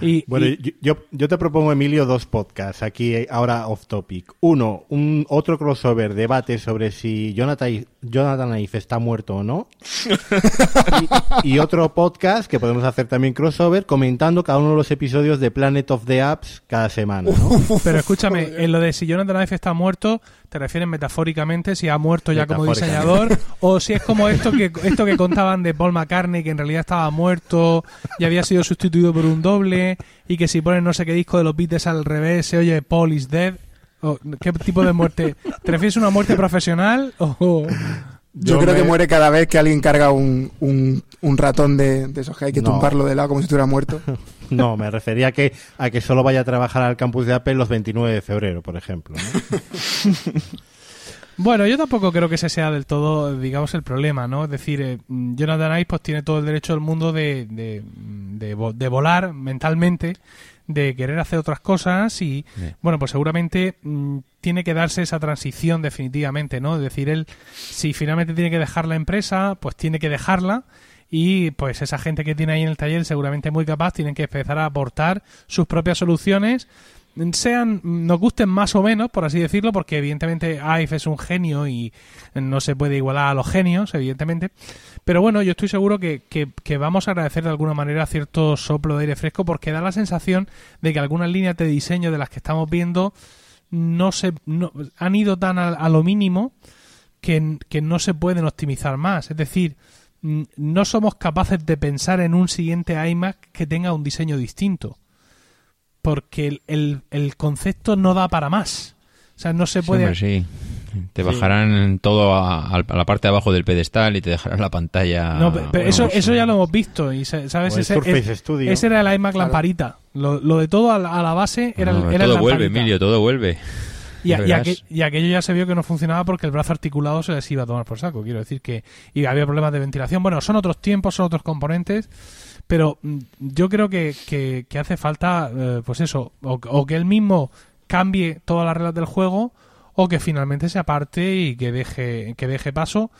Y, Bueno, y- yo, yo, te propongo, Emilio, dos podcasts aquí ahora off topic. Uno, un otro crossover, debate sobre si Jonathan, Jonathan Ive está muerto o no. y, y otro podcast que podemos hacer también crossover comentando cada uno de los episodios de Planet of the Apps cada semana. ¿no? Pero escúchame, en lo de si Jonathan Ive está muerto, ¿te refieres metafóricamente si ha muerto ya como diseñador? ¿O si es como esto que, esto que contaban de Paul McCartney, que en realidad estaba muerto y había sido sustituido por un doble? Y que si pones no sé qué disco de los Beatles al revés se oye Paul is dead. ¿O ¿Qué tipo de muerte? ¿Te refieres a una muerte profesional? O... Yo, Yo creo me- que muere cada vez que alguien carga un, un, un ratón de, de esos que hay que No. tumbarlo de lado como si estuviera muerto. No, me refería a que, a que solo vaya a trabajar al campus de Apple los 29 de febrero, por ejemplo. ¿no? Bueno, yo tampoco creo que ese sea del todo, digamos, el problema, ¿no? Es decir, eh, Jonathan Ive pues, tiene todo el derecho del mundo de, de, de de volar mentalmente, de querer hacer otras cosas y, Sí. bueno, pues seguramente mm, tiene que darse esa transición definitivamente, ¿no? Es decir, él, si finalmente tiene que dejar la empresa, pues tiene que dejarla y pues esa gente que tiene ahí en el taller seguramente muy capaz tienen que empezar a aportar sus propias soluciones sean nos gusten más o menos por así decirlo porque evidentemente Ive es un genio y no se puede igualar a los genios evidentemente. Pero bueno yo estoy seguro que, que, que vamos a agradecer de alguna manera cierto soplo de aire fresco porque da la sensación de que algunas líneas de diseño de las que estamos viendo no se no- han ido tan a, a lo mínimo que, que no se pueden optimizar más. Es decir no somos capaces de pensar en un siguiente iMac que tenga un diseño distinto porque el, el, el concepto no da para más. O sea, no se Sí, puede... hombre, sí. Te bajarán todo a, a la parte de abajo del pedestal y te dejarán la pantalla. No, pe- pero eso, eso ya lo hemos visto. y sa- ¿sabes? Ese, Surface es- Studio. ese era el iMac lamparita. Lo, lo de todo a la, a la base era, el- no, era el todo vuelve. Emilio, todo vuelve. Y, Ya a- y verás. aqu- y aquello ya se vio que no funcionaba porque el brazo articulado se les iba a tomar por saco. Quiero decir que y había problemas de ventilación. Bueno, son otros tiempos, son otros componentes. Pero mm, yo creo que, que- hace falta, eh, pues eso, o, o que él mismo cambie todas las reglas del juego o que finalmente se aparte y que deje, que deje paso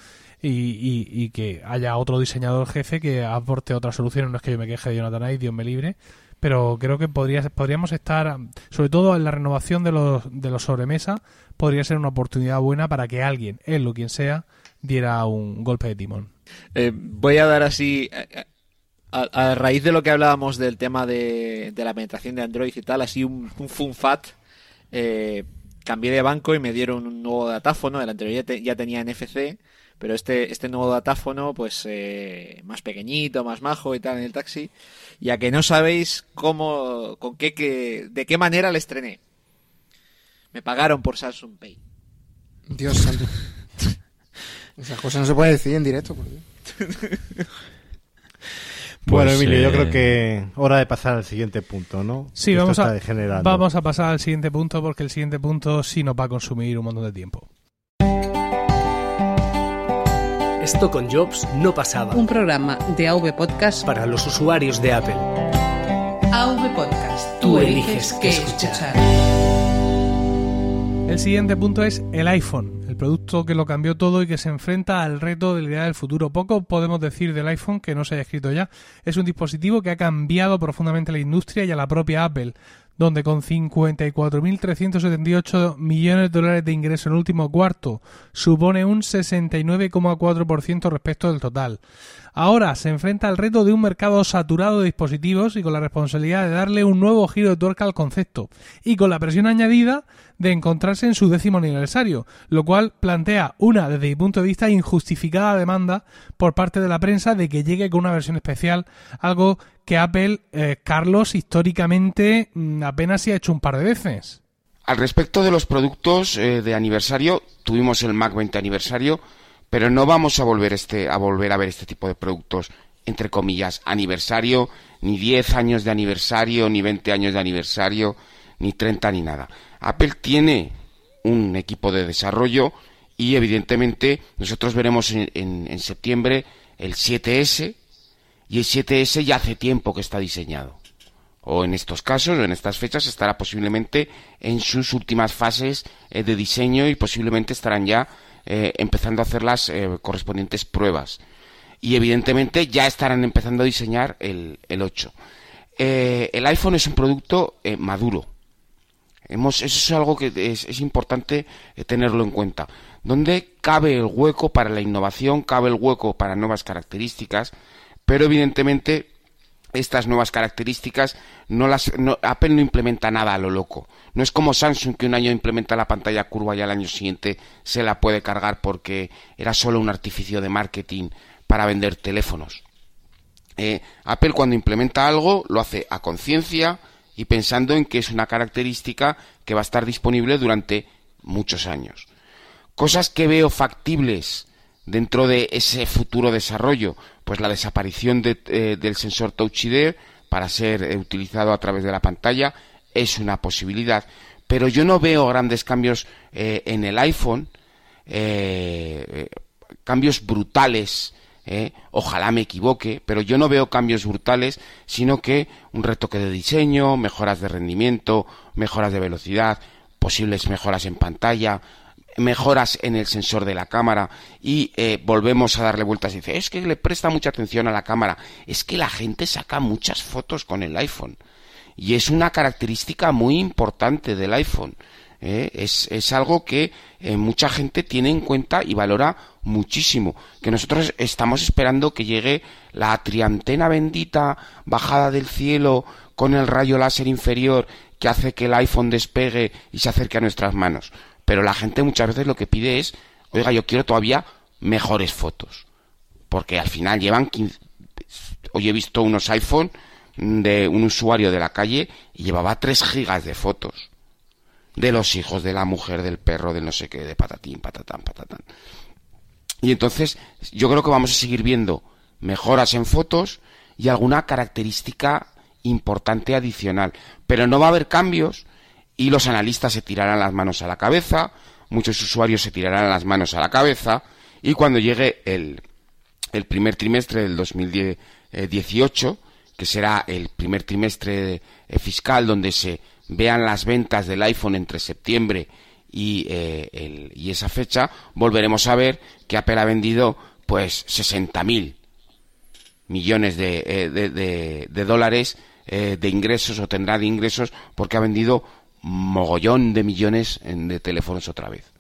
y, y- que haya otro diseñador jefe que aporte otras soluciones. No es que yo me queje de Jonathan Ive, Dios me libre, pero creo que podría, podríamos estar, sobre todo en la renovación de los, de los sobremesa, podría ser una oportunidad buena para que alguien, él o quien sea, diera un golpe de timón. Eh, voy a dar así, eh, a, a raíz de lo que hablábamos del tema de, de la penetración de Android y tal, así un, un fun fact. eh, cambié de banco y me dieron un nuevo datáfono. El anterior ya, te- ya tenía NFC, pero este, este nuevo datáfono, pues eh, más pequeñito, más majo y tal en el taxi. Ya que no sabéis cómo, con qué, que, de qué manera le estrené. Me pagaron por Samsung Pay. Dios santo. Esas cosas no se pueden decir en directo, por Dios. bueno, Pues, Emilio, yo eh, creo que hora de pasar al siguiente punto, ¿no? Sí, Esto vamos está a, degenerando. vamos a pasar al siguiente punto porque el siguiente punto sí nos va a consumir un montón de tiempo. Esto con Jobs no pasaba. Un programa de AV Podcast. Para los usuarios de Apple. AV Podcast. Tú eliges qué escuchar. El siguiente punto es el iPhone, el producto que lo cambió todo y que se enfrenta al reto de la idea del futuro. Poco podemos decir del iPhone que no se haya escrito ya. Es un dispositivo que ha cambiado profundamente la industria y a la propia Apple, donde con 54.378 millones de dólares de ingreso en el último cuarto supone un 69,4% respecto del total. Ahora se enfrenta al reto de un mercado saturado de dispositivos y con la responsabilidad de darle un nuevo giro de tuerca al concepto y con la presión añadida de encontrarse en su décimo aniversario, lo cual plantea una, desde mi punto de vista, injustificada demanda por parte de la prensa de que llegue con una versión especial, algo que Apple, eh, Carlos, históricamente mm, apenas se ha hecho un par de veces. Al respecto de los productos eh, de aniversario, tuvimos el Mac 20 aniversario, pero no vamos a volver este a volver a ver este tipo de productos entre comillas aniversario, ni 10 años de aniversario, ni 20 años de aniversario, ni 30 ni nada. Apple tiene un equipo de desarrollo y evidentemente nosotros veremos en, septiembre el 7S y el 7S ya hace tiempo que está diseñado. O en estos casos o en estas fechas estará posiblemente en sus últimas fases eh, de diseño y posiblemente estarán ya eh, empezando a hacer las eh, correspondientes pruebas. Y evidentemente ya estarán empezando a diseñar el, el 8 Eh, el iPhone es un producto maduro Hemos, eso es algo que es, importante eh, tenerlo en cuenta. Donde cabe el hueco para la innovación, cabe el hueco para nuevas características, pero evidentemente estas nuevas características no las no- Apple no implementa nada a lo loco. No es como Samsung que un año implementa la pantalla curva y al año siguiente se la puede cargar porque era solo un artificio de marketing para vender teléfonos. Eh, Apple cuando implementa algo lo hace a conciencia y pensando en que es una característica que va a estar disponible durante muchos años. Cosas que veo factibles dentro de ese futuro desarrollo, pues la desaparición de, eh, del sensor Touch ID para ser eh, utilizado a través de la pantalla es una posibilidad, pero yo no veo grandes cambios eh, en el iPhone, cambios brutales. Eh, Ojalá me equivoque, pero yo no veo cambios brutales, sino que un retoque de diseño, mejoras de rendimiento, mejoras de velocidad, posibles mejoras en pantalla, mejoras en el sensor de la cámara y eh, volvemos a darle vueltas y dice, es que le presta mucha atención a la cámara, es que la gente saca muchas fotos con el iPhone y es una característica muy importante del iPhone. ¿Eh? Es, es algo que eh, mucha gente tiene en cuenta y valora muchísimo. Que nosotros estamos esperando que llegue la triantena bendita bajada del cielo con el rayo láser inferior que hace que el iPhone despegue y se acerque a nuestras manos. Pero la gente muchas veces lo que pide es, oiga, yo quiero todavía mejores fotos. Porque al final llevan 15... Hoy he visto unos iPhone de un usuario de la calle y llevaba 3 gigas de fotos. De los hijos, de la mujer, del perro, de no sé qué, de patatín, patatán, patatán. Y entonces yo creo que vamos a seguir viendo mejoras en fotos y alguna característica importante adicional. Pero no va a haber cambios y los analistas se tirarán las manos a la cabeza, muchos usuarios se tirarán las manos a la cabeza y cuando llegue el, el primer trimestre del 2018, que será el primer trimestre eh, fiscal donde se vean las ventas del iPhone entre septiembre y, eh, y esa fecha, volveremos a ver que Apple ha vendido pues 60.000 millones de, eh, dólares eh, de ingresos o tendrá de ingresos porque ha vendido mogollón de millones de teléfonos otra vez.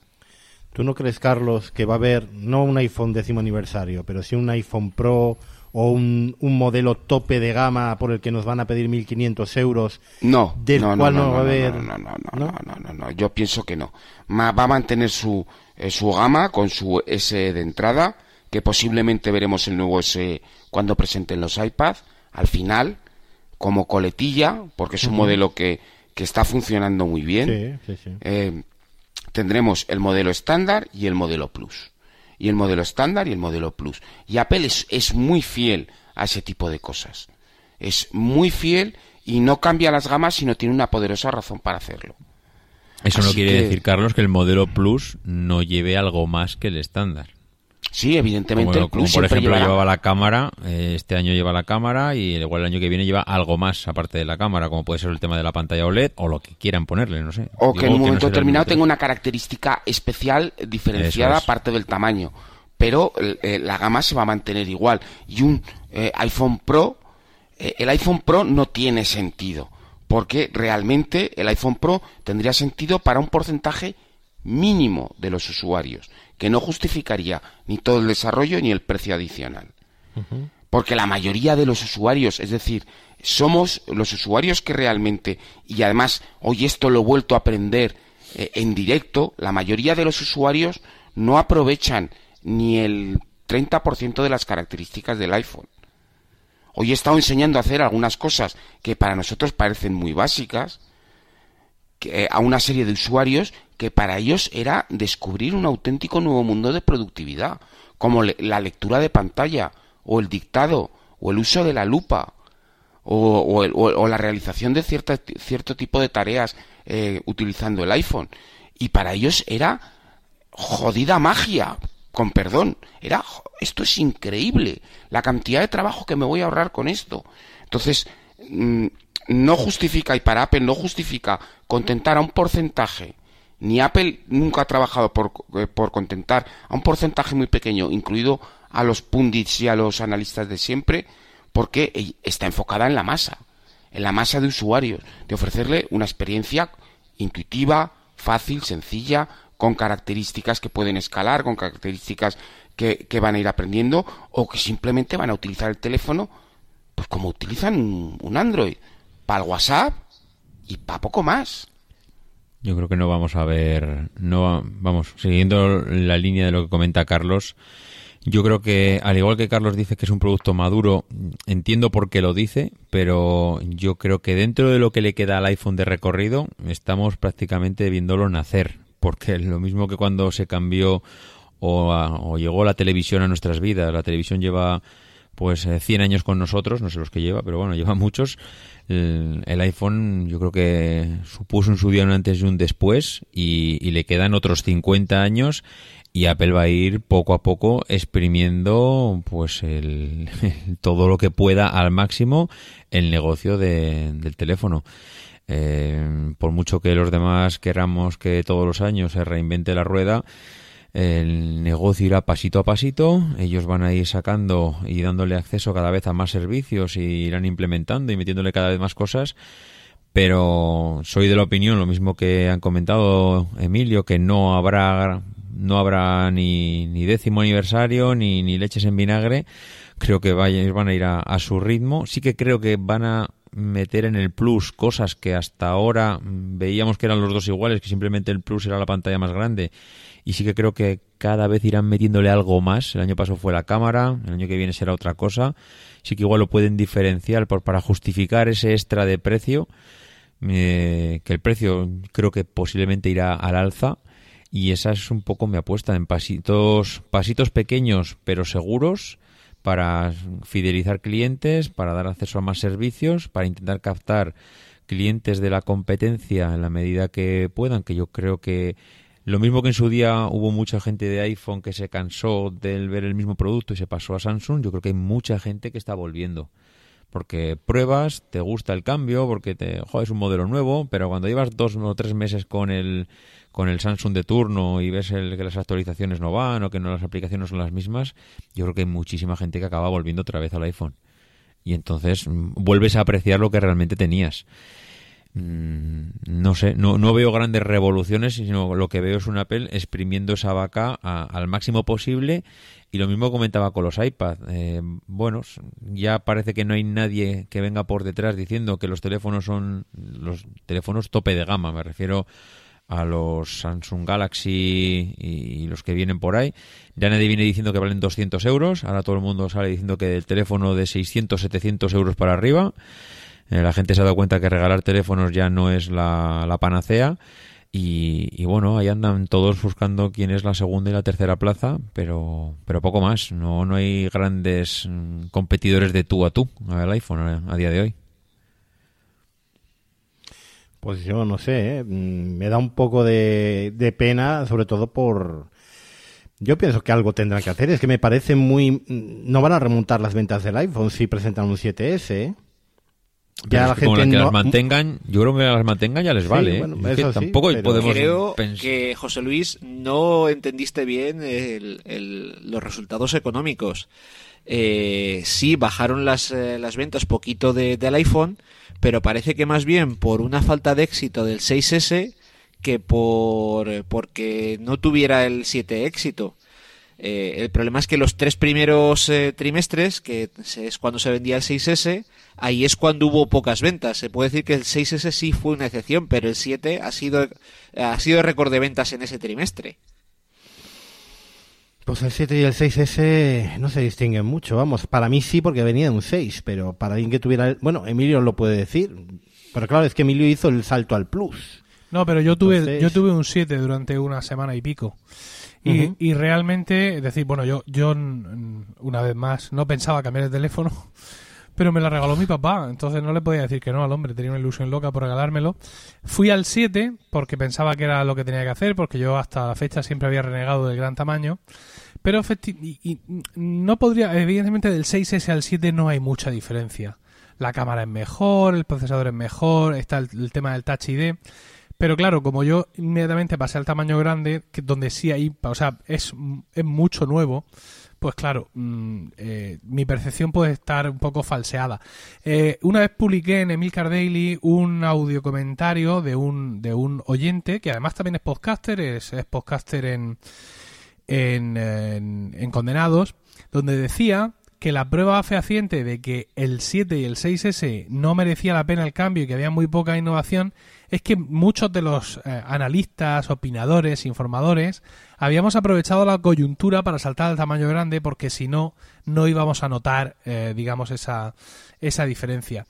¿Tú no crees, Carlos, que va a haber no un iPhone décimo aniversario, pero sí un iPhone Pro o un, un, modelo tope de gama por el que nos van a pedir 1.500 euros? No, del no, cual no, va a haber. No, no, no, no, no, no, no, yo pienso que no. Va a mantener su, eh, su gama con su S de entrada, que posiblemente veremos el nuevo S cuando presenten los iPad, al final, como coletilla, porque es un modelo que, que está funcionando muy bien. Sí, sí, sí. Eh, tendremos el modelo estándar y el modelo plus. Y el modelo estándar y el modelo plus. Y Apple es, es muy fiel a ese tipo de cosas. Es muy fiel y no cambia las gamas, sino tiene una poderosa razón para hacerlo. Eso no quiere que- decir, Carlos, que el modelo Plus no lleve algo más que el estándar. Sí, evidentemente Como, el como por ejemplo llevará- llevaba la cámara, eh, este año lleva la cámara y igual el año que viene lleva algo más aparte de la cámara, como puede ser el tema de la pantalla OLED o lo que quieran ponerle, no sé. O que en un momento determinado tenga una característica especial diferenciada es. aparte del tamaño. Pero eh, eh, la gama se va a mantener igual. Y un eh, iPhone Pro, eh, el iPhone Pro no tiene sentido. Porque realmente el iPhone Pro tendría sentido para un porcentaje mínimo de los usuarios, que no justificaría ni todo el desarrollo ni el precio adicional. Porque la mayoría de los usuarios, es decir, somos los usuarios que realmente, y además hoy esto lo he vuelto a aprender eh, en directo, la mayoría de los usuarios no aprovechan ni el 30% de las características del iPhone. Hoy he estado enseñando a hacer algunas cosas que para nosotros parecen muy básicas, que, eh, a una serie de usuarios que para ellos era descubrir un auténtico nuevo mundo de productividad, como la lectura de pantalla, o el dictado, o el uso de la lupa, o, o la realización de cierta, cierto tipo de tareas eh, utilizando el iPhone. Y para ellos era jodida magia, con perdón. Era, esto es increíble, la cantidad de trabajo que me voy a ahorrar con esto. Entonces, mm, no justifica, y para Apple no justifica contentar a un porcentaje, ni Apple nunca ha trabajado por, eh, por contentar a un porcentaje muy pequeño, incluido a los pundits y a los analistas de siempre, porque eh, está enfocada en la masa, en la masa de usuarios, de ofrecerle una experiencia intuitiva, fácil, sencilla, con características que pueden escalar, con características que, que van a ir aprendiendo o que simplemente van a utilizar el teléfono pues como utilizan un, un Android, para el WhatsApp y para poco más. Yo creo que no vamos a ver, no va- vamos, siguiendo la línea de lo que comenta Carlos, yo creo que al igual que Carlos dice que es un producto maduro, entiendo por qué lo dice, pero yo creo que dentro de lo que le queda al iPhone de recorrido, estamos prácticamente viéndolo nacer, porque lo mismo que cuando se cambió o, a- o llegó la televisión a nuestras vidas, la televisión lleva pues eh, 100 años con nosotros, no sé los que lleva, pero bueno, lleva muchos. El, iPhone yo creo que supuso en su día un antes y un después y, y le quedan otros 50 años y Apple va a ir poco a poco exprimiendo pues el, todo lo que pueda al máximo el negocio de- del teléfono. Eh, por mucho que los demás queramos que todos los años se reinvente la rueda, el negocio irá pasito a pasito, ellos van a ir sacando y dándole acceso cada vez a más servicios y irán implementando y metiéndole cada vez más cosas, pero soy de la opinión, lo mismo que han comentado Emilio, que no habrá no habrá ni, décimo aniversario ni, ni leches en vinagre, creo que vaya- van a ir a, su ritmo, sí que creo que van a meter en el plus cosas que hasta ahora veíamos que eran los dos iguales, que simplemente el plus era la pantalla más grande y sí que creo que cada vez irán metiéndole algo más. El año pasado fue la cámara, el año que viene será otra cosa. Sí que igual lo pueden diferenciar por, para justificar ese extra de precio, eh, que el precio creo que posiblemente irá al alza y esa es un poco mi apuesta en pasitos pasitos pequeños pero seguros para fidelizar clientes, para dar acceso a más servicios, para intentar captar clientes de la competencia en la medida que puedan, que yo creo que lo mismo que en su día hubo mucha gente de iPhone que se cansó de ver el mismo producto y se pasó a Samsung, yo creo que hay mucha gente que está volviendo. Porque pruebas, te gusta el cambio, porque te, es un modelo nuevo, pero cuando llevas dos o tres meses con el, con el Samsung de turno y ves el, que las actualizaciones no van o que no las aplicaciones son las mismas, yo creo que hay muchísima gente que acaba volviendo otra vez al iPhone. Y entonces mm, vuelves a apreciar lo que realmente tenías. Mm, no sé, no, no veo grandes revoluciones, sino lo que veo es un Apple exprimiendo esa vaca al máximo posible. Y lo mismo comentaba con los iPad. Eh, bueno, ya parece que no hay nadie que venga por detrás diciendo que los teléfonos son los teléfonos tope de gama. Me refiero a los Samsung Galaxy y, los que vienen por ahí. Ya nadie viene diciendo que valen 200 euros. Ahora todo el mundo sale diciendo que el teléfono de 600, 700 euros para arriba. Eh, la gente se ha dado cuenta que regalar teléfonos ya no es la, panacea. Y, bueno, ahí andan todos buscando quién es la segunda y la tercera plaza, pero, pero poco más. No, no hay grandes mm, competidores de tú a tú al iPhone a, día de hoy. Pues yo no sé, ¿eh? mm, me da un poco de, de pena, sobre todo por, yo pienso que algo tendrán que hacer. Es que me parece muy. Mm, no van a remontar las ventas del iPhone si presentan un 7S. Ya la gente que las mantengan, yo creo que las mantengan ya les vale. ¿eh? tampoco podemos creo que José Luis no entendiste bien los resultados económicos. Eh, sí, bajaron las, eh, las ventas poquito del iPhone, pero parece que más bien por una falta de éxito del 6S que por porque no tuviera el 7 éxito. Eh, el problema es que los tres primeros trimestres, que es cuando se vendía el 6S, ahí es cuando hubo pocas ventas. Se puede decir que el 6S sí fue una excepción, pero el 7 ha sido, ha sido récord de ventas en ese trimestre. Pues el 7 y el 6S no se distinguen mucho, vamos. Para mí sí, porque venía de un 6, pero para alguien que tuviera. Bueno, Emilio lo puede decir. Pero claro, es que Emilio hizo el salto al Plus. No, pero yo tuve, yo tuve un 7 durante una semana y pico. Y, y realmente, es decir, bueno, yo, yo una vez más no pensaba cambiar el teléfono pero me la regaló mi papá, entonces no le podía decir que no al hombre, tenía una ilusión loca por regalármelo. Fui al 7 porque pensaba que era lo que tenía que hacer, porque yo hasta la fecha siempre había renegado del gran tamaño. Pero y, no podría, evidentemente del 6S al 7 no hay mucha diferencia. La cámara es mejor, el procesador es mejor, está el, tema del Touch ID. Pero claro, como yo inmediatamente pasé al tamaño grande, que donde sí hay, o sea, es, es mucho nuevo, pues claro, mm, eh, mi percepción puede estar un poco falseada. Eh, una vez publiqué en Emilcar Daily un audio comentario de un, de un oyente, que además también es podcaster, es, podcaster en, en, en, Condenados, donde decía que la prueba fehaciente de que el 7 y el 6S no merecía la pena el cambio y que había muy poca innovación es que muchos de los eh, analistas, opinadores, informadores habíamos aprovechado la coyuntura para saltar al tamaño grande porque si no, no íbamos a notar, eh, digamos, esa, esa diferencia.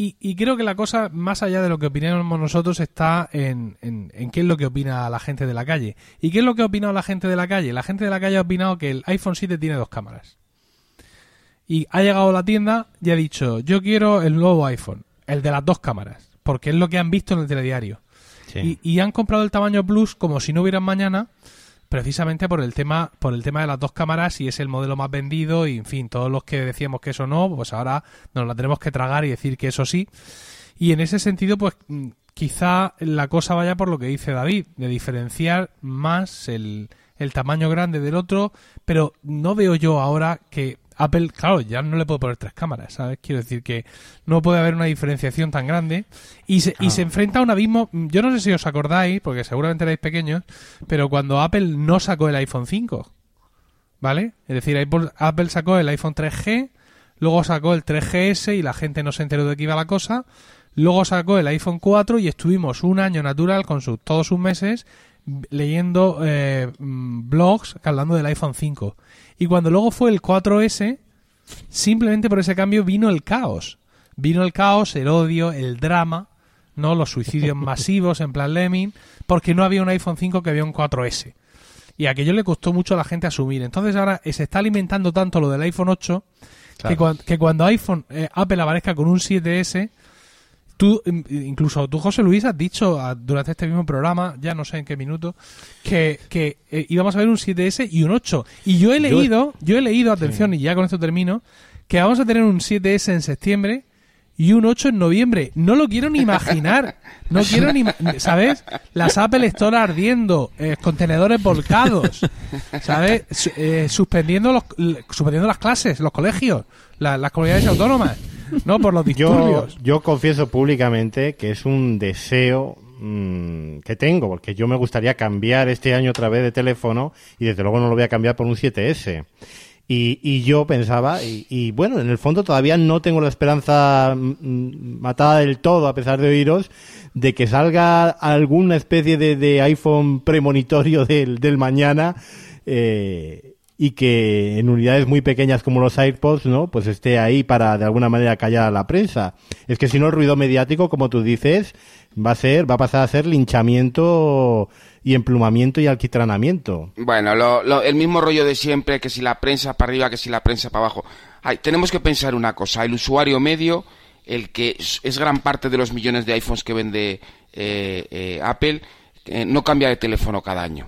Y, creo que la cosa, más allá de lo que opinamos nosotros, está en, en, qué es lo que opina la gente de la calle. ¿Y qué es lo que ha opinado la gente de la calle? La gente de la calle ha opinado que el iPhone 7 tiene dos cámaras. Y ha llegado a la tienda y ha dicho, yo quiero el nuevo iPhone, el de las dos cámaras, porque es lo que han visto en el telediario. Y, y, han comprado el tamaño Plus como si no hubieran mañana precisamente por el tema por el tema de las dos cámaras y es el modelo más vendido y en fin todos los que decíamos que eso no pues ahora nos la tenemos que tragar y decir que eso sí y en ese sentido pues mm, quizá la cosa vaya por lo que dice David de diferenciar más el, el tamaño grande del otro pero no veo yo ahora que Apple, claro, ya no le puedo poner tres cámaras, ¿sabes? Quiero decir que no puede haber una diferenciación tan grande y se, y se enfrenta a un abismo, yo no sé si os acordáis, porque seguramente erais pequeños, pero cuando Apple no sacó el iPhone 5, ¿vale? Es decir, Apple sacó el iPhone 3G, luego sacó el 3GS y la gente no se enteró de qué iba la cosa, luego sacó el iPhone 4 y estuvimos un año natural con sus, todos sus meses leyendo eh, mm, blogs hablando del iPhone 5. Y cuando luego fue el 4S, simplemente por ese cambio vino el caos. Vino el caos, el odio, el drama, ¿no? Los suicidios masivos en plan Lemming, porque no había un iPhone 5 que había un 4S. Y aquello le costó mucho a la gente asumir. Entonces ahora se está alimentando tanto lo del iPhone 8 que, Claro. cuan- que cuando iPhone, eh, Apple aparezca con un 7S, tú, in- incluso tú, José Luis, has dicho ah, durante este mismo programa, ya no sé en qué minuto, que, que eh, íbamos a ver un 7S y un 8. Y yo he leído, yo he leído, atención, y ya con esto termino, que vamos a tener un 7S en septiembre y un 8 en noviembre. No lo quiero ni imaginar. No quiero ni... ¿Sabes? Las Apple Store ardiendo, eh, contenedores volcados, ¿sabes? Su- eh, suspendiendo, los, suspendiendo las clases, los colegios, la- las comunidades autónomas, ¿no? Por los Yo, disturbios. yo confieso públicamente que es un deseo mm, que tengo, porque yo me gustaría cambiar este año otra vez de teléfono y desde luego no lo voy a cambiar por un 7S. Y, y yo pensaba, y, y bueno, en el fondo todavía no tengo la esperanza mm, matada del todo, a pesar de oíros, de que salga alguna especie de, de iPhone premonitorio del, del mañana eh, y que en unidades muy pequeñas como los AirPods, ¿no? Pues esté ahí para de alguna manera callar a la prensa. Es que si no el ruido mediático, como tú dices, va a ser, va a pasar a ser linchamiento y emplumamiento y alquitranamiento. Bueno, lo- lo- el mismo rollo de siempre, que si la prensa para arriba, que si la prensa para abajo. Ay, tenemos que pensar una cosa, el usuario medio, el que es, gran parte de los millones de iPhones que vende eh, eh, Apple, eh, no cambia de teléfono cada año.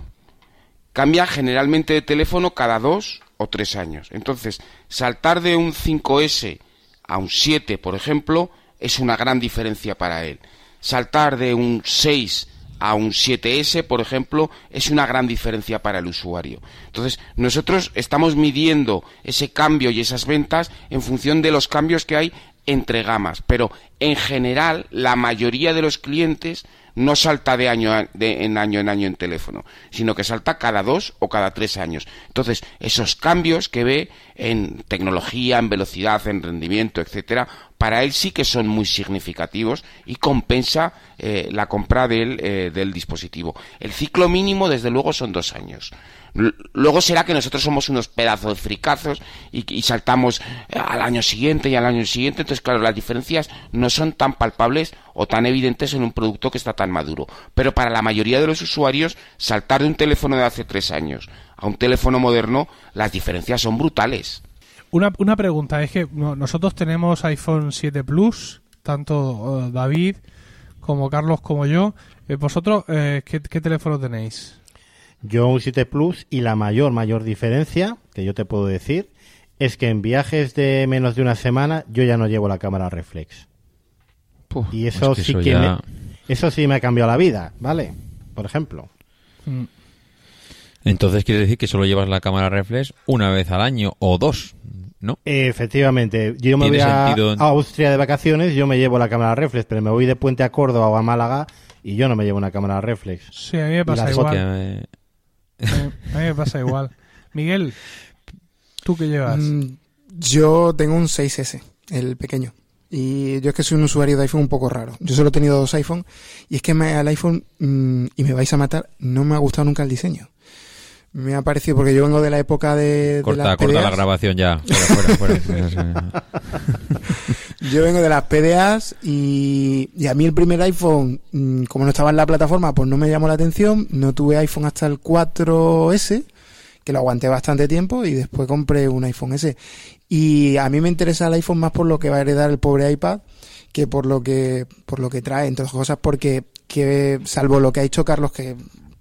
Cambia generalmente de teléfono cada dos o tres años. Entonces, saltar de un 5S a un 7, por ejemplo, es una gran diferencia para él. Saltar de un 6 a un 7S, por ejemplo, es una gran diferencia para el usuario. Entonces, nosotros estamos midiendo ese cambio y esas ventas en función de los cambios que hay entre gamas, pero en general la mayoría de los clientes no salta de año de- en año en año en teléfono, sino que salta cada dos o cada tres años. Entonces, esos cambios que ve en tecnología, en velocidad, en rendimiento, etcétera, para él sí que son muy significativos y compensa eh, la compra del, eh, del dispositivo. El ciclo mínimo, desde luego, son dos años. Luego será que nosotros somos unos pedazos de fricazos y, saltamos eh, al año siguiente y al año siguiente. Entonces, claro, las diferencias no son tan palpables o tan evidentes en un producto que está tan maduro. Pero para la mayoría de los usuarios, saltar de un teléfono de hace tres años a un teléfono moderno, las diferencias son brutales. Una, una pregunta, es que no- nosotros tenemos iPhone 7 Plus, tanto eh, David como Carlos como yo. Eh, ¿Vosotros eh, ¿qué, qué teléfono tenéis? Yo un 7 Plus y la mayor, mayor diferencia que yo te puedo decir es que en viajes de menos de una semana yo ya no llevo la cámara reflex. Y eso es que sí eso que ya- me, eso sí me ha cambiado la vida, ¿vale? Por ejemplo. Mm. Entonces quiere decir que solo llevas la cámara reflex una vez al año o dos, ¿no? Efectivamente, yo me voy a, sentido a Austria de vacaciones, yo me llevo la cámara reflex, pero me voy de Puente a Córdoba o a Málaga y yo no me llevo una cámara reflex. Sí, a mí me pasa las igual. Que, A mí me pasa igual. Miguel, ¿tú qué llevas? Mm, Yo tengo un 6S, el pequeño. Y yo es que soy un usuario de iPhone un poco raro. Yo solo he tenido dos iPhone y es que me, al iPhone, mm, y me vais a matar, no me ha gustado nunca el diseño. Me ha parecido, porque yo vengo de la época de, de corta, las corta la grabación ya. Fuera, fuera, fuera. Yo vengo de las PDAs y, a mí el primer iPhone, mm, como no estaba en la plataforma, pues no me llamó la atención. No tuve iPhone hasta el 4S, que lo aguanté bastante tiempo y después compré un iPhone S. Y a mí me interesa el iPhone más por lo que va a heredar el pobre iPad que por lo que por lo que trae, entre otras cosas porque que salvo lo que ha dicho Carlos que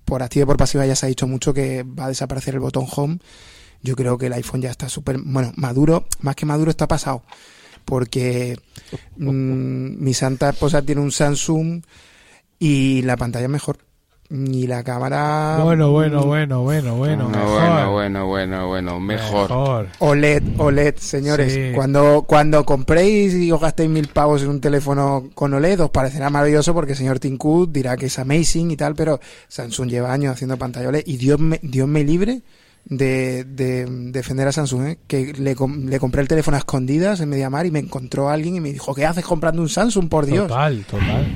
por activa y por pasiva ya se ha dicho mucho que va a desaparecer el botón home. Yo creo que el iPhone ya está súper, bueno, maduro, más que maduro está pasado porque mm, mi santa esposa tiene un Samsung y la pantalla es mejor. Y la cámara. Bueno, bueno, bueno, bueno, bueno. Bueno, mejor. bueno, bueno, bueno, bueno, mejor. Mejor. OLED, OLED, señores. Sí. Cuando, cuando compréis y os gastéis mil pavos en un teléfono con OLED, os parecerá maravilloso porque el señor Tim Cook dirá que es amazing y tal, pero Samsung lleva años haciendo pantalla OLED y Dios me, Dios me libre de, de defender a Samsung, ¿eh? que le, le compré el teléfono a escondidas en Mediamar y me encontró alguien y me dijo, ¿qué haces comprando un Samsung, por Dios? Total, total.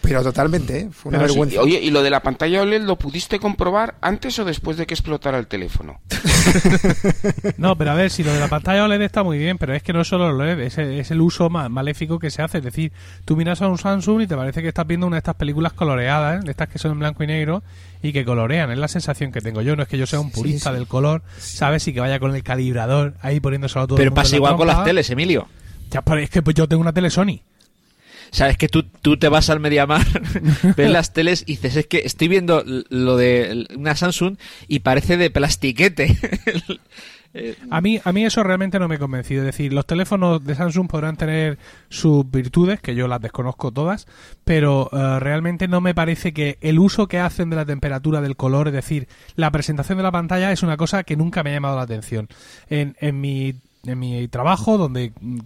Pero totalmente, ¿eh? fue una Pero sí, vergüenza. oye, ¿y lo de la pantalla OLED lo pudiste comprobar antes o después de que explotara el teléfono? No, pero a ver, si lo de la pantalla OLED está muy bien, pero es que no es solo el OLED, es, es el uso ma- maléfico que se hace. Es decir, tú miras a un Samsung y te parece que estás viendo una de estas películas coloreadas, ¿eh? de estas que son en blanco y negro y que colorean. Es la sensación que tengo yo. No es que yo sea un purista sí. del color, ¿sabes? Y que vaya con el calibrador ahí poniéndoselo todo el Pero mundo en pasa igual con las teles, Emilio. Ya, pero es que pues, yo tengo una tele Sony. O sea, es que tú, tú te vas al Mediamar, ves las teles y dices, es que estoy viendo lo de una Samsung y parece de plastiquete. Eh, A mí, a mí eso realmente no me ha convencido. Es decir, los teléfonos de Samsung podrán tener sus virtudes, que yo las desconozco todas, pero eh, realmente no me parece que el uso que hacen de la temperatura, del color, es decir, la presentación de la pantalla es una cosa que nunca me ha llamado la atención. En, en, mi, en mi trabajo, donde mm,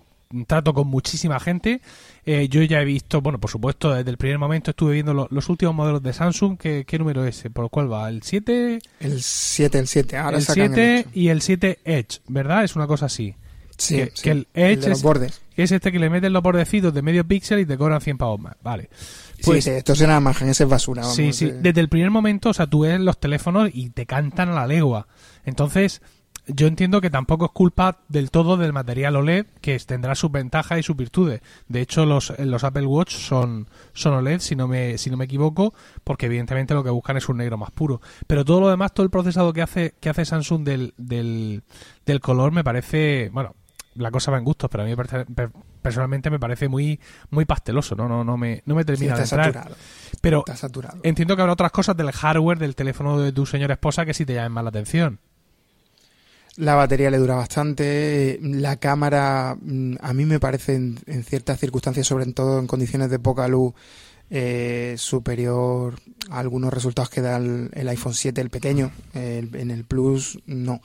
trato con muchísima gente, eh, yo ya he visto, bueno, por supuesto, desde el primer momento estuve viendo lo- los últimos modelos de Samsung. ¿Qué, qué número es? ese? ¿Por cuál va? ¿El 7? El 7, el 7. Ahora el sacan 7 el ocho. y el 7 Edge, ¿verdad? Es una cosa así. Sí, que, sí, que el el Edge de los es, bordes. que es este que le meten los bordecitos de medio píxel y te cobran 100 pavos más. Vale. Pues, Pues sí, esto es una imagen, esa es basura. Vamos, sí, sí. eh. Desde el primer momento, o sea, tú ves los teléfonos y te cantan a la legua. Entonces, yo entiendo que tampoco es culpa del todo del material OLED, que tendrá sus ventajas y sus virtudes. De hecho, los, los Apple Watch son, son OLED, si no, me, si no me equivoco, porque evidentemente lo que buscan es un negro más puro. Pero todo lo demás, todo el procesado que hace, que hace Samsung del, del, del color me parece, bueno, la cosa va en gustos, pero a mí personalmente me parece muy muy pasteloso, no no no me no me Sí, termina está de entrar. saturado. Pero Está saturado. Entiendo que habrá otras cosas del hardware del teléfono de tu señora esposa que sí te llamen más la atención. La batería le dura bastante. La cámara, mm, a mí me parece en, en ciertas circunstancias, sobre todo en condiciones de poca luz, eh, superior a algunos resultados que da el, iPhone 7, el pequeño. El- en el Plus, no.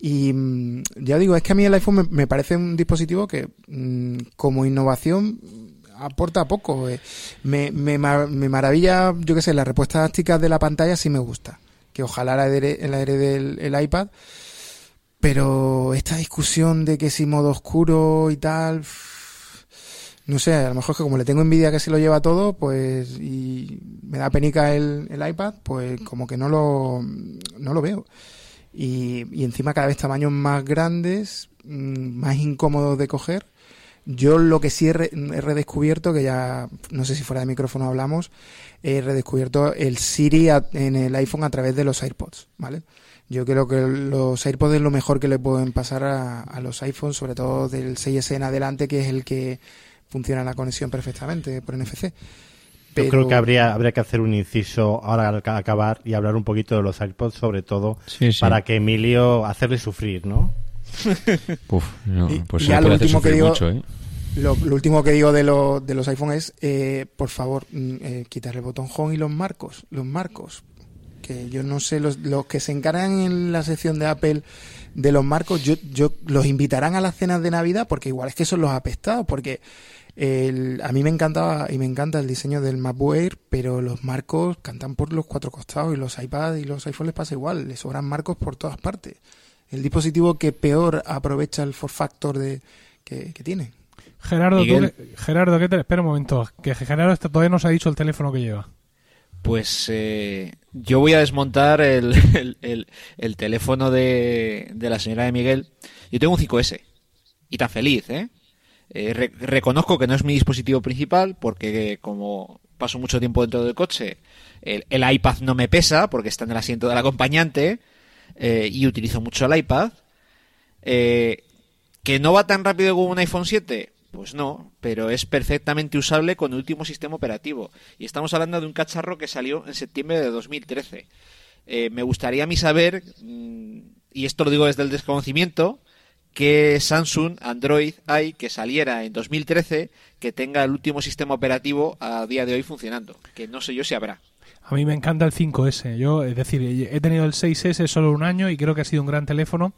Y mm, ya digo, es que a mí el iPhone me, parece un dispositivo que, mm, como innovación, aporta poco. eh. Me, me, me maravilla, yo qué sé, las respuestas tácticas de la pantalla sí me gusta. Que ojalá la herede, la el iPad. Pero esta discusión de que si modo oscuro y tal, no sé, a lo mejor es que como le tengo envidia que se lo lleva todo, pues y me da penica el, el iPad, pues como que no lo, no lo veo. Y, y encima cada vez tamaños más grandes, mm, más incómodos de coger. Yo lo que sí he, re- he redescubierto, que ya no sé si fuera de micrófono hablamos, he redescubierto el Siri a- en el iPhone a través de los AirPods, ¿vale? Yo creo que los AirPods es lo mejor que le pueden pasar a, a los iPhones, sobre todo del 6S en adelante, que es el que funciona la conexión perfectamente por NFC. Yo Pero- creo que habría, habría que hacer un inciso ahora al ca- acabar y hablar un poquito de los AirPods, sobre todo Sí, sí. para que Emilio hacerle sufrir, ¿no? Uf, no, Y- pues y se ya lo último que digo- mucho, ¿eh? Lo, lo último que digo de, lo- de los iPhone es, eh, por favor, mm, eh, quitar el botón home y los marcos. Los marcos. Que yo no sé, los, los que se encargan en la sección de Apple de los marcos, yo, yo los invitarán a las cenas de Navidad porque igual es que son los apestados. Porque el- a mí me encantaba y me encanta el diseño del MacBook Air, pero los marcos cantan por los cuatro costados y los iPads y los iPhones les pasa igual. Les sobran marcos por todas partes. El dispositivo que peor aprovecha el for factor de, que, que tiene. Gerardo, tú Miguel. que- Gerardo, ¿qué te, espera un momento, que Gerardo todavía nos ha dicho el teléfono que lleva. Pues eh, yo voy a desmontar el, el- el- el teléfono de, de la señora de Miguel. Yo tengo un 5S. Y tan feliz, ¿eh? Eh, re- reconozco que no es mi dispositivo principal porque eh, como paso mucho tiempo dentro del coche, el, el iPad no me pesa porque está en el asiento del acompañante eh, y utilizo mucho el iPad. Eh, ¿Que no va tan rápido como un iPhone 7? Pues no, pero es perfectamente usable con el último sistema operativo. Y estamos hablando de un cacharro que salió en septiembre de 2013. Eh, me gustaría a mí saber, mm, y esto lo digo desde el desconocimiento, que Samsung Android hay que saliera en 2013 que tenga el último sistema operativo a día de hoy funcionando. Que no sé yo si habrá. A mí me encanta el 5S. Yo, es decir, he tenido el 6S solo un año y creo que ha sido un gran teléfono,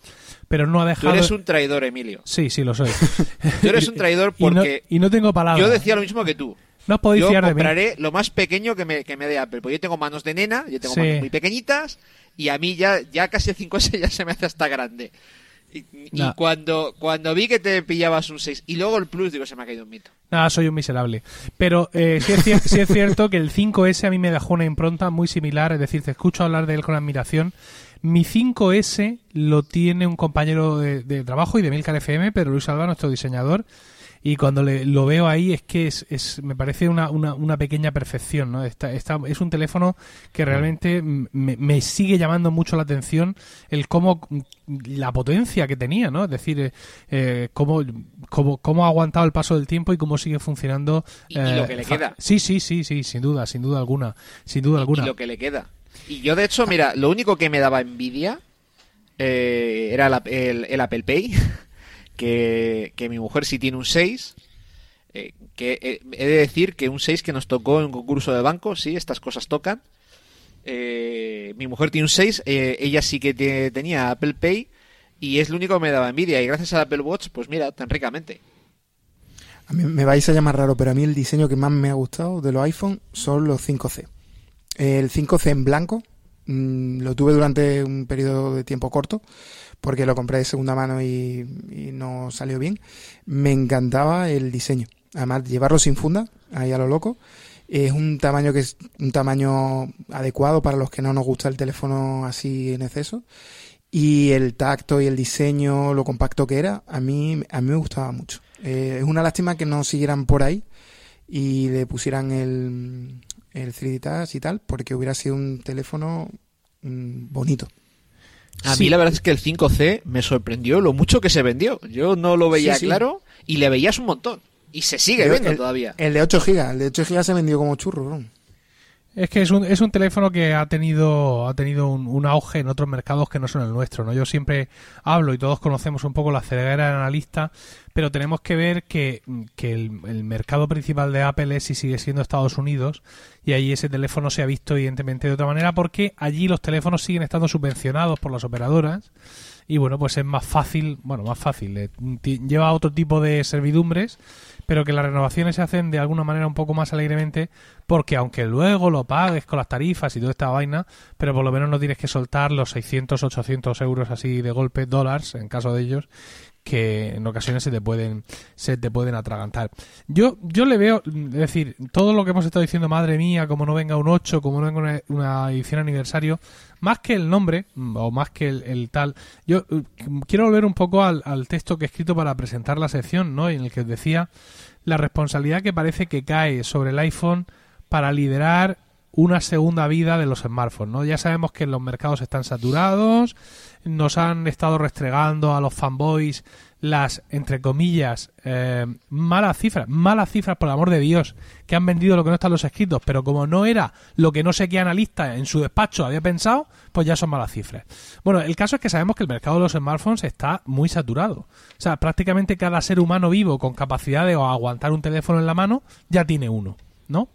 pero no ha Tú dejado. eres un traidor, Emilio. Sí, sí, lo soy. Tú eres un traidor Y no- porque y no, tengo palabras. yo decía lo mismo que tú. No os podéis yo fiar de mí. compraré lo más pequeño que me, que me dé Apple. Porque yo tengo manos de nena, yo tengo Sí. manos muy pequeñitas y a mí ya, ya casi el 5S ya se me hace hasta grande. Y, cuando, cuando vi que te pillabas un 6 y luego el Plus, digo, se me ha caído un mito. Nada, soy un miserable. Pero eh, sí, es sí es cierto que el 5S a mí me dejó una impronta muy similar, es decir, te escucho hablar de él con admiración. Mi 5S lo tiene un compañero de, de trabajo y de Milcar FM, pero Luis Alba, nuestro diseñador, y cuando le, lo veo ahí es que es, es me parece una, una, una pequeña perfección, ¿no? Esta, esta- es un teléfono que realmente me, me sigue llamando mucho la atención el cómo la potencia que tenía, ¿no? Es decir, eh, eh, cómo, cómo, cómo ha aguantado el paso del tiempo y cómo sigue funcionando. Y- y eh, lo que le queda. Sí, sí, sí, sí, sin duda, sin duda alguna, sin duda alguna. Y lo que le queda. Y yo, de hecho, mira, lo único que me daba envidia eh, era el, ap- el- el Apple Pay. Que, mi mujer sí tiene un 6. eh, que eh, he de decir que un 6 que nos tocó en un concurso de banco, sí, estas cosas tocan. Eh, mi mujer tiene un 6, eh, ella sí que te- tenía Apple Pay y es lo único que me daba envidia. Y gracias al Apple Watch, pues mira, tan ricamente. A mí me vais a llamar raro, pero a mí el diseño que más me ha gustado de los iPhone son los 5C. El 5C en blanco mm, lo tuve durante un periodo de tiempo corto porque lo compré de segunda mano y, no salió bien. Me encantaba el diseño. Además, llevarlo sin funda, ahí a lo loco. Es un tamaño que es un tamaño adecuado para los que no nos gusta el teléfono así en exceso. Y el tacto y el diseño, lo compacto que era, a mí, a mí me gustaba mucho. Eh, es una lástima que no siguieran por ahí y le pusieran el, el 3D Touch y tal, porque hubiera sido un teléfono mm, bonito. A Sí. mí la verdad es que el 5C me sorprendió lo mucho que se vendió. Yo no lo veía Sí, sí. claro y le veías un montón. Y se sigue viendo el- todavía. El de 8 GB, el de 8 GB se vendió como churro, bro. Es que es un, es un teléfono que ha tenido, ha tenido un, auge en otros mercados que no son el nuestro, ¿no? Yo siempre hablo y todos conocemos un poco la ceguera del analista, pero tenemos que ver que, que el, mercado principal de Apple es y sigue siendo Estados Unidos y allí ese teléfono se ha visto evidentemente de otra manera porque allí los teléfonos siguen estando subvencionados por las operadoras y bueno, pues es más fácil, bueno, más fácil, eh, lleva otro tipo de servidumbres, pero que las renovaciones se hacen de alguna manera un poco más alegremente, porque aunque luego lo pagues con las tarifas y toda esta vaina, pero por lo menos no tienes que soltar los 600, 800 euros así de golpe, dólares, en caso de ellos, que en ocasiones se te pueden se te pueden atragantar. Yo yo le veo, es decir, todo lo que hemos estado diciendo, madre mía, como no venga un 8, como no venga una, una edición aniversario, más que el nombre mm, o más que el, el tal, yo eh, quiero volver un poco al, al texto que he escrito para presentar la sección, ¿no? En el que decía la responsabilidad que parece que cae sobre el iPhone para liderar una segunda vida de los smartphones, ¿no? Ya sabemos que los mercados están saturados, nos han estado restregando a los fanboys las, entre comillas, eh, malas cifras, malas cifras por el amor de Dios, que han vendido lo que no está en los escritos, pero como no era lo que no sé qué analista en su despacho había pensado, pues ya son malas cifras. Bueno, el caso es que sabemos que el mercado de los smartphones está muy saturado. O sea, prácticamente cada ser humano vivo con capacidad de aguantar un teléfono en la mano ya tiene uno, ¿no?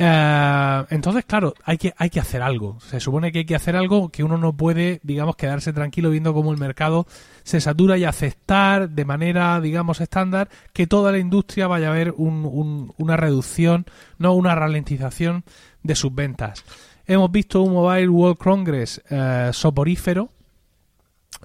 Eh, entonces, claro, hay que, hay que hacer algo. Se supone que hay que hacer algo que uno no puede, digamos, quedarse tranquilo viendo cómo el mercado se satura y aceptar de manera, digamos, estándar que toda la industria vaya a ver un- un- una reducción, no una ralentización de sus ventas. Hemos visto un Mobile World Congress eh, soporífero,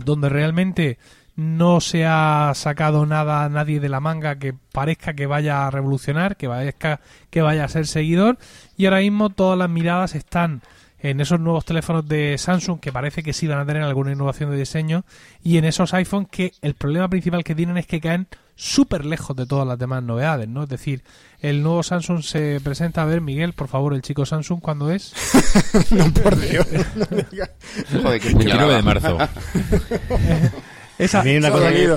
donde realmente no se ha sacado nada a nadie de la manga que parezca que vaya a revolucionar, que parezca que vaya a ser seguidor y ahora mismo todas las miradas están en esos nuevos teléfonos de Samsung que parece que sí van a tener alguna innovación de diseño y en esos iPhones que el problema principal que tienen es que caen súper lejos de todas las demás novedades, ¿no? Es decir, el nuevo Samsung se presenta, a ver Miguel, por favor, el chico Samsung, ¿cuándo es? no, por Dios. Joder, qué El 9 puñalada. de marzo. Esa, A mí una.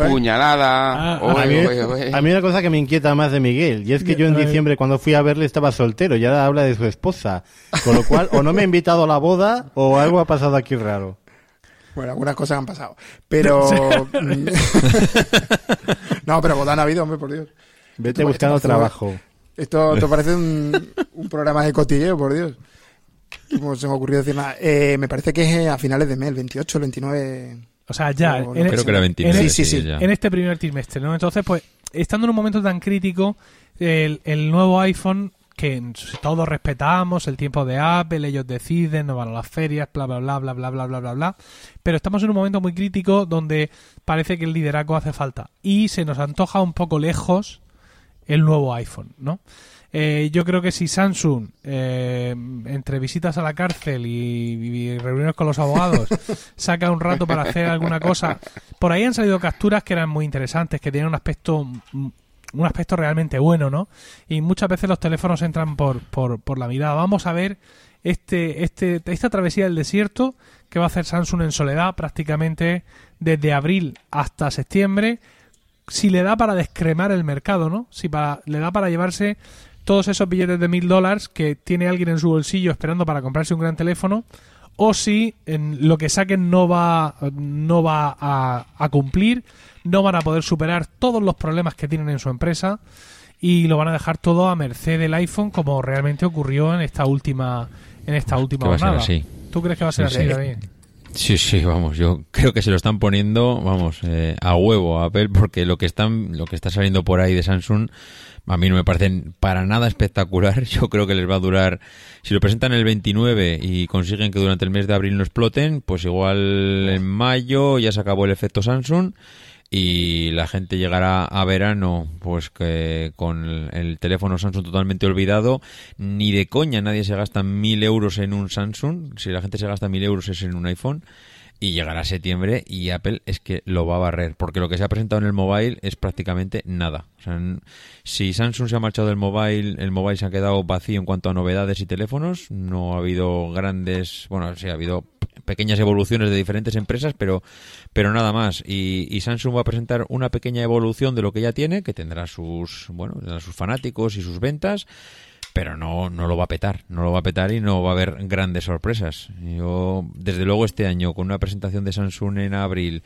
Puñalada. Ah, Oye, a, mí, oye, oye. a mí una cosa que me inquieta más de Miguel, y es que yo en diciembre cuando fui a verle estaba soltero y ahora habla de su esposa. Con lo cual, o no me ha invitado a la boda o algo ha pasado aquí raro. Bueno, algunas cosas han pasado. Pero. no, pero boda no ha habido, hombre, por Dios. Vete Esto- buscando esto- trabajo. Esto te parece un, un programa de cotilleo, por Dios. ¿Cómo se me ocurrió decir nada? Eh, me parece que es eh, a finales de mes, el 28, el 29. O sea, ya, No, no en- Creo que era 29. Sí, sí, sí. ya. en este primer trimestre, ¿no? Entonces, pues, estando en un momento tan crítico, el, el nuevo iPhone, que todos respetamos, el tiempo de Apple, ellos deciden, no van a las ferias, bla, bla, bla, bla, bla, bla, bla, bla, bla, pero estamos en un momento muy crítico donde parece que el liderazgo hace falta y se nos antoja un poco lejos el nuevo iPhone, ¿no? Eh, yo creo que si Samsung, eh, entre visitas a la cárcel y, y reuniones con los abogados, saca un rato para hacer alguna cosa, por ahí han salido capturas que eran muy interesantes, que tienen un aspecto mm, un aspecto realmente bueno, ¿no? Y muchas veces los teléfonos entran por, por, por la mirada. Vamos a ver este, este, esta travesía del desierto que va a hacer Samsung en soledad prácticamente desde abril hasta septiembre, si le da para descremar el mercado, ¿no? Si para, le da para llevarse todos esos billetes de mil dólares que tiene alguien en su bolsillo esperando para comprarse un gran teléfono, o si en lo que saquen no va, no va a, a cumplir, no van a poder superar todos los problemas que tienen en su empresa y lo van a dejar todo a merced del iPhone como realmente ocurrió en esta última en esta última jornada. ¿Tú crees que va a ser Sí, así, sí. David? Sí, sí, vamos, yo creo que se lo están poniendo, vamos, eh, a huevo a Apple porque lo que están, lo que está saliendo por ahí de Samsung a mí no me parecen para nada espectacular. Yo creo que les va a durar, si lo presentan el 29 y consiguen que durante el mes de abril no exploten, pues igual en mayo ya se acabó el efecto Samsung y la gente llegará a verano pues que con el, el teléfono Samsung totalmente olvidado ni de coña nadie se gasta mil euros en un Samsung si la gente se gasta mil euros es en un iPhone y llegará septiembre y Apple es que lo va a barrer porque lo que se ha presentado en el mobile es prácticamente nada. O sea, si Samsung se ha marchado del mobile el mobile se ha quedado vacío en cuanto a novedades y teléfonos no ha habido grandes bueno sí ha habido pequeñas evoluciones de diferentes empresas, pero, pero nada más. Y, y Samsung va a presentar una pequeña evolución de lo que ya tiene, que tendrá sus, bueno, tendrá sus fanáticos y sus ventas, pero no, no lo va a petar, no lo va a petar y no va a haber grandes sorpresas. Yo, desde luego, este año, con una presentación de Samsung en abril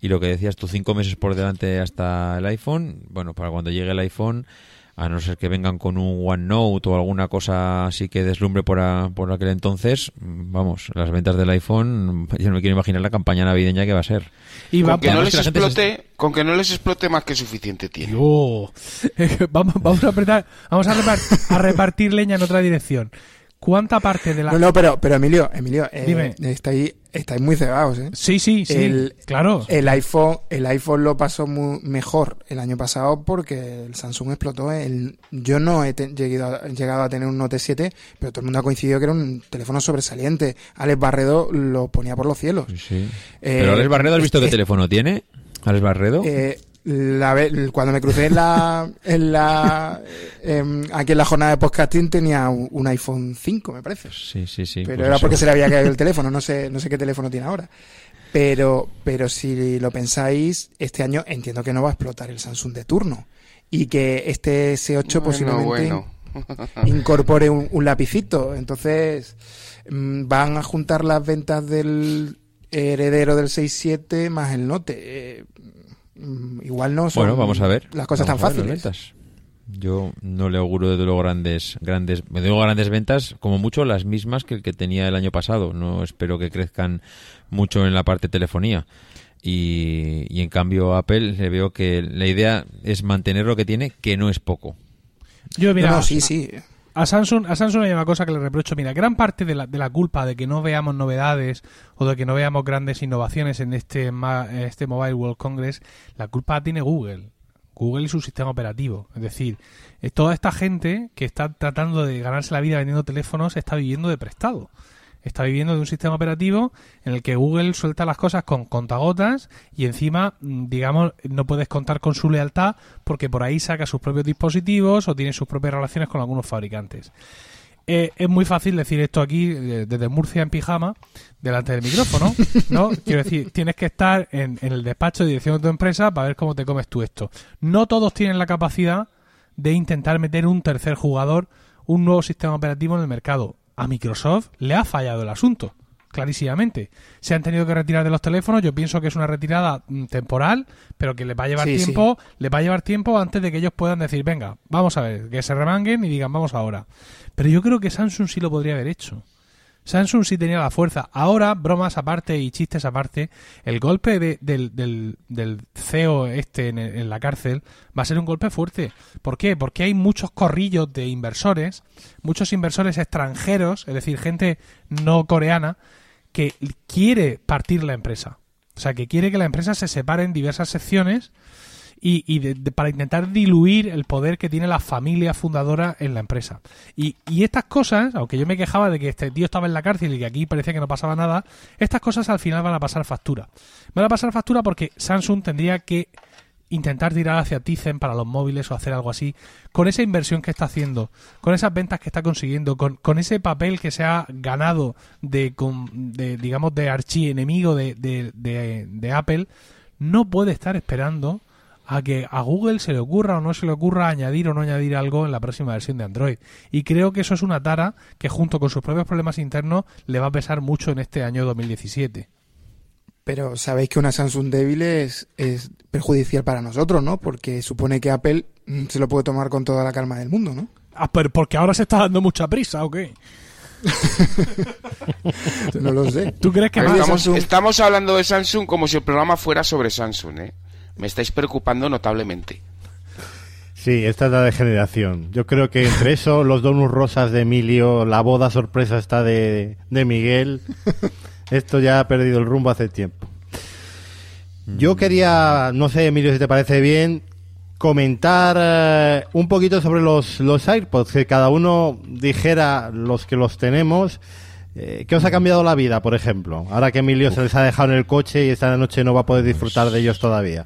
y lo que decías tú, cinco meses por delante hasta el iPhone, bueno, para cuando llegue el iPhone, a no ser que vengan con un OneNote o alguna cosa así que deslumbre por, a- por aquel entonces, vamos, las ventas del iPhone, yo no me quiero imaginar la campaña navideña que va a ser. Y va Con que no les que se- explote, con que no les explote más que suficiente tiene. Yo. vamos, vamos a apretar, vamos a repartir, a repartir leña en otra dirección. ¿Cuánta parte de la No, no, pero, pero Emilio, Emilio, eh, Dime. estáis, estáis muy cegados, ¿eh? Sí, sí, sí, El- claro. El iPhone, el iPhone lo pasó mu- mejor el año pasado porque el Samsung explotó. El, yo no he te- llegado, a, llegado a tener un Note 7, pero todo el mundo ha coincidido que era un teléfono sobresaliente. Alex Barredo lo ponía por los cielos. Sí. Eh, Pero Alex Barredo, ¿has visto es- qué teléfono tiene? Alex Barredo. Eh, la cuando me crucé en la, en la em, aquí en la jornada de podcasting tenía un, un iPhone 5, me parece. sí, sí, sí. Pero pues era eso. porque se le había caído el teléfono, no sé, no sé qué teléfono tiene ahora. Pero, pero si lo pensáis, este año entiendo que no va a explotar el Samsung de turno. Y que este S8 Bueno, posiblemente bueno. incorpore un, un lapicito. Entonces, mm, van a juntar las ventas del heredero del 6.7 más el Note. Eh, igual no son Bueno, vamos a ver. las cosas Vamos tan a ver las fáciles. ventas. Yo no le auguro desde luego grandes, grandes, me digo grandes ventas, como mucho las mismas que el que tenía el año pasado. No espero que crezcan mucho en la parte telefonía. Y, y en cambio Apple le veo que la idea es mantener lo que tiene, que no es poco. Yo, mira, No, no, sí, sí. A Samsung, a Samsung hay una cosa que le reprocho. Mira, gran parte de la, de la culpa de que no veamos novedades o de que no veamos grandes innovaciones en este, este Mobile World Congress, la culpa tiene Google. Google y su sistema operativo. Es decir, eh, toda esta gente que está tratando de ganarse la vida vendiendo teléfonos está viviendo de prestado. Está viviendo de un sistema operativo en el que Google suelta las cosas con contagotas y encima, mm, digamos, no puedes contar con su lealtad porque por ahí saca sus propios dispositivos o tiene sus propias relaciones con algunos fabricantes. Eh, es muy fácil decir esto aquí eh, desde Murcia en pijama, delante del micrófono, ¿no? Quiero decir, tienes que estar en, en el despacho de dirección de tu empresa para ver cómo te comes tú esto. No todos tienen la capacidad de intentar meter un tercer jugador, un nuevo sistema operativo en el mercado. A Microsoft le ha fallado el asunto, clarísimamente. Se han tenido que retirar de los teléfonos, yo pienso que es una retirada mm, temporal, pero que les va a llevar Sí, sí. tiempo, les va a llevar tiempo antes de que ellos puedan decir, venga, vamos a ver, que se remanguen y digan, vamos ahora. Pero yo creo que Samsung sí lo podría haber hecho. Samsung sí tenía la fuerza. Ahora, bromas aparte y chistes aparte, el golpe de- del, del, del CEO este en, en la cárcel va a ser un golpe fuerte. ¿Por qué? Porque hay muchos corrillos de inversores, muchos inversores extranjeros, es decir, gente no coreana, que quiere partir la empresa. O sea, que quiere que la empresa se separe en diversas secciones y, y de- para intentar diluir el poder que tiene la familia fundadora en la empresa. Y, estas cosas, aunque yo me quejaba de que este tío estaba en la cárcel y que aquí parecía que no pasaba nada, estas cosas al final van a pasar factura. Van a pasar factura porque Samsung tendría que intentar tirar hacia Tizen para los móviles o hacer algo así, con esa inversión que está haciendo, con esas ventas que está consiguiendo, con, con ese papel que se ha ganado de, con- de digamos, de archienemigo de, de, de Apple, no puede estar esperando a que a Google se le ocurra o no se le ocurra añadir o no añadir algo en la próxima versión de Android. Y creo que eso es una tara que junto con sus propios problemas internos le va a pesar mucho en este año 2017. Pero sabéis que una Samsung débil es, es perjudicial para nosotros, ¿no? Porque supone que Apple mm, se lo puede tomar con toda la calma del mundo, ¿no? Ah, pero porque ahora se está dando mucha prisa, ¿o qué? No lo sé. ¿Tú crees que Samsung- estamos hablando de Samsung como si el programa fuera sobre Samsung, ¿eh? Me estáis preocupando notablemente. Sí, esta es la degeneración. Yo creo que entre eso, los donuts rosas de Emilio, la boda sorpresa está de, de Miguel, esto ya ha perdido el rumbo hace tiempo. Yo quería, no sé, Emilio, si te parece bien, comentar eh, un poquito sobre los, los AirPods, que cada uno dijera los que los tenemos. Eh, ¿Qué os ha cambiado la vida, por ejemplo? Ahora que Emilio se les ha dejado en el coche y esta noche no va a poder disfrutar de ellos todavía.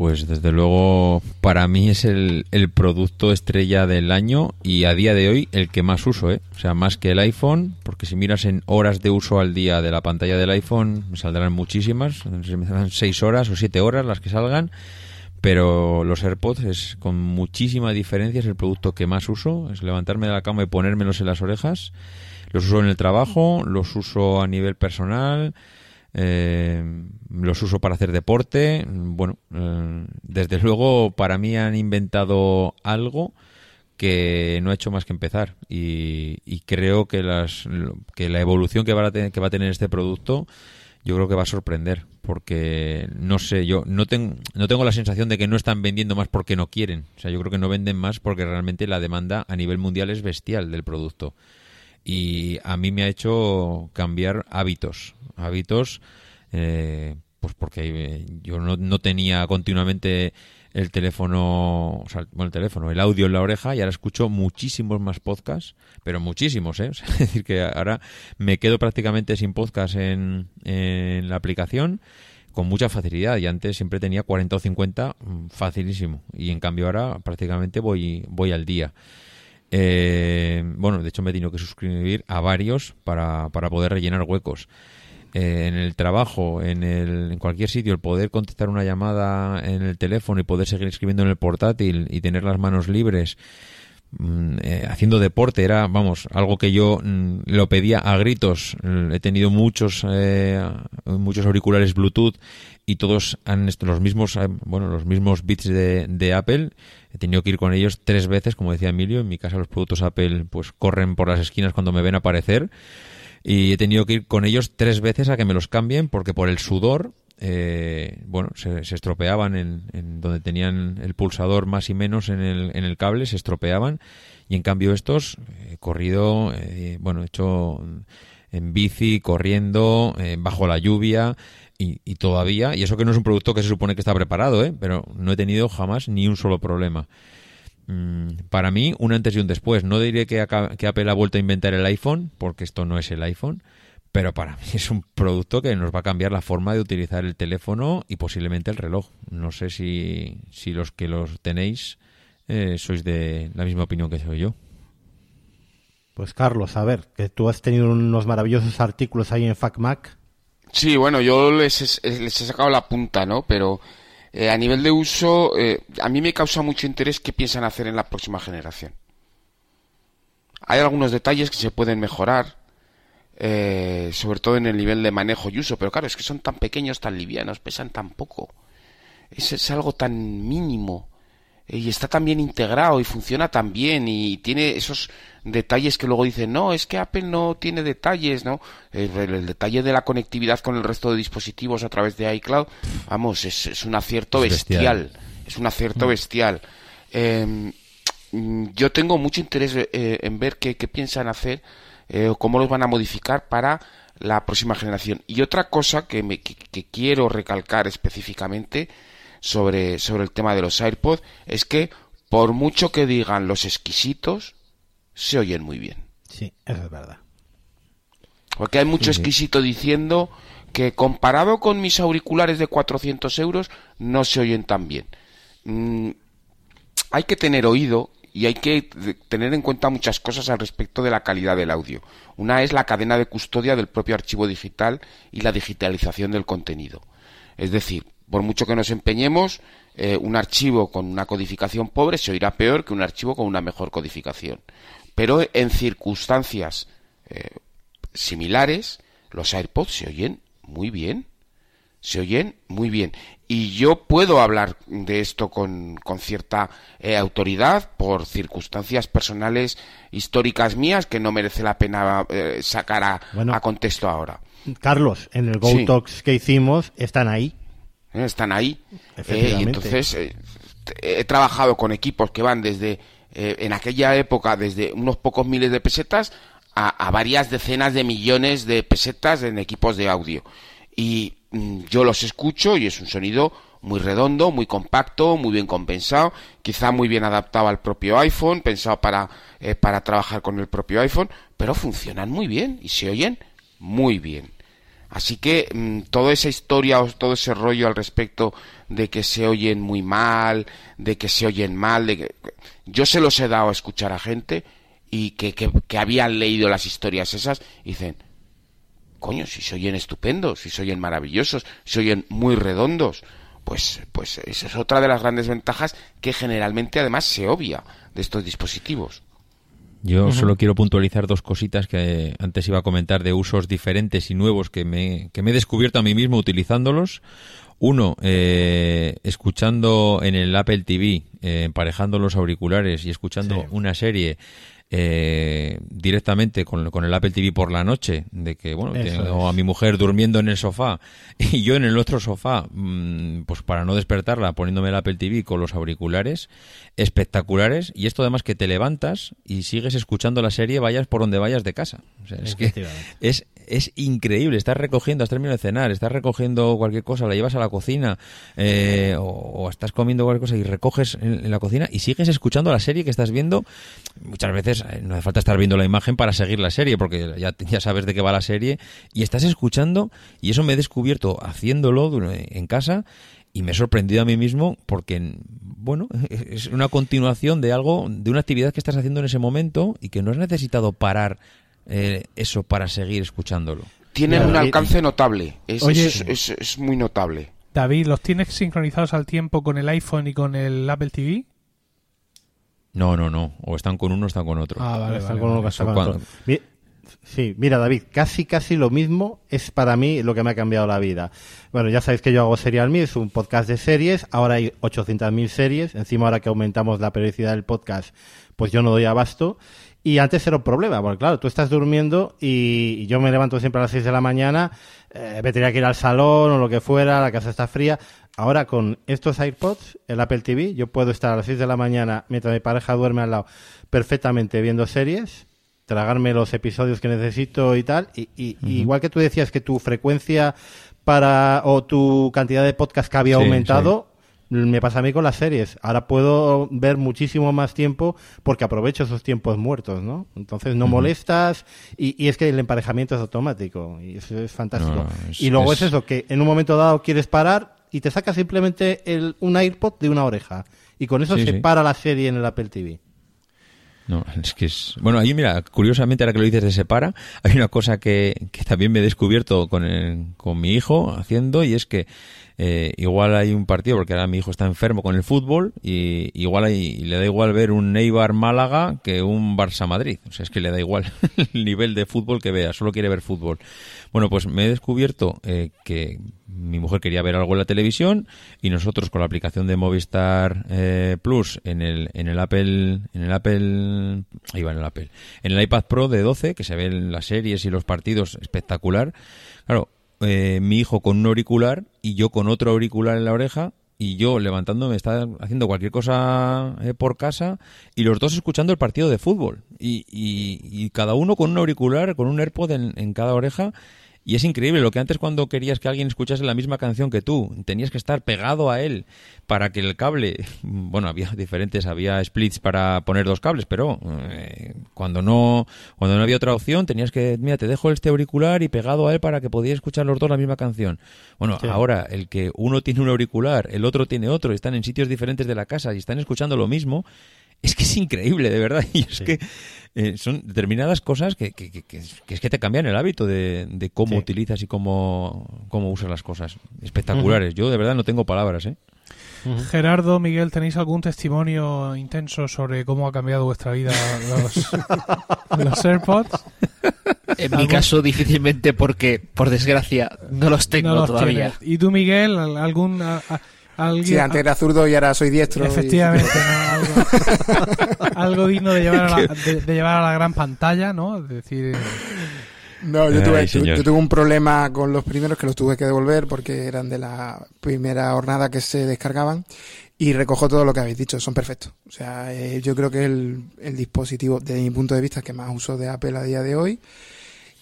Pues desde luego para mí es el, producto estrella del año y a día de hoy el que más uso, ¿eh? O sea, más que el iPhone, porque si miras en horas de uso al día de la pantalla del iPhone, me saldrán muchísimas, me saldrán seis horas o siete horas las que salgan, pero los AirPods es con muchísima diferencia, es el producto que más uso, es levantarme de la cama y ponérmelos en las orejas. Los uso en el trabajo, los uso a nivel personal, eh, los uso para hacer deporte. Bueno, eh, desde luego para mí han inventado algo que no ha hecho más que empezar. Y, y creo que las que la evolución que va a tener, que va a tener este producto yo creo que va a sorprender. Porque no sé yo no tengo no tengo la sensación de que no están vendiendo más porque no quieren. O sea yo creo que no venden más porque realmente la demanda a nivel mundial es bestial del producto y a mí me ha hecho cambiar hábitos hábitos eh, pues porque eh, yo no, no tenía continuamente el teléfono, o sea, bueno, el teléfono, el audio en la oreja y ahora escucho muchísimos más podcasts, pero muchísimos, ¿eh? Es decir, que ahora me quedo prácticamente sin podcast en, en la aplicación con mucha facilidad y antes siempre tenía 40 o 50 mm, facilísimo y en cambio ahora prácticamente voy, voy al día. Eh, bueno, de hecho me he tenido que suscribir a varios para, para poder rellenar huecos. Eh, en el trabajo, en, el, en cualquier sitio, el poder contestar una llamada en el teléfono y poder seguir escribiendo en el portátil y tener las manos libres, mm, eh, haciendo deporte, era, vamos, algo que yo mm, lo pedía a gritos. He tenido muchos, eh, muchos auriculares Bluetooth y todos han los mismos, eh, bueno, los mismos bits de, de Apple. He tenido que ir con ellos tres veces, como decía Emilio. En mi casa los productos Apple, pues corren por las esquinas cuando me ven aparecer y he tenido que ir con ellos tres veces a que me los cambien porque por el sudor eh, bueno se, estropeaban en, en donde tenían el pulsador más y menos en el, en el cable se estropeaban y en cambio estos he corrido eh, bueno he hecho en bici corriendo eh, bajo la lluvia y, todavía y eso que no es un producto que se supone que está preparado ¿eh? pero no he tenido jamás ni un solo problema Mm, para mí, un antes y un después. No diré que Apple ha vuelto a inventar el iPhone, porque esto no es el iPhone, pero para mí es un producto que nos va a cambiar la forma de utilizar el teléfono y posiblemente el reloj. No sé si, si los que los tenéis eh, sois de la misma opinión que soy yo. Pues Carlos, a ver, que tú has tenido unos maravillosos artículos ahí en FacMac. Sí, bueno, yo les, he- les he sacado la punta, ¿no? Pero eh, a nivel de uso, eh, a mí me causa mucho interés qué piensan hacer en la próxima generación. Hay algunos detalles que se pueden mejorar, eh, sobre todo en el nivel de manejo y uso, pero claro, es que son tan pequeños, tan livianos, pesan tan poco. Es, algo tan mínimo eh, y está tan bien integrado y funciona tan bien y tiene esos detalles que luego dicen, no, es que Apple no tiene detalles, ¿no? El, detalle de la conectividad con el resto de dispositivos a través de iCloud, vamos, es, es un acierto Es bestial. bestial. Es un acierto bestial. Eh, mm, yo tengo mucho interés eh, en ver qué, qué piensan hacer eh, o cómo los van a modificar para la próxima generación. Y otra cosa que, me, que, que quiero recalcar específicamente sobre, sobre el tema de los AirPods es que por mucho que digan los exquisitos, se oyen muy bien. Sí, eso es verdad. Porque hay mucho exquisito diciendo que comparado con mis auriculares de 400 euros no se oyen tan bien. Mm, hay que tener oído y hay que tener en cuenta muchas cosas al respecto de la calidad del audio. Una es la cadena de custodia del propio archivo digital y la digitalización del contenido. Es decir, por mucho que nos empeñemos, eh, un archivo con una codificación pobre se oirá peor que un archivo con una mejor codificación. Pero en circunstancias eh, similares, los AirPods se oyen muy bien. Se oyen muy bien. Y yo puedo hablar de esto con, con cierta eh, autoridad por circunstancias personales históricas mías que no merece la pena eh, sacar a, Bueno. a contexto ahora. Carlos, en el Go Sí. Talks que hicimos, están ahí. ¿Eh? Están ahí. Eh, y entonces eh, he trabajado con equipos que van desde, eh, en aquella época, desde unos pocos miles de pesetas a, a varias decenas de millones de pesetas en equipos de audio. Y mm, yo los escucho y es un sonido muy redondo, muy compacto, muy bien compensado, quizá muy bien adaptado al propio iPhone, pensado para, eh, para trabajar con el propio iPhone, pero funcionan muy bien y se oyen muy bien. Así que mm, toda esa historia o todo ese rollo al respecto de que se oyen muy mal, de que se oyen mal, de que yo se los he dado a escuchar a gente y que, que, habían leído las historias esas y dicen, coño, si se oyen estupendos, si se oyen maravillosos, si se oyen muy redondos, pues, pues esa es otra de las grandes ventajas que generalmente además se obvia de estos dispositivos. Yo solo quiero puntualizar dos cositas que antes iba a comentar de usos diferentes y nuevos que me, que me he descubierto a mí mismo utilizándolos. Uno, eh, escuchando en el Apple TV, eh, emparejando los auriculares y escuchando Sí. una serie eh, directamente con, con el Apple TV por la noche, de que, bueno, Eso tengo es. a mi mujer durmiendo en el sofá y yo en el otro sofá, mm, pues para no despertarla, poniéndome el Apple TV con los auriculares espectaculares y esto además que te levantas y sigues escuchando la serie vayas por donde vayas de casa. O sea, es que es, es increíble, estás recogiendo, has terminado de cenar, estás recogiendo cualquier cosa, la llevas a la cocina eh, o, o estás comiendo cualquier cosa y recoges en, la cocina y sigues escuchando la serie que estás viendo. Muchas veces eh, no hace falta estar viendo la imagen para seguir la serie porque ya, ya sabes de qué va la serie y estás escuchando y eso me he descubierto haciéndolo en casa y me he sorprendido a mí mismo porque, bueno, es una continuación de algo, de una actividad que estás haciendo en ese momento y que no has necesitado parar eh, eso para seguir escuchándolo. Tienen un alcance notable, es, Oye- es- es- es muy notable. David, ¿los tienes sincronizados al tiempo con el iPhone y con el Apple TV? No, no, no. O están con uno o están con otro. Ah, vale, Está vale, con uno vale. con otro. Mi- Sí, mira David, casi casi lo mismo es para mí lo que me ha cambiado la vida. Bueno, ya sabéis que yo hago Serial Me, es un podcast de series, ahora hay 800.000 series, encima ahora que aumentamos la periodicidad del podcast, pues yo no doy abasto. Y antes era un problema, porque claro, tú estás durmiendo y, y yo me levanto siempre a las 6 de la mañana, eh, me tenía que ir al salón o lo que fuera, la casa está fría. Ahora con estos AirPods, el Apple TV, yo puedo estar a las 6 de la mañana mientras mi pareja duerme al lado perfectamente viendo series, tragarme los episodios que necesito y tal. Y, y- y igual que tú decías que tu frecuencia para o tu cantidad de podcast que había Sí, aumentado, me pasa a mí con las series. Ahora puedo ver muchísimo más tiempo porque aprovecho esos tiempos muertos, ¿no? Entonces no molestas y, y es que el emparejamiento es automático y eso es fantástico. No, es- y luego es- es eso, que en un momento dado quieres parar y te sacas simplemente el, un AirPod de una oreja. Y con eso Sí, se sí. para la serie en el Apple TV. No, es que es... Bueno, ahí mira, curiosamente ahora que lo dices de separa, hay una cosa que, que también me he descubierto con, el- con mi hijo haciendo y es que eh, igual hay un partido, porque ahora mi hijo está enfermo con el fútbol y igual hay, le da igual ver un Neibar Málaga que un Barça Madrid. O sea, es que le da igual el nivel de fútbol que vea, solo quiere ver fútbol. Bueno, pues me he descubierto eh, que mi mujer quería ver algo en la televisión y nosotros con la aplicación de Movistar eh, Plus en el en el Apple en el Apple ahí va en el Apple en el iPad Pro de 12 que se ven las series y los partidos espectacular claro eh, mi hijo con un auricular y yo con otro auricular en la oreja y yo levantándome, está haciendo cualquier cosa eh, por casa y los dos escuchando el partido de fútbol. Y, y- cada uno con un auricular, con un AirPod en cada oreja Y es increíble lo que antes cuando querías que alguien escuchase la misma canción que tú, tenías que estar pegado a él para que el cable, bueno, había diferentes, había splits para poner dos cables, pero eh, cuando no cuando no había otra opción tenías que, mira, te dejo este auricular y pegado a él para que podías escuchar los dos la misma canción. Bueno, ahora el que uno tiene un auricular, el otro tiene otro, y están en sitios diferentes de la casa y están escuchando lo mismo, es que es increíble, de verdad. Y es que eh, son determinadas cosas que, que, que, que es que te cambian el hábito de, de cómo Sí. utilizas y cómo, cómo usas las cosas. Espectaculares. Yo de verdad no tengo palabras, ¿eh? Gerardo, Miguel, ¿tenéis algún testimonio intenso sobre cómo ha cambiado vuestra vida los, los AirPods? En mi caso, difícilmente porque, por desgracia, no los tengo No los todavía. tienes. ¿Y tú, Miguel? al- ¿Algún, a- a- alguien- Sí, antes era zurdo y ahora soy diestro. y- Efectivamente, ¿no? algo, algo digno de llevar, a la, de, de llevar a la gran pantalla, ¿no? Es decir, No, yo Ay, tuve, yo tuve un problema con los primeros que los tuve que devolver porque eran de la primera jornada que se descargaban y recojo todo lo que habéis dicho, son perfectos. O sea, eh, yo creo que es el, el dispositivo, desde mi punto de vista, que más uso de Apple a día de hoy.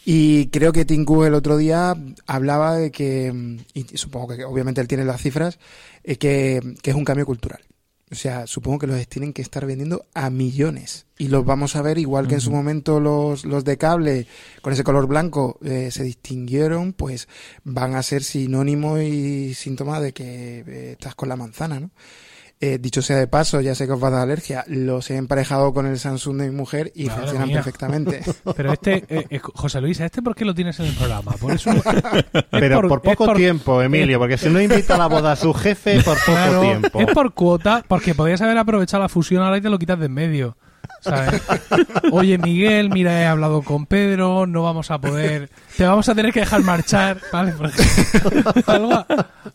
Y creo que Tim Cook el otro día hablaba de que, mm, y supongo que obviamente él tiene las cifras, eh, que, que es un cambio cultural. O sea, supongo que los tienen que estar vendiendo a millones. Y los vamos a ver igual que en su momento los, los de cable con ese color blanco eh, se distinguieron, pues van a ser sinónimo y síntoma de que eh, estás con la manzana, ¿no? Eh, dicho sea de paso, ya sé que os va a dar alergia, los he emparejado con el Samsung de mi mujer y Madre funcionan mía. perfectamente. pero este, eh, eh, José Luis, ¿a este por qué lo tienes en el programa? Por eso, es Pero por, poco tiempo, Emilio, porque si no invita a la boda a su jefe, por poco Claro, tiempo. es por cuota, porque podías haber aprovechado la fusión ahora y te lo quitas de en medio. ¿sabes? Oye, Miguel, mira, he hablado con Pedro, no vamos a poder. Te vamos a tener que dejar marchar, ¿vale? Por ejemplo. algo,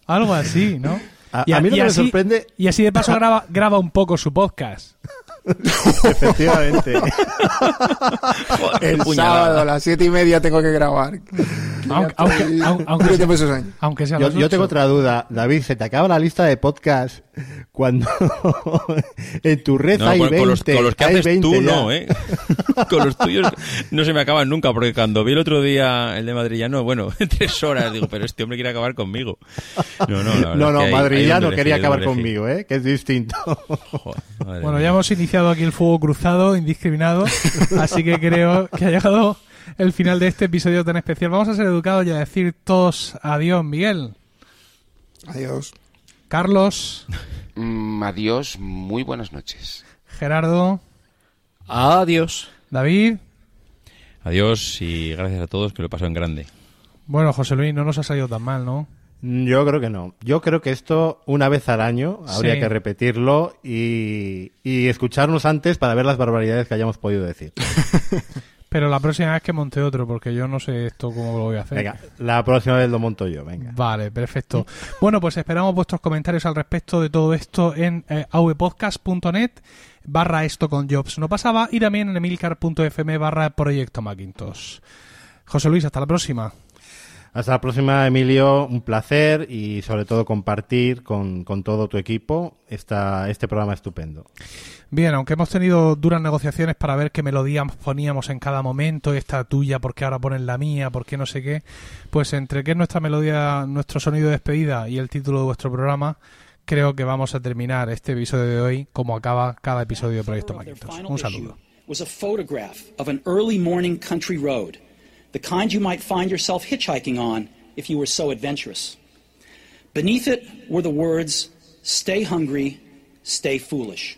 algo así, ¿no? A- a mí lo que me así, sorprende- Y así de paso graba, graba un poco su podcast. Efectivamente. el sábado a las siete y media tengo que grabar. Aunque, aunque, aunque, aunque Yo sea, sea Yo, yo tengo otra duda. David, ¿se te acaba la lista de podcast cuando en tu red No, hay con, 20? con los, con los que hay haces 20 tú ya? no, ¿eh? con los tuyos no se me acaban nunca, porque cuando vi el otro día el de Madrillano, bueno, tres horas, digo, pero este hombre quiere acabar conmigo. No, no, la No, es no, que hay- Madrid hay ya donde no quería acabar conmigo, ¿eh? Que es distinto. Joder, Bueno, mía. ya hemos iniciado aquí el fuego cruzado, indiscriminado, así que creo que ha llegado el final de este episodio tan especial. Vamos a ser educados y a decir todos adiós, Miguel. Adiós. Carlos, Mm, adiós, muy buenas noches. Gerardo, Adiós. David. Adiós y gracias a todos, que lo pasó en grande. Bueno, José Luis, no nos ha salido tan mal, ¿no? Yo creo que no. Yo creo que esto una vez al año habría Sí. que repetirlo y, y escucharnos antes para ver las barbaridades que hayamos podido decir. Pero la próxima vez que monte otro, porque yo no sé esto cómo lo voy a hacer. Venga, la próxima vez lo monto yo, venga. Vale, perfecto. Bueno, pues esperamos vuestros comentarios al respecto de todo esto en eh, avpodcast.net barra esto con jobs. No pasaba y también en emilcar.fm barra proyecto Macintosh. José Luis, hasta la próxima. Hasta la próxima, Emilio. Un placer y sobre todo compartir con, con todo tu equipo esta, este programa estupendo. Bien, aunque hemos tenido duras negociaciones para ver qué melodía poníamos en cada momento, esta tuya, por qué ahora ponen la mía, por qué no sé qué, pues entre qué es nuestra melodía, nuestro sonido de despedida y el título de vuestro programa, creo que vamos a terminar este episodio de hoy como acaba cada episodio de Proyecto Macintosh. Un saludo. was a photograph of an early morning country road, the kind you might find yourself hitchhiking on if you were so adventurous. Beneath it were the words, Stay hungry, stay foolish.